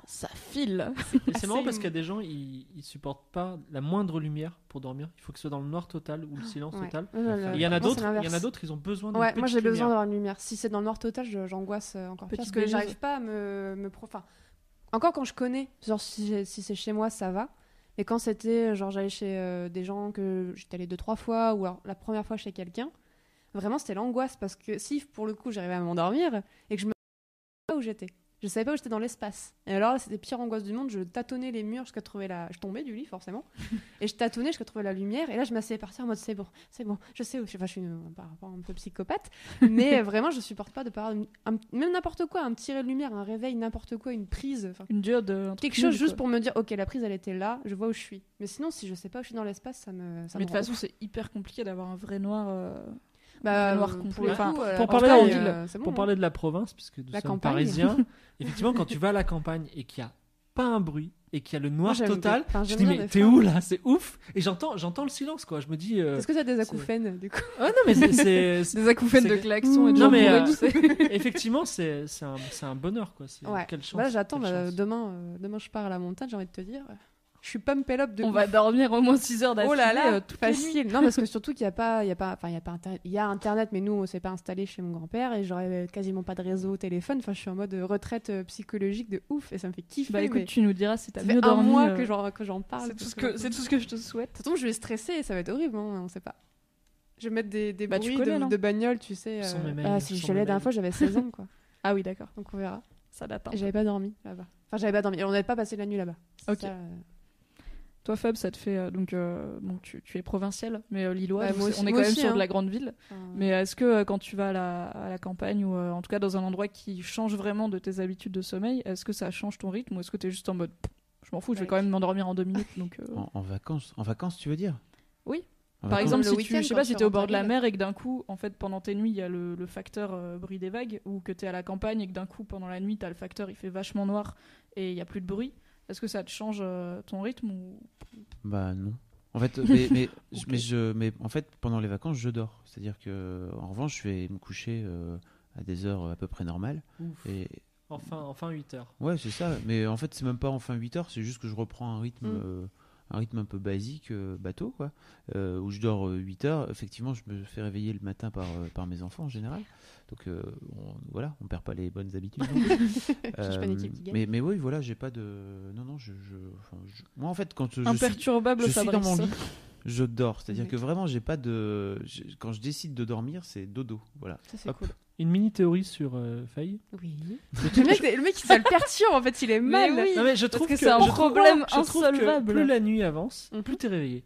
Ça file. Et c'est marrant parce qu'il y a des gens ils, ils supportent pas la moindre lumière pour dormir. Il faut que ce soit dans le noir total ou le silence Ouais. total. Il y en a d'autres, il y en a d'autres, ils ont besoin d'une Ouais, moi j'ai besoin d'avoir une lumière. Si c'est dans le noir total, j'angoisse encore plus parce que j'arrive pas à me, me pro- enfin, encore quand je connais, genre si, si c'est chez moi, ça va. Mais quand c'était, genre j'allais chez euh, des gens que j'étais allée deux trois fois ou alors la première fois chez quelqu'un, vraiment c'était l'angoisse parce que si pour le coup j'arrivais à m'endormir et que je me où j'étais. Je savais pas où j'étais dans l'espace. Et alors là, c'était pire angoisse du monde. Je tâtonnais les murs jusqu'à trouver la. Je tombais du lit, forcément. et je tâtonnais jusqu'à trouver la lumière. Et là, je m'asseyais par terre en mode c'est bon, c'est bon, je sais où. je suis. Enfin, je suis une- par rapport un peu psychopathe. Mais vraiment, je supporte pas de pas une- un- même n'importe quoi, un petit ray de lumière, un réveil, n'importe quoi, une prise. Une diode. euh, quelque chose juste quoi. pour me dire ok, la prise elle était là, je vois où je suis. Mais sinon, si je sais pas où je suis dans l'espace, ça me. Ça Mais de toute façon, c'est hyper compliqué d'avoir un vrai noir. euh, bah, noir euh, complet. pour, le Enfin, coup, pour en parler tout cas, en euh, ville, c'est bon, Pour hein. parler de la province, puisque nous La sommes campagne. parisiens, effectivement, quand tu vas à la campagne et qu'il n'y a pas un bruit et qu'il y a le noir Moi, total, enfin, je dis mais des t'es où là? C'est ouf Et j'entends, j'entends le silence quoi. Je me dis. euh, Est-ce que ça a des acouphènes du coup? Ah non mais c'est- Des acouphènes de klaxons et de Non, mais, euh, tu sais. effectivement c'est c'est un, c'est un bonheur quoi. Ouais. quelle chance. Bah là, j'attends. bah, chance. demain, euh, demain, je pars à la montagne. J'ai envie de te dire, je suis pas up de. On ouf. va dormir au moins 6 heures d'affilée. Oh là là, euh, facile. Non, parce que surtout qu'il n'y a pas, il y a pas, enfin, il y a pas internet. Il y a internet, mais nous, on s'est pas installé chez mon grand-père et j'aurais quasiment pas de réseau au téléphone. Enfin, je suis en mode retraite euh, psychologique de ouf et ça me fait kiffer. Bah écoute, mais tu nous diras si t'as ça fait mieux un dormi. mois euh, que j'en, que j'en parle. C'est tout, ce que, c'est tout ce que je te souhaite. Ça tombe, je vais stresser et ça va être horrible. hein, on sait pas. Je vais mettre des, des Bah, tu bruits connais, de, de bagnole, tu sais. Euh, ah, si sans j'y allais mes la dernière mails. fois, j'avais 16 ans, quoi. Ah oui, d'accord. Donc on verra. Ça date. hein. Et j'avais pas dormi là-bas. Enfin, j'avais pas dormi. On n'avait pas passé la nuit là-bas. Ok. Toi, Fab, ça te fait. euh, donc, euh, bon, tu, tu es provincial, mais euh, lillois. Donc aussi- on est quand même aussi, sur hein. de la grande ville. Mais est-ce que euh, quand tu vas à la, à la campagne ou euh, en tout cas dans un endroit qui change vraiment de tes habitudes de sommeil, est-ce que ça change ton rythme ou est-ce que tu es juste en mode Pff, je m'en fous, je vais quand même m'endormir en deux minutes donc, euh, En, en vacances, en vacances, tu veux dire? Oui. En Par vacances exemple, le si tu, je sais pas tu si t'es au bord de la mer et que d'un coup, en fait, pendant tes nuits, il y a le, le facteur euh, bruit des vagues, ou que t'es à la campagne et que d'un coup, pendant la nuit, t'as le facteur, il fait vachement noir et il y a plus de bruit. Est-ce que ça te change euh, ton rythme ou? Bah non. En fait, mais, mais, je- mais, je, mais en fait, pendant les vacances, je dors. C'est-à-dire que, en revanche, je vais me coucher euh, à des heures à peu près normales. Ouf. Et Enfin, enfin 8 heures. ouais, c'est ça. Mais en fait, c'est même pas enfin 8 heures. C'est juste que je reprends un rythme, Mm. euh, un rythme un peu basique, euh, bateau, quoi. Euh, où je dors euh, 8 heures. Effectivement, je me fais réveiller le matin par, euh, par mes enfants en général. Donc euh, on, voilà, on perd pas les bonnes habitudes. Euh, mais, mais oui, voilà, j'ai pas de. Non, non, je. je- enfin, je- Moi, en fait, quand je suis Imperturbable, je suis dans mon lit, je dors. C'est-à-dire Oui. que vraiment, j'ai pas de. Quand je décide de dormir, c'est dodo. Voilà. Ça, c'est cool. Une mini théorie sur euh, Faye. Oui. Le mec, le mec, se le perturbe en fait, il est Mais mal. oui. Non mais je Parce trouve que c'est un problème je trouve que insolvable. Plus la nuit avance, Mhm. plus t'es réveillé.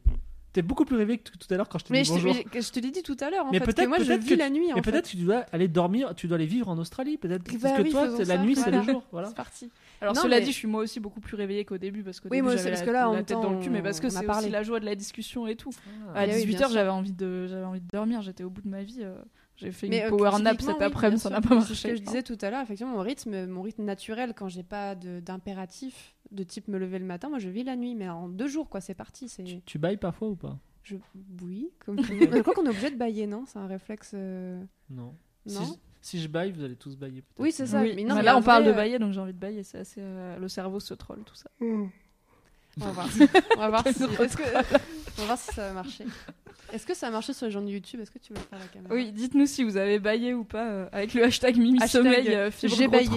T'es beaucoup plus réveillé que tout à l'heure quand je t'ai Mais dit je, te- bonjour. mais je te l'ai dit tout à l'heure en Mais peut-être- que moi je vis que la tu- nuit en Mais fait. peut-être que tu dois aller dormir, tu dois aller vivre en Australie, peut-être. Bah Parce que oui, toi, la ça, nuit, c'est le jour. Voilà. C'est parti. Alors Non, cela mais- dit, je suis moi aussi beaucoup plus réveillée qu'au début parce qu'au Oui, début moi la, parce que là, en la tête dans le cul, mais parce que on a c'est aussi la joie de la discussion et tout. Ah. À oui, bien 18h, sûr. j'avais envie de j'avais envie de dormir, j'étais au bout de ma vie. euh, J'ai fait Mais, une euh, power nap cet après-midi, ça n'a pas C'est marché. ce que je disais tout à l'heure, effectivement, mon rythme, mon rythme naturel, quand j'ai pas d'impératif de type me lever le matin, moi je vis la nuit, mais en deux jours, quoi, c'est parti. C'est... Tu, tu bailles parfois ou pas? Je... Oui, comme. Je crois qu'on est obligé de bailler, non? C'est un réflexe. euh, Non. Non si, si je baille, vous allez tous bailler peut-être. Oui, c'est ça. Oui, Mais non, mais mais là on parle de euh, bailler, donc j'ai envie de bailler. C'est assez, euh, le cerveau se troll tout ça. On va voir. On va voir si... Que... On va voir si ça va marcher. Est-ce que ça a marché sur les gens de YouTube? Est-ce que tu veux faire la caméra? Oui, dites-nous si vous avez baillé ou pas euh, avec le hashtag Mimi Hashtag, Sommeil euh, j'ai baillé.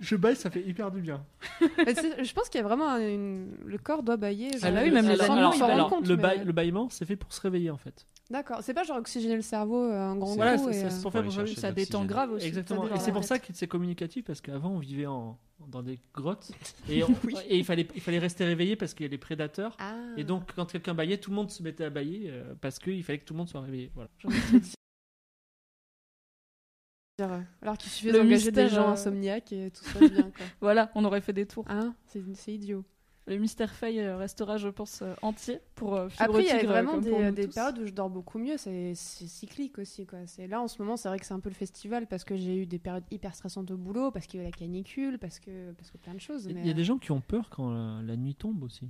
Je baille, ça fait hyper du bien. Mais je pense qu'il y a vraiment un- une... le corps doit bailler. Ah genre, bah oui, même les animaux, s'en alors, compte, le, mais- bail- le bâillement, c'est fait pour se réveiller en fait. D'accord, c'est pas genre oxygéner le cerveau euh, un grand Voilà, coup. c'est et, c'est- euh, pour faire pour ça. Ça détend grave aussi. Exactement. ça Et c'est pour ça que c'est communicatif parce qu'avant on vivait en, dans des grottes et, on- et il, fallait, il fallait rester réveillé parce qu'il y a les prédateurs. Ah. Et donc quand quelqu'un baillait, tout le monde se mettait à bailler euh, parce qu'il fallait que tout le monde soit réveillé. Voilà. Alors qu'il suffit Le d'engager des gens euh, insomniaques et tout se passe bien. Quoi. Voilà, on aurait fait des tours. Hein c'est c'est idiot. Le mystère Faye euh, restera, je pense, euh, entier pour euh, Fibre Après, il y a vraiment des, périodes où je dors beaucoup mieux. C'est cyclique aussi. Quoi. C'est Là, en ce moment, c'est vrai que c'est un peu le festival parce que j'ai eu des périodes hyper stressantes au boulot, parce qu'il y a eu la canicule, parce que, parce que plein de choses. Il mais, y a des gens qui ont peur quand la, la nuit tombe aussi.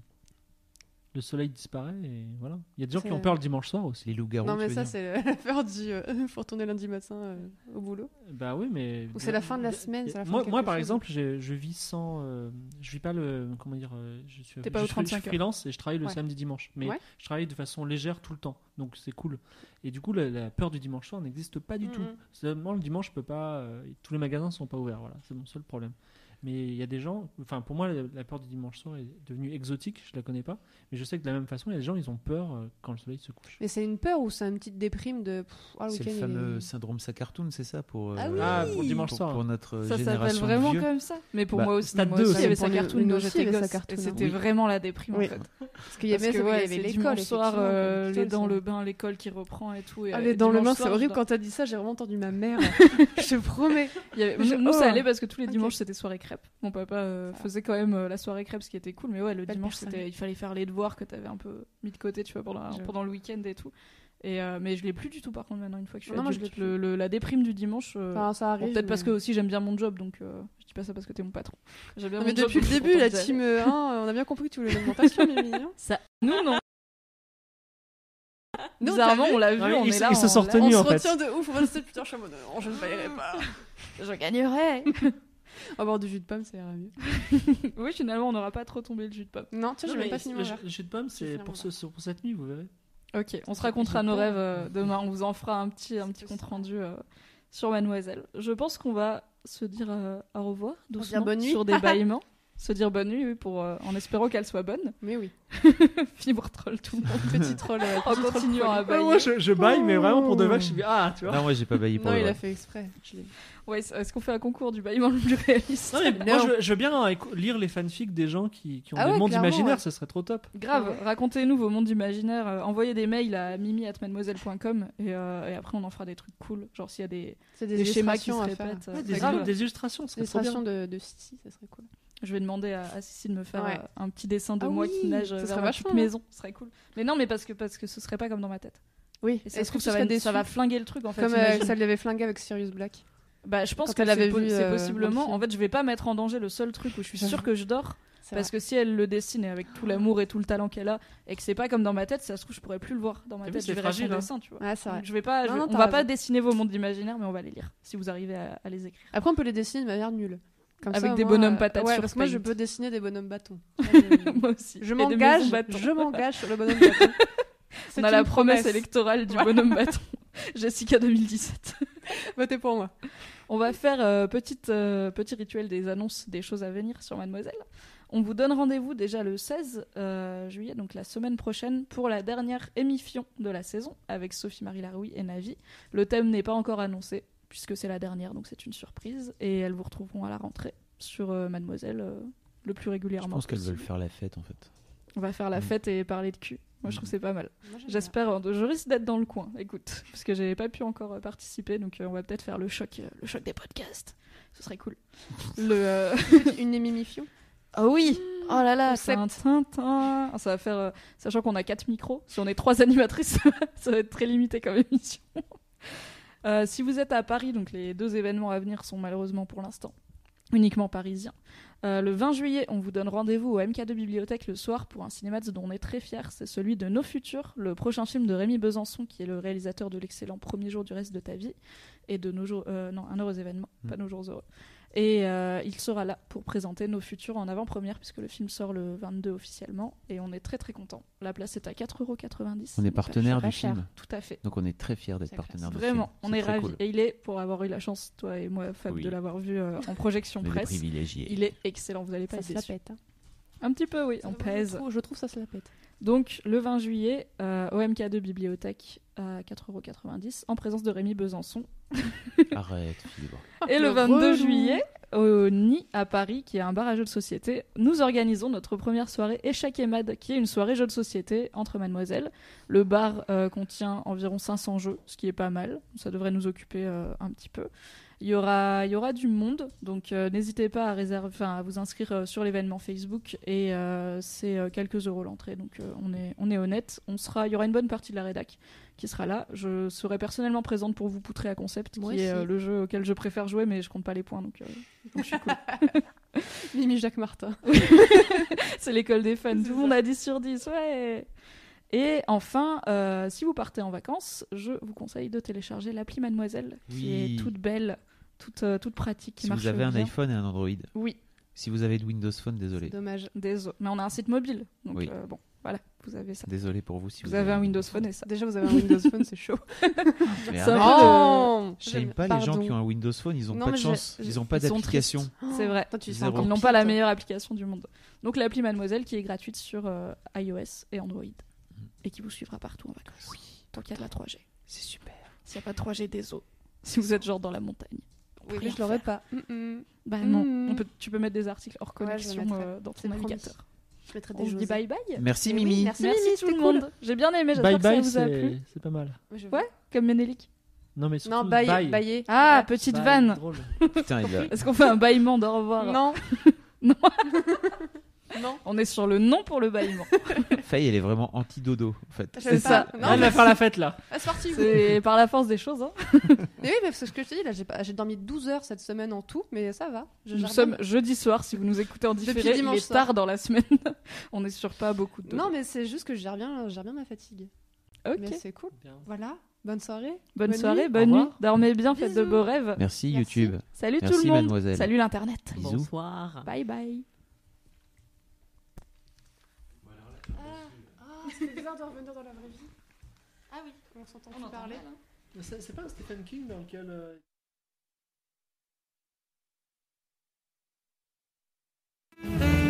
Le soleil disparaît et voilà. Il y a des gens qui ont peur le dimanche soir aussi. Les loups-garous. Non, mais ça, c'est la peur du. euh, faut retourner lundi matin euh, au boulot. Bah oui, mais. Ou c'est la fin de la semaine, c'est la fin moi, de moi, quelque par chose. exemple, je vis sans. euh, je vis pas le. Comment dire euh, Je suis, pas je aux suis- 35 je suis heures. freelance et je travaille le Ouais. samedi dimanche. Mais Ouais. je travaille de façon légère tout le temps. Donc c'est cool. Et du coup, la, la peur du dimanche soir n'existe pas du tout. Mhm. Seulement le dimanche, je peux pas. euh, tous les magasins sont pas ouverts. Voilà, c'est mon seul problème. Mais il y a des gens. Enfin, pour moi, la, peur du dimanche soir est devenue exotique. Je la connais pas. Mais je sais que de la même façon, il y a des gens, ils ont peur euh, quand le soleil se couche. Mais c'est une peur ou c'est une petite déprime de. ah, le C'est le fameux est- syndrome Sacartoon, c'est ça pour, Ah euh, oui Ah, pour dimanche pour, soir. pour notre Ça s'appelle vraiment vieux. comme ça. Mais pour Bah, moi aussi, Stade moi 2 aussi, aussi. il y avait Pour sa nous- cartoon nous quand aussi, il y j'étais avait sa gosse. cartoon, Et hein. c'était Oui. vraiment la déprime Oui. en fait. Parce qu'il y avait, l'école. soir, euh, comme les l'hôpital, dans le bain, l'école qui reprend et tout. Aller euh, dans le bain, soir, c'est horrible quand t'as dit ça, j'ai vraiment entendu ma mère. je te promets. Nous, oh. ça allait parce que tous les dimanches c'était soirée crêpe. Mon papa euh, faisait quand même euh, la soirée crêpe, ce qui était cool. Mais ouais, le Belle dimanche, c'était, il fallait faire les devoirs que t'avais un peu mis de côté, tu vois, pendant, J'avoue. pendant le week-end et tout. Et euh, mais je l'ai plus du tout par contre maintenant une fois que je suis Non, je adulte. l'ai plus. Le- le- la déprime du dimanche. euh, Enfin, ça bon, arrive. peut-être parce mais- que aussi j'aime bien mon job, donc euh, je dis pas ça parce que t'es mon patron. J'aime bien Non, mon mais job, depuis le je début, la team 1, on a bien compris que tu voulais l'augmentation, Mimi. hein. Nous non. Nous, Bizarrement, on l'a vu, Non, mais on ils est se- là. ils se on sont l'a- retenus, on en se fait. retient de ouf, on va se dire putain, je non, je ne paierai pas. Je gagnerais. On va boire du jus de pomme, ça ira mieux. oui, finalement, on n'aura pas trop tombé le jus de pomme. Non, tu vois, Non, j'ai même pas fini mon le verre. jus- le jus de pomme, c'est pour, pas. ce, pour cette nuit, vous verrez. Ok, on se racontera nos rêves euh, demain. On vous en fera un petit, un petit compte rendu euh, sur Mademoiselle. Je pense qu'on va se dire euh, au revoir doucement bonne nuit. sur des bâillements. Se dire bonne nuit oui, pour, euh, en espérant qu'elle soit bonne. Mais oui. Fibre troll tout le monde. Petit troll. euh, En continuant à bailler. moi, je, je baille, mais vraiment pour de vrai, je suis ah, tu vois. Non, moi j'ai pas baillé pour Non, il vrai. a fait exprès. Je l'ai vu. Ouais, est-ce qu'on fait un concours du bâillement le plus réaliste? Non, mais Non. moi, je, je veux bien écou- lire les fanfics des gens qui, qui ont Ah des ouais, mondes clairement, imaginaires, ouais. ce serait trop top. Grave, Ouais. racontez-nous vos mondes imaginaires. euh, envoyez des mails à mimi.mademoiselle.com et, euh, et après on en fera des trucs cool. Genre s'il y a des, C'est des des, schémas qui se à faire. répètent. euh, Ouais, Des, grave. illustrations, ce des serait trop bien. illustrations de, de Sissi, ça serait cool. Je vais demander à, à Cécile de me faire Ouais. euh, un petit dessin de Ah moi oui, qui nage vers ma petite maison. Ce serait cool. Mais non, mais parce que, parce que ce serait pas comme dans ma tête. Oui. Et ça se Est-ce que trouve, ça va, déçu ça va flinguer le truc en fait. Comme euh, ça l'avait flingué avec Sirius Black. Bah, je pense quand que c'est avait po- vu, c'est euh, possiblement. En fait, je vais pas mettre en danger le seul truc où je suis sûre que je dors. Parce que si elle le dessine et avec tout l'amour et tout le talent qu'elle a, et que c'est pas comme dans ma tête, ça se trouve, je pourrais plus le voir dans ma tête. c'est son fragile, hein. dessin, tu vois. Ouais, c'est vrai. Je vais pas, Non, je- non, on t'as va pas dessiner vos mondes imaginaires, mais on va les lire si vous arrivez à, à les écrire. Après, on peut les dessiner de manière nulle. Comme Avec ça, des bonhommes patates Ouais, sur parce que moi, je peux dessiner des bonhommes bâtons. Moi, je- Moi aussi. Je m'engage, je m'engage sur le bonhomme bâton. C'est On a la promesse électorale du bonhomme bâton. Jessica 2017. Votez pour moi. On va faire euh, petite, euh, petit rituel des annonces des choses à venir sur Mademoiselle. On vous donne rendez-vous déjà le 16 euh, juillet, donc la semaine prochaine, pour la dernière émission de la saison avec Sophie-Marie Laroui et Navi. Le thème n'est pas encore annoncé, puisque c'est la dernière, donc c'est une surprise. Et elles vous retrouveront à la rentrée sur euh, Mademoiselle euh, le plus Je régulièrement. pense qu'elles veulent faire la fête en fait. On va faire la Mm. fête et parler de cul. Moi, je trouve Mm. que c'est pas mal. J'espère, euh, je risque d'être dans le coin, écoute, parce que j'ai pas pu encore euh, participer, donc euh, on va peut-être faire le choc, euh, le choc des podcasts. Ce serait cool. Le, euh. Une émimifion. Ah oui Oh là là. Ça va faire, euh, sachant qu'on a quatre micros, si on est trois animatrices, ça va être très limité comme émission. Euh, si vous êtes à Paris, donc les deux événements à venir sont malheureusement pour l'instant uniquement parisiens. Euh, le 20 juillet, on vous donne rendez-vous au MK2 Bibliothèque le soir pour un cinéma dont on est très fiers. C'est celui de Nos Futurs, le prochain film de Rémi Besançon, qui est le réalisateur de l'excellent Premier jour du reste de ta vie et de Nos jours, euh, non, Un heureux événement, pas Nos jours heureux. Et euh, il sera là pour présenter Nos Futurs en avant-première, puisque le film sort le 22 officiellement, et on est très très content. La place est à 4,90€. On est donc, partenaire euh, du cher. film. Tout à fait. Donc on est très fiers d'être partenaire du Vraiment, film. on C'est est ravis. cool. Et il est, pour avoir eu la chance, toi et moi, Fab, Oui. de l'avoir vu euh, en projection On presse, privilégiés. il est excellent, vous allez pas Ça être se la pète. hein. Un petit peu, oui, Ça on pèse. Je trouve, je trouve ça se la pète. Donc, le 20 juillet, euh, au MK2 Bibliothèque à 4,90€, en présence de Rémi Besançon. Arrête, Fibre. Et le le 22 relou. juillet, au Nid à Paris, qui est un bar à jeux de société, nous organisons notre première soirée Échec et Mad, qui est une soirée jeux de société entre mademoiselles. Le bar euh, contient environ 500 jeux, ce qui est pas mal. Ça devrait nous occuper euh, un petit peu. Il y aura, il y aura du monde, donc euh, n'hésitez pas à, réserver, à vous inscrire euh, sur l'événement Facebook et euh, c'est euh, quelques euros l'entrée, donc euh, on, est, on est honnête. On sera, il y aura une bonne partie de la rédac qui sera là. Je serai personnellement présente pour vous poutrer à Concept, Moi qui est aussi. euh, le jeu auquel je préfère jouer, mais je compte pas les points, donc, euh, donc je suis cool. Mimi Jacques Martin. c'est l'école des fans. Tout le monde a 10 sur 10, ouais. Et enfin, euh, si vous partez en vacances, je vous conseille de télécharger l'appli Mademoiselle, qui Oui. est toute belle, toute, euh, toute pratique, qui Si marche vous avez un bien. iPhone et un Android. Oui, Si vous avez de Windows Phone, désolé. Dommage. désolé. Mais on a un site mobile, donc Oui. euh, bon, voilà, vous avez ça. Désolé pour vous si vous, Vous avez un Windows Phone et ça. Déjà, vous avez un Windows Phone, c'est chaud. Arrête. peu Oh J'aime pas les gens qui ont un Windows Phone, ils ont Non, pas de chance, ils ont pas d'application. C'est vrai. Toi, tu Ils n'ont pas la meilleure application du monde. Donc l'appli Mademoiselle qui est gratuite sur euh, iOS et Android et qui vous suivra partout en vacances. Tant qu'il y a de la 3G. C'est super. S'il n'y a pas de 3G, désolé. Si vous êtes genre dans la montagne. Oui, je l'aurais pas. Mm, mm. Bah non, on peut, tu peux mettre des articles hors connexion euh, dans ton navigateur. Je mettrai On des se dit José. bye bye. Merci Eh oui, Mimi. merci. Merci, Mimi, tout le monde. cool. J'ai bien aimé, j'espère Bye que ça bye, vous a plu. c'est pas mal. Ouais, comme Ménélique. Non, mais surtout, Non, bailler. bye. bailler. Ah, Ouais. petite Bye, vanne. Putain, il a- Est-ce qu'on fait un bâillement d'au revoir Non. Non. non. On est sur le non pour le bâillement. Faye, elle est vraiment anti-dodo, en fait. C'est ça. Non, Elle mais va faire la fête là. Ah, c'est parti. vous. C'est par la force des choses. Hein. Mais oui, parce que ce que je te dis, là, j'ai pas- j'ai dormi 12 heures cette semaine en tout, mais ça va. Je Nous sommes jeudi soir, si vous nous écoutez en différé, il dimanche est soir. tard dans la semaine. On est sur pas beaucoup de... Non, mais c'est juste que je gère bien, je gère bien ma fatigue. Ok, Mais c'est cool. Bien. Voilà. Bonne soirée. bonne, bonne soirée, nuit. bonne nuit. Dormez bien, faites de beaux rêves. Merci, Merci. YouTube. Salut tout le monde. mademoiselle. Salut l'internet. Bisous. Bonsoir. Bye bye. Ah, c'est bizarre de revenir dans la vraie vie. Ah oui, on s'entend plus parler. C'est c'est pas un Stephen King dans lequel. euh, Thank